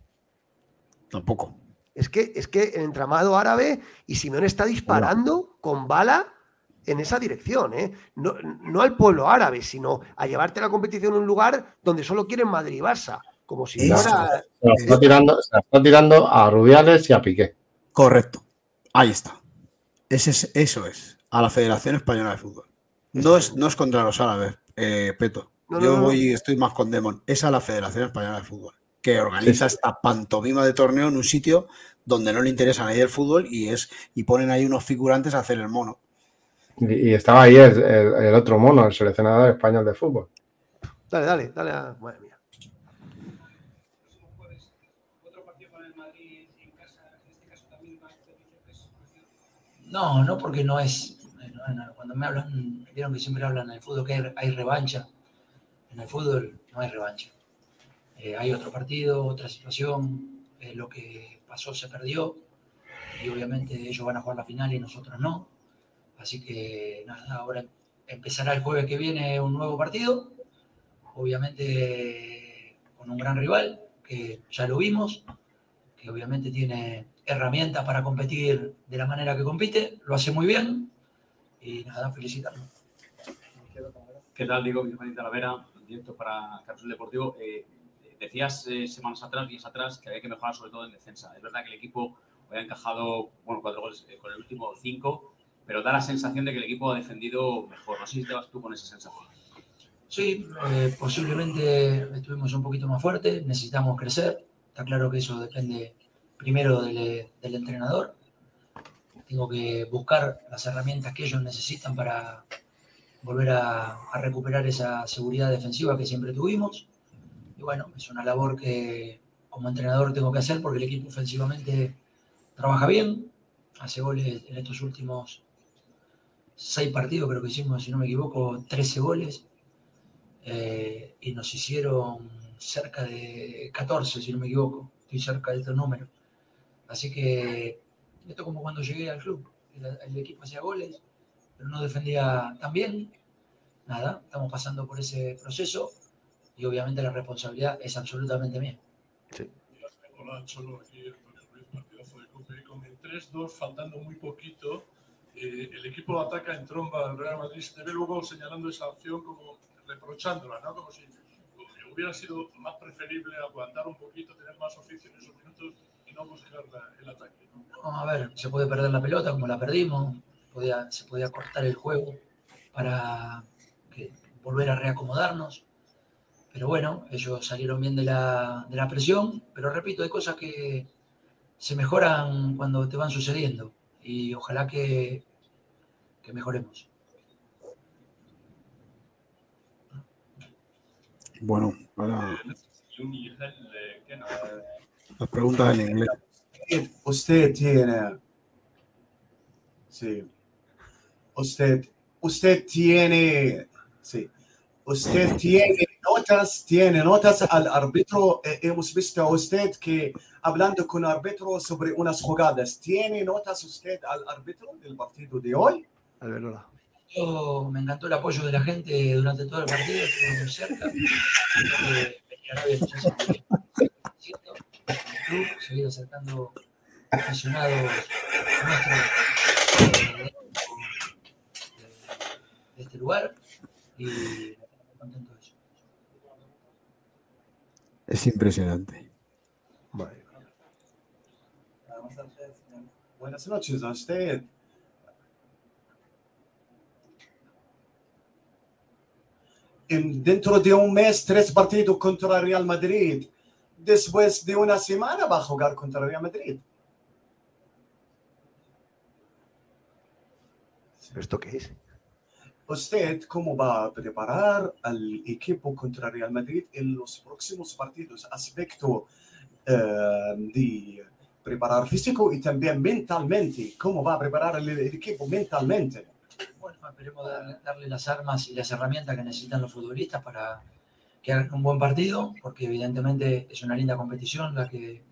Tampoco. Es que, es que el entramado árabe y Simeone está disparando con bala en esa dirección, ¿eh? No, no al pueblo árabe, sino a llevarte la competición a un lugar donde solo quieren Madrid y Barça. Como si fuera. Se la está tirando, se la está tirando a Rubiales y a Piqué. Correcto. Ahí está. Ese es- eso es. A la Federación Española de Fútbol. No es, no es contra los árabes, eh, Peto. Yo voy, estoy más con Demon. Es la Federación Española de Fútbol, que organiza esta pantomima de torneo en un sitio donde no le interesa a nadie el fútbol y es y ponen ahí unos figurantes a hacer el mono. Y, estaba ahí el, otro mono, el seleccionador español de fútbol. Dale, dale, dale. A... Madre mía. No, no porque no es. Cuando me hablan, vieron que siempre hablan en el fútbol que hay, revancha. En el fútbol no hay revancha. Eh, hay otro partido, otra situación. Eh, lo que pasó se perdió. Y obviamente ellos van a jugar la final y nosotros no. Así que nada, ahora empezará el jueves que viene un nuevo partido. Obviamente con un gran rival, que ya lo vimos, que obviamente tiene herramientas para competir de la manera que compite, lo hace muy bien y nada, felicitarlo. ¿Qué tal, Diego? Bienvenido a la Vera, directo para Deportivo. Eh, decías eh, semanas atrás, días atrás, que había que mejorar sobre todo en defensa. Es verdad que el equipo había encajado, bueno, cuatro goles eh, con el último cinco, pero da la sensación de que el equipo ha defendido mejor. No sé si te vas tú con esa sensación. Sí, posiblemente estuvimos un poquito más fuertes, necesitamos crecer. Está claro que eso depende primero del, entrenador. Tengo que buscar las herramientas que ellos necesitan para volver a, recuperar esa seguridad defensiva que siempre tuvimos. Y bueno, es una labor que como entrenador tengo que hacer porque el equipo ofensivamente trabaja bien, hace goles en estos últimos seis partidos, creo que hicimos, si no me equivoco, 13 goles. Eh, y nos hicieron cerca de 14, si no me equivoco. Estoy cerca de estos números. Así que esto como cuando llegué al club. El, equipo hacía goles, pero no defendía tan bien. Nada, estamos pasando por ese proceso y obviamente la responsabilidad es absolutamente mía. Sí. Hola, Cholo, aquí Luis, partidazo de Cope. Con el 3-2, faltando muy poquito, eh, el equipo ataca en tromba al Real Madrid. Se ve luego señalando esa acción como reprochándola, ¿no? Como si hubiera sido más preferible aguantar un poquito, tener más oficio en esos minutos no buscar el ataque. a ver, se puede perder la pelota como la perdimos, podía, se podía cortar el juego para volver a reacomodarnos. Pero bueno, ellos salieron bien de la, de la presión, pero repito, hay cosas que se mejoran cuando te van sucediendo y ojalá que, que mejoremos. Bueno, ahora... Las preguntas en inglés. Usted tiene. Sí. Usted, usted tiene. Sí. Usted tiene notas, tiene notas al árbitro. Eh, hemos visto a usted que hablando con el árbitro sobre unas jugadas. ¿Tiene notas usted al árbitro del partido de hoy? A ver, hola. Yo, me encantó el apoyo de la gente durante todo el partido, estuve muy cerca. club, se ido acercando aficionados nuestros eh, de, este lugar y contento de eso. Es impresionante. Buenas noches a usted. En, dentro de un mes, tres partidos contra Real Madrid después de una semana va a jugar contra Real Madrid. ¿Esto qué es? ¿Usted cómo va a preparar al equipo contra Real Madrid en los próximos partidos? Aspecto eh, de preparar físico y también mentalmente. ¿Cómo va a preparar el, equipo mentalmente? Bueno, esperemos darle las armas y las herramientas que necesitan los futbolistas para que hagan un buen partido, porque evidentemente es una linda competición la que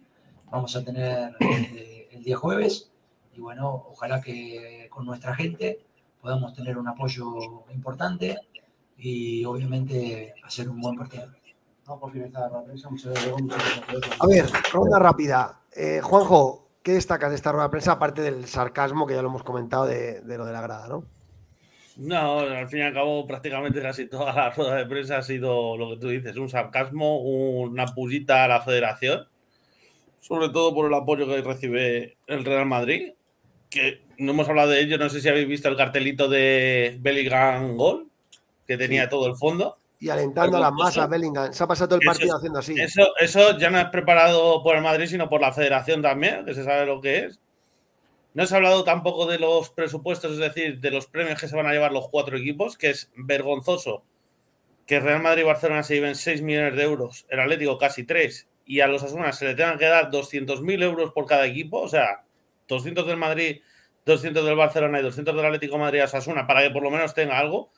vamos a tener eh, el día jueves. Y bueno, ojalá que con nuestra gente podamos tener un apoyo importante y obviamente hacer un buen partido. A ver, ronda rápida. Eh, Juanjo, ¿qué destacas de esta rueda de prensa aparte del sarcasmo que ya lo hemos comentado de, de lo de la grada, ¿no? No, al fin y al cabo, prácticamente casi toda la rueda de prensa ha sido lo que tú dices, un sarcasmo, una pullita a la federación, sobre todo por el apoyo que recibe el Real Madrid, que no hemos hablado de ello, no sé si habéis visto el cartelito de Bellingham Gol, que tenía todo el fondo. y alentando a las masas Bellingham. Se ha pasado todo el partido haciendo así. Eso, eso ya no es preparado por el Madrid, sino por la federación también, que se sabe lo que es. No se ha hablado tampoco de los presupuestos, es decir, de los premios que se van a llevar los cuatro equipos, que es vergonzoso que Real Madrid y Barcelona se lleven 6 millones de euros, el Atlético casi 3, y a los Asuna se le tengan que dar 200.000 euros por cada equipo, o sea, 200 del Madrid, 200 del Barcelona y 200 del Atlético de Madrid a Sasuna para que por lo menos tenga algo.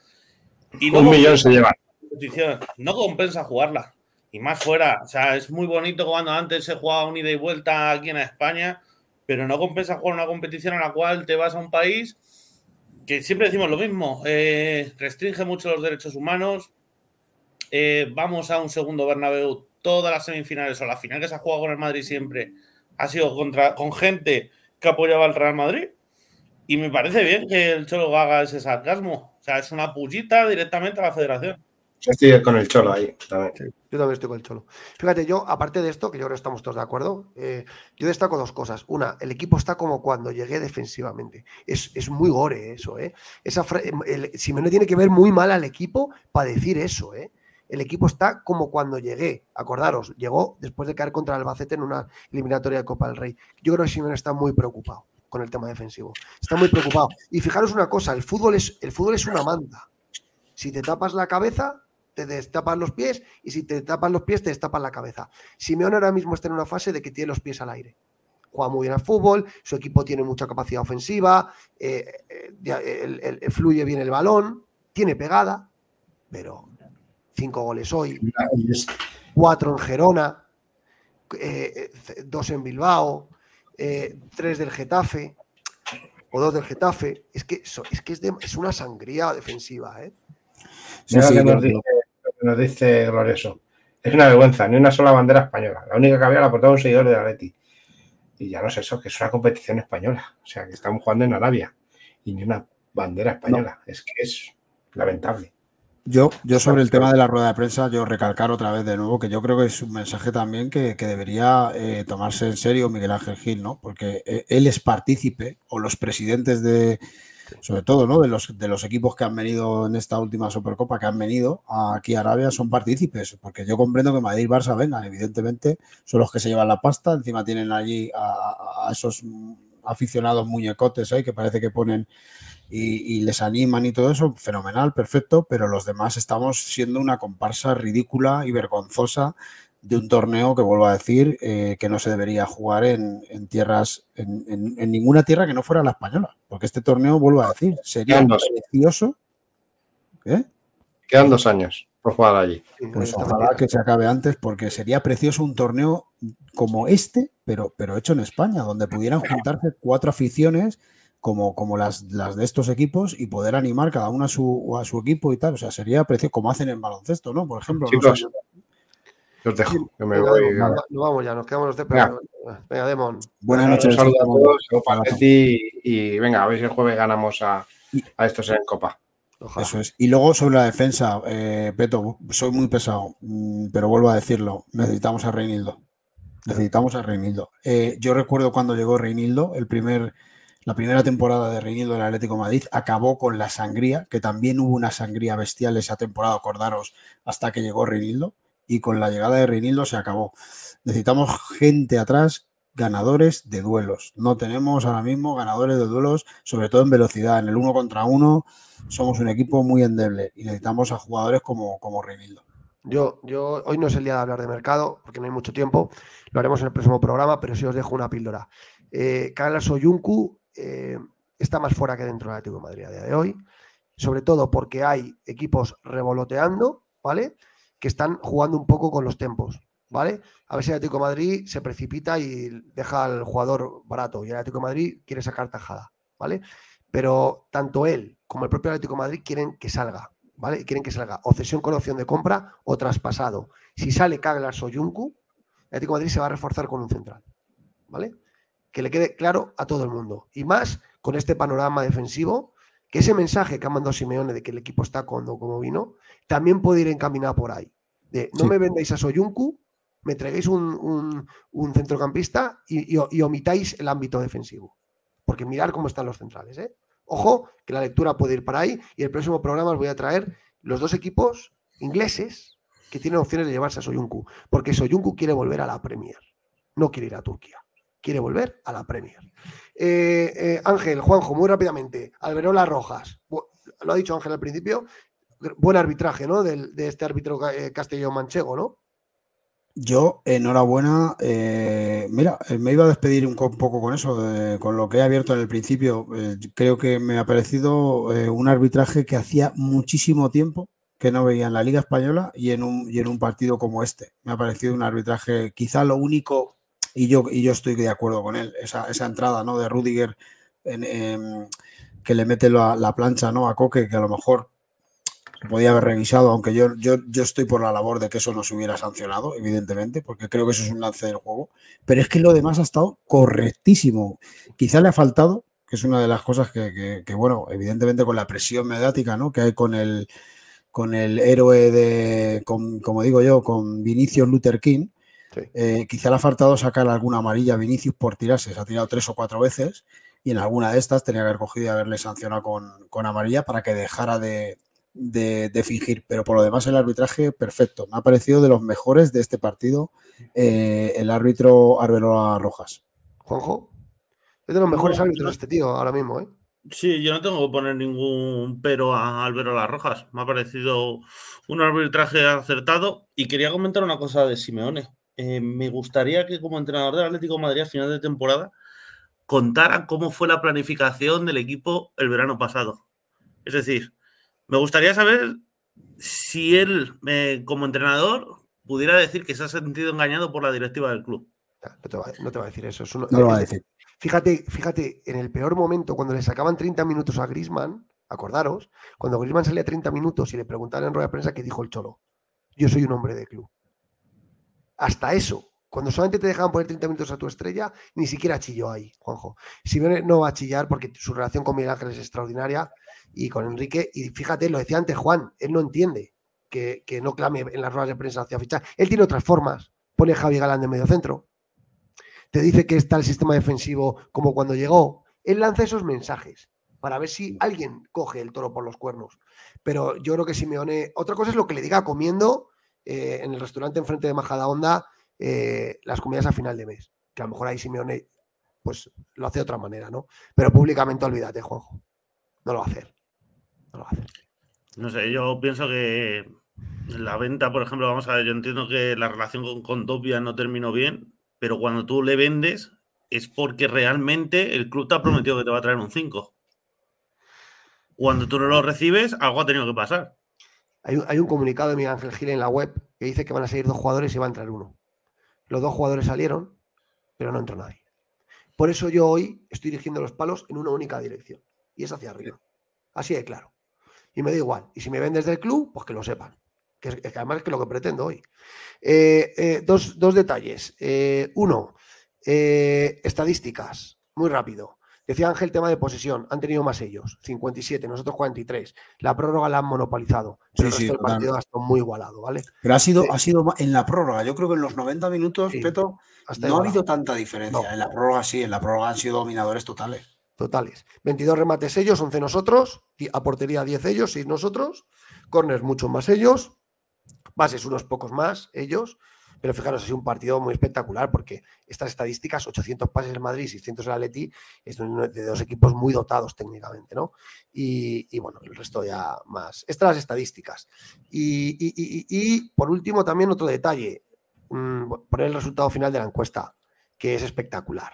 Y Un millón se competición. No compensa jugarla. Y más fuera. O sea, es muy bonito cuando antes se jugaba un ida y vuelta aquí en España, pero no compensa jugar una competición en la cual te vas a un país que siempre decimos lo mismo. eh, restringe mucho los derechos humanos. eh, vamos a un segundo Bernabéu. Todas las semifinales o la final que se ha jugado con el Madrid siempre ha sido contra, con gente que apoyaba al Real Madrid. Y me parece bien que el Cholo haga ese sarcasmo. O sea, es una pullita directamente a la federación. Yo estoy con el cholo ahí también. Yo también estoy con el Cholo. Fíjate, yo, aparte de esto, que yo creo que estamos todos de acuerdo, eh, yo destaco dos cosas. Una, el equipo está como cuando llegué defensivamente. Es, es muy gore eso, ¿eh? Esa el, Simeone tiene que ver muy mal al equipo para decir eso, ¿eh? El equipo está como cuando llegué. Acordaros, llegó después de caer contra el Albacete en una eliminatoria de Copa del Rey. Yo creo que Simeone está muy preocupado con el tema defensivo. Está muy preocupado. Y fijaros una cosa, el fútbol es, el fútbol es una manta. Si te tapas la cabeza, te destapan los pies y si te tapan los pies, te destapan la cabeza. Simeone ahora mismo está en una fase de que tiene los pies al aire. Juega muy bien al fútbol, su equipo tiene mucha capacidad ofensiva, eh, eh, ya, el- el- el- fluye bien el balón, tiene pegada, pero cinco goles hoy, cuatro en Gerona, eh, dos en Bilbao, eh, tres del Getafe o dos del Getafe. Es que, es, que es, de- es una sangría defensiva, ¿eh? Sí, Mira sí, lo que yo- nos dice, lo que nos dice Glorioso. Es una vergüenza, ni una sola bandera española. La única que había la portaba un seguidor de Atleti. Y ya no es eso, que es una competición española. O sea, que estamos jugando en Arabia. Y ni una bandera española. Es que es lamentable. Yo, yo sobre el tema de la rueda de prensa, yo recalcar otra vez de nuevo que yo creo que es un mensaje también que, que debería eh, tomarse en serio Miguel Ángel Gil, ¿no? Porque eh, él es partícipe, o los presidentes de, sobre todo, ¿no? De los, de los equipos que han venido en esta última Supercopa, que han venido aquí a Arabia, son partícipes. Porque yo comprendo que Madrid y Barça vengan, evidentemente, son los que se llevan la pasta, encima tienen allí a, a esos aficionados muñecotes ahí que parece que ponen y, y les animan y todo eso, fenomenal, perfecto, pero los demás estamos siendo una comparsa ridícula y vergonzosa de un torneo que vuelvo a decir eh, que no se debería jugar en, en tierras, en, en- en ninguna tierra que no fuera la española, porque este torneo, vuelvo a decir, sería precioso. ¿eh? Quedan dos años por jugar allí. Pues ojalá que se acabe antes, porque sería precioso un torneo como este, pero, pero hecho en España, donde pudieran juntarse cuatro aficiones como, como las, las de estos equipos y poder animar cada uno a su, a su equipo y tal. O sea, sería precioso, como hacen en baloncesto, ¿no? Por ejemplo. no Chicos, sé. yo os dejo, que me Venga, voy. Nos vamos ya, nos quedamos los de Venga. Venga, Demon. Buenas Un noches. saludo a todos. Atleti, y venga, a ver si el jueves ganamos a, a estos en Copa. Ojalá. Eso es. Y luego sobre la defensa, eh, Peto, soy muy pesado, mm, pero vuelvo a decirlo, necesitamos a Reinildo. Necesitamos a Reinildo. Eh, yo recuerdo cuando llegó Reinildo, el primer, la primera temporada de Reinildo en el Atlético Madrid, acabó con la sangría, que también hubo una sangría bestial esa temporada, acordaros, hasta que llegó Reinildo, y con la llegada de Reinildo se acabó. Necesitamos gente atrás, ganadores de duelos. No tenemos ahora mismo ganadores de duelos, sobre todo en velocidad, en el uno contra uno somos un equipo muy endeble y necesitamos a jugadores como, como Reinildo. Yo, yo, hoy no es el día de hablar de mercado, porque no hay mucho tiempo. Lo haremos en el próximo programa, pero sí os dejo una píldora. Eh, Carlos eh, está más fuera que dentro del Atlético de Madrid a día de hoy, sobre todo porque hay equipos revoloteando, ¿vale? Que están jugando un poco con los tempos, ¿vale? A ver si el Atlético Madrid se precipita y deja al jugador barato y el Atlético Madrid quiere sacar tajada, ¿vale? Pero tanto él como el propio Atlético Madrid quieren que salga, ¿vale? Quieren que salga o cesión con opción de compra o traspasado. Si sale Kaglas o Junku, el Atlético Madrid se va a reforzar con un central, ¿vale? Que le quede claro a todo el mundo. Y más con este panorama defensivo, que ese mensaje que ha mandado Simeone de que el equipo está cuando como vino, también puede ir encaminado por ahí. De no Sí. me vendéis a Soyuncu, me traigáis un, un- un centrocampista y, y- y omitáis el ámbito defensivo. Porque mirar cómo están los centrales, ¿eh? Ojo, que la lectura puede ir para ahí y el próximo programa os voy a traer los dos equipos ingleses que tienen opciones de llevarse a Soyuncu, porque Soyuncu quiere volver a la Premier, no quiere ir a Turquía, quiere volver a la Premier. Eh, eh, Ángel, Juanjo, muy rápidamente, Alberola Rojas, lo ha dicho Ángel al principio, buen arbitraje, ¿no? De, este árbitro eh, castellano-manchego, ¿no? Yo, enhorabuena. Mira, me iba a despedir un, poco con eso, con lo que he abierto en el principio. creo que me ha parecido un arbitraje que hacía muchísimo tiempo que no veía en la Liga Española y en un partido como este. Me ha parecido un arbitraje, quizá lo único, y yo, y yo estoy de acuerdo con él, esa, entrada ¿no? de Rudiger que le mete la, la plancha ¿no? a Coque, que a lo mejor podía haber revisado, aunque yo, yo, yo estoy por la labor de que eso no se hubiera sancionado, evidentemente, porque creo que eso es un lance del juego. Pero es que lo demás ha estado correctísimo. Quizá le ha faltado, que es una de las cosas que, bueno, evidentemente con la presión mediática ¿no? que hay con el, con el héroe de, como digo yo, con Vinicius Luther King. Eh, quizá le ha faltado sacar alguna amarilla a Vinicius por tirarse, se ha tirado tres o cuatro veces y en alguna de estas tenía que haber cogido y haberle sancionado con, con amarilla para que dejara de, de, fingir, pero por lo demás el arbitraje perfecto. Me ha parecido de los mejores de este partido eh, el árbitro Arbeloa Rojas. Juanjo, es de los mejores árbitros este tío ahora mismo, ¿eh? Sí, yo no tengo que poner ningún pero a Las Rojas. Me ha parecido un arbitraje acertado y quería comentar una cosa de Simeone. Eh, me gustaría que como entrenador del Atlético de Madrid a final de temporada contara cómo fue la planificación del equipo el verano pasado. Es decir, me gustaría saber si él, eh, como entrenador, pudiera decir que se ha sentido engañado por la directiva del club. No te va, a decir eso. no lo va a decir. Fíjate, fíjate, en el peor momento, cuando le sacaban 30 minutos a Grisman, acordaros, cuando Grisman salía 30 minutos y le preguntaban en rueda de prensa qué dijo el Cholo. Yo soy un hombre de club. Hasta eso, cuando solamente te dejaban poner 30 minutos a tu estrella, ni siquiera chilló ahí, Juanjo. Si no va a chillar porque su relación con Miguel Ángel es extraordinaria y con Enrique. Y fíjate, lo decía antes Juan, él no entiende que, no clame en las ruedas de prensa hacia fichar. Él tiene otras formas. Pone Javi Galán de medio centro. Te dice que está el sistema defensivo como cuando llegó. Él lanza esos mensajes para ver si alguien coge el toro por los cuernos. Pero yo creo que Simeone. Otra cosa es lo que le diga comiendo eh, en el restaurante enfrente de Majada Onda eh, las comidas a final de mes. Que a lo mejor ahí Simeone pues lo hace de otra manera, ¿no? Pero públicamente olvídate, Juanjo. No lo va a hacer. No sé, yo pienso que la venta, por ejemplo, vamos a ver, yo entiendo que la relación con, con no terminó bien, pero cuando tú le vendes es porque realmente el club te ha prometido que te va a traer un 5. Cuando tú no lo recibes, algo ha tenido que pasar. Hay, un comunicado de Miguel Ángel Gil en la web que dice que van a salir dos jugadores y va a entrar uno. Los dos jugadores salieron, pero no entró nadie. Por eso yo hoy estoy dirigiendo los palos en una única dirección y es hacia arriba. Así de claro. Y me da igual. Y si me ven desde el club, pues que lo sepan. Que, además es que lo que pretendo hoy. Eh, eh, dos, detalles. Eh, uno, estadísticas. Muy rápido. Decía Ángel tema de posesión. Han tenido más ellos. 57, nosotros 43. La prórroga la han monopolizado. Pero el, resto del partido ha estado muy igualado, ¿vale? Pero ha sido, ha sido en la prórroga. Yo creo que en los 90 minutos, Peto, no ha habido tanta diferencia. En la prórroga sí, en la prórroga han sido dominadores totales totales. 22 remates ellos, 11 nosotros, a portería 10 ellos, 6 nosotros, corners mucho más ellos, bases unos pocos más ellos, pero fijaros, es un partido muy espectacular porque estas estadísticas, 800 pases en Madrid, 600 en Atleti, es de dos equipos muy dotados técnicamente, ¿no? Y, bueno, el resto ya más. Estas las estadísticas. Y, por último, también otro detalle, mm, poner el resultado final de la encuesta, que es espectacular,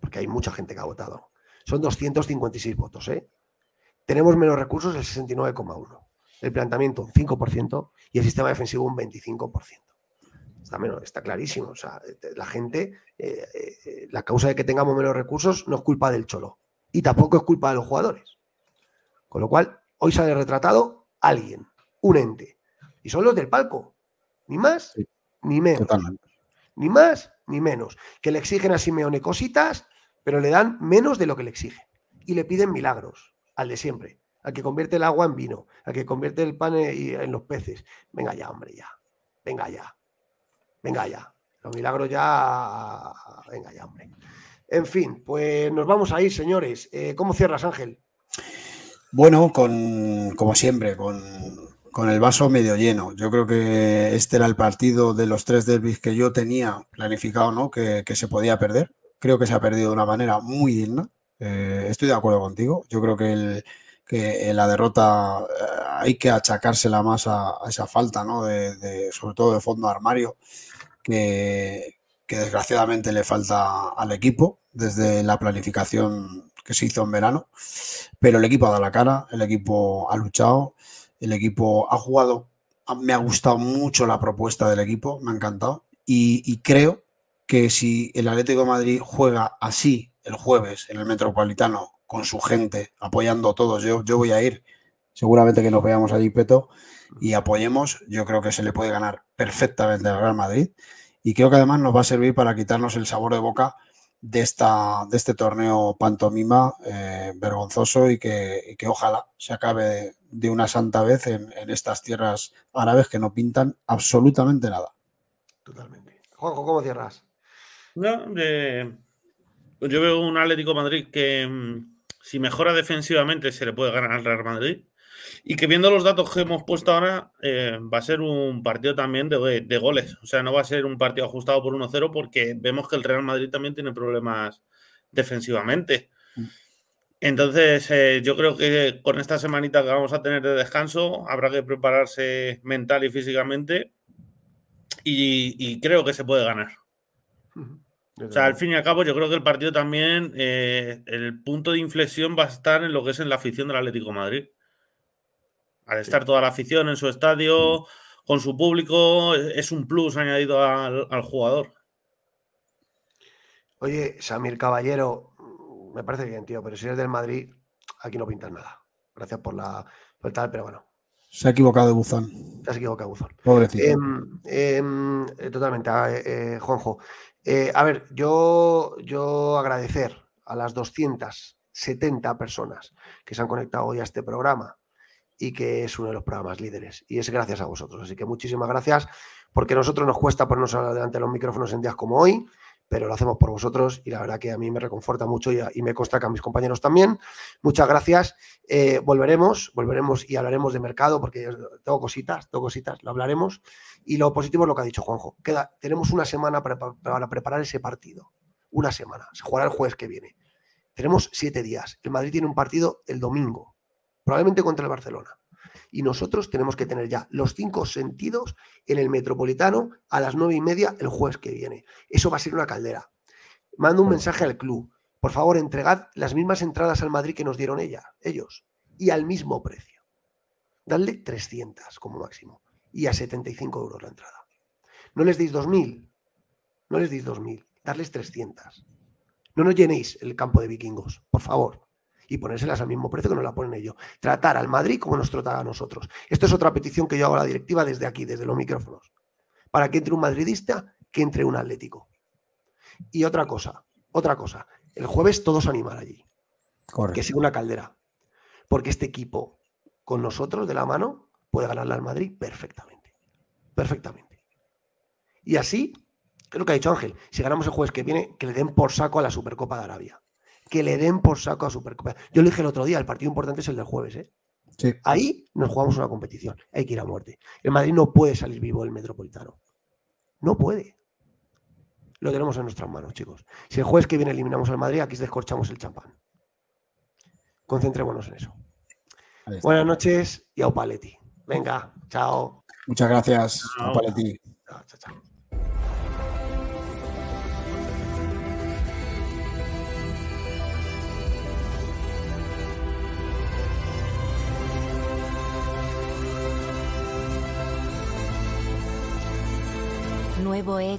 porque hay mucha gente que ha votado son 256 votos. ¿eh? Tenemos menos recursos el 69,1%. El planteamiento un 5% y el sistema defensivo un 25%. Está, menos, está clarísimo. O sea, la gente, eh, eh, la causa de que tengamos menos recursos no es culpa del cholo. Y tampoco es culpa de los jugadores. Con lo cual, hoy sale retratado alguien, un ente. Y son los del palco. Ni más, ni menos. Ni más, ni menos. Que le exigen a Simeone cositas pero le dan menos de lo que le exigen. Y le piden milagros, al de siempre, al que convierte el agua en vino, al que convierte el pan en los peces. Venga ya, hombre, ya. Venga ya. Venga ya. Los milagros ya. Venga ya, hombre. En fin, pues nos vamos a ir, señores. Eh, ¿Cómo cierras, Ángel? Bueno, con, como siempre, con con el vaso medio lleno. Yo creo que este era el partido de los tres derbis que yo tenía planificado, ¿no? Que, que se podía perder. Creo que se ha perdido de una manera muy digna. Eh, estoy de acuerdo contigo. Yo creo que, el, que la derrota eh, hay que achacársela más a, a esa falta, ¿no? De, de, sobre todo de fondo armario, que, desgraciadamente le falta al equipo desde la planificación que se hizo en verano. Pero el equipo ha dado la cara, el equipo ha luchado, el equipo ha jugado. Me ha gustado mucho la propuesta del equipo, me ha encantado. Y, y creo que si el Atlético de Madrid juega así el jueves en el Metropolitano con su gente, apoyando a todos, yo, yo voy a ir. Seguramente que nos veamos allí, Peto, y apoyemos. Yo creo que se le puede ganar perfectamente al Real Madrid. Y creo que además nos va a servir para quitarnos el sabor de boca de, esta, de este torneo pantomima eh, vergonzoso y que, y que, ojalá se acabe de una santa vez en, en, estas tierras árabes que no pintan absolutamente nada. Totalmente. Juanjo, ¿cómo cierras? No, eh, yo veo un Atlético Madrid que mm, si mejora defensivamente se le puede ganar al Real Madrid. Y que viendo los datos que hemos puesto ahora, eh, va a ser un partido también de, de, goles. O sea, no va a ser un partido ajustado por 1-0 porque vemos que el Real Madrid también tiene problemas defensivamente. Entonces, eh, yo creo que con esta semanita que vamos a tener de descanso, habrá que prepararse mental y físicamente. Y, y creo que se puede ganar. O sea, al fin y al cabo, yo creo que el partido también, eh, el punto de inflexión va a estar en lo que es en la afición del Atlético de Madrid al estar toda la afición en su estadio, con su público, es un plus añadido al, al jugador. Oye, Samir Caballero, me parece bien, tío, pero si eres del Madrid, aquí no pintas nada. Gracias por la por tal, pero bueno. Se ha equivocado de buzón. Te has equivocado de buzón. Pobrecito. Eh, eh, totalmente, eh, Juanjo. a ver, yo, yo agradecer a las 270 personas que se han conectado hoy a este programa y que es uno de los programas líderes. Y es gracias a vosotros. Así que muchísimas gracias, porque a nosotros nos cuesta ponernos delante de los micrófonos en días como hoy, pero lo hacemos por vosotros y la verdad que a mí me reconforta mucho y, me consta que a mis compañeros también. Muchas gracias. Eh, volveremos, volveremos y hablaremos de mercado, porque tengo cositas, tengo cositas, lo hablaremos. Y lo positivo es lo que ha dicho Juanjo. Queda, tenemos una semana para, para preparar ese partido. Una semana. Se jugará el jueves que viene. Tenemos siete días. El Madrid tiene un partido el domingo probablemente contra el Barcelona. Y nosotros tenemos que tener ya los cinco sentidos en el Metropolitano a las nueve y media el jueves que viene. Eso va a ser una caldera. Mando un mensaje al club. Por favor, entregad las mismas entradas al Madrid que nos dieron ella, ellos, y al mismo precio. Dadle 300 como máximo y a 75 euros la entrada. No les deis 2.000, no les deis 2.000, darles 300. No nos llenéis el campo de vikingos, por favor y ponérselas al mismo precio que nos la ponen ellos. Tratar al Madrid como nos trata a nosotros. Esto es otra petición que yo hago a la directiva desde aquí, desde los micrófonos. Para que entre un madridista, que entre un atlético. Y otra cosa, otra cosa. El jueves todos animar allí. Correcto. Que siga una caldera. Porque este equipo, con nosotros de la mano, puede ganarle al Madrid perfectamente. Perfectamente. Y así, es lo que ha dicho Ángel, si ganamos el jueves que viene, que le den por saco a la Supercopa de Arabia que le den por saco a Supercopa. Yo le dije el otro día, el partido importante es el del jueves, ¿eh? Sí. Ahí nos jugamos una competición. Hay que ir a muerte. El Madrid no puede salir vivo del Metropolitano. No puede. Lo tenemos en nuestras manos, chicos. Si el jueves que viene eliminamos al Madrid, aquí descorchamos el champán. Concentrémonos en eso. Buenas noches y a Paletti. Venga, chao. Muchas gracias, chao. Paletti. Chao, chao, chao. Nuevo EQ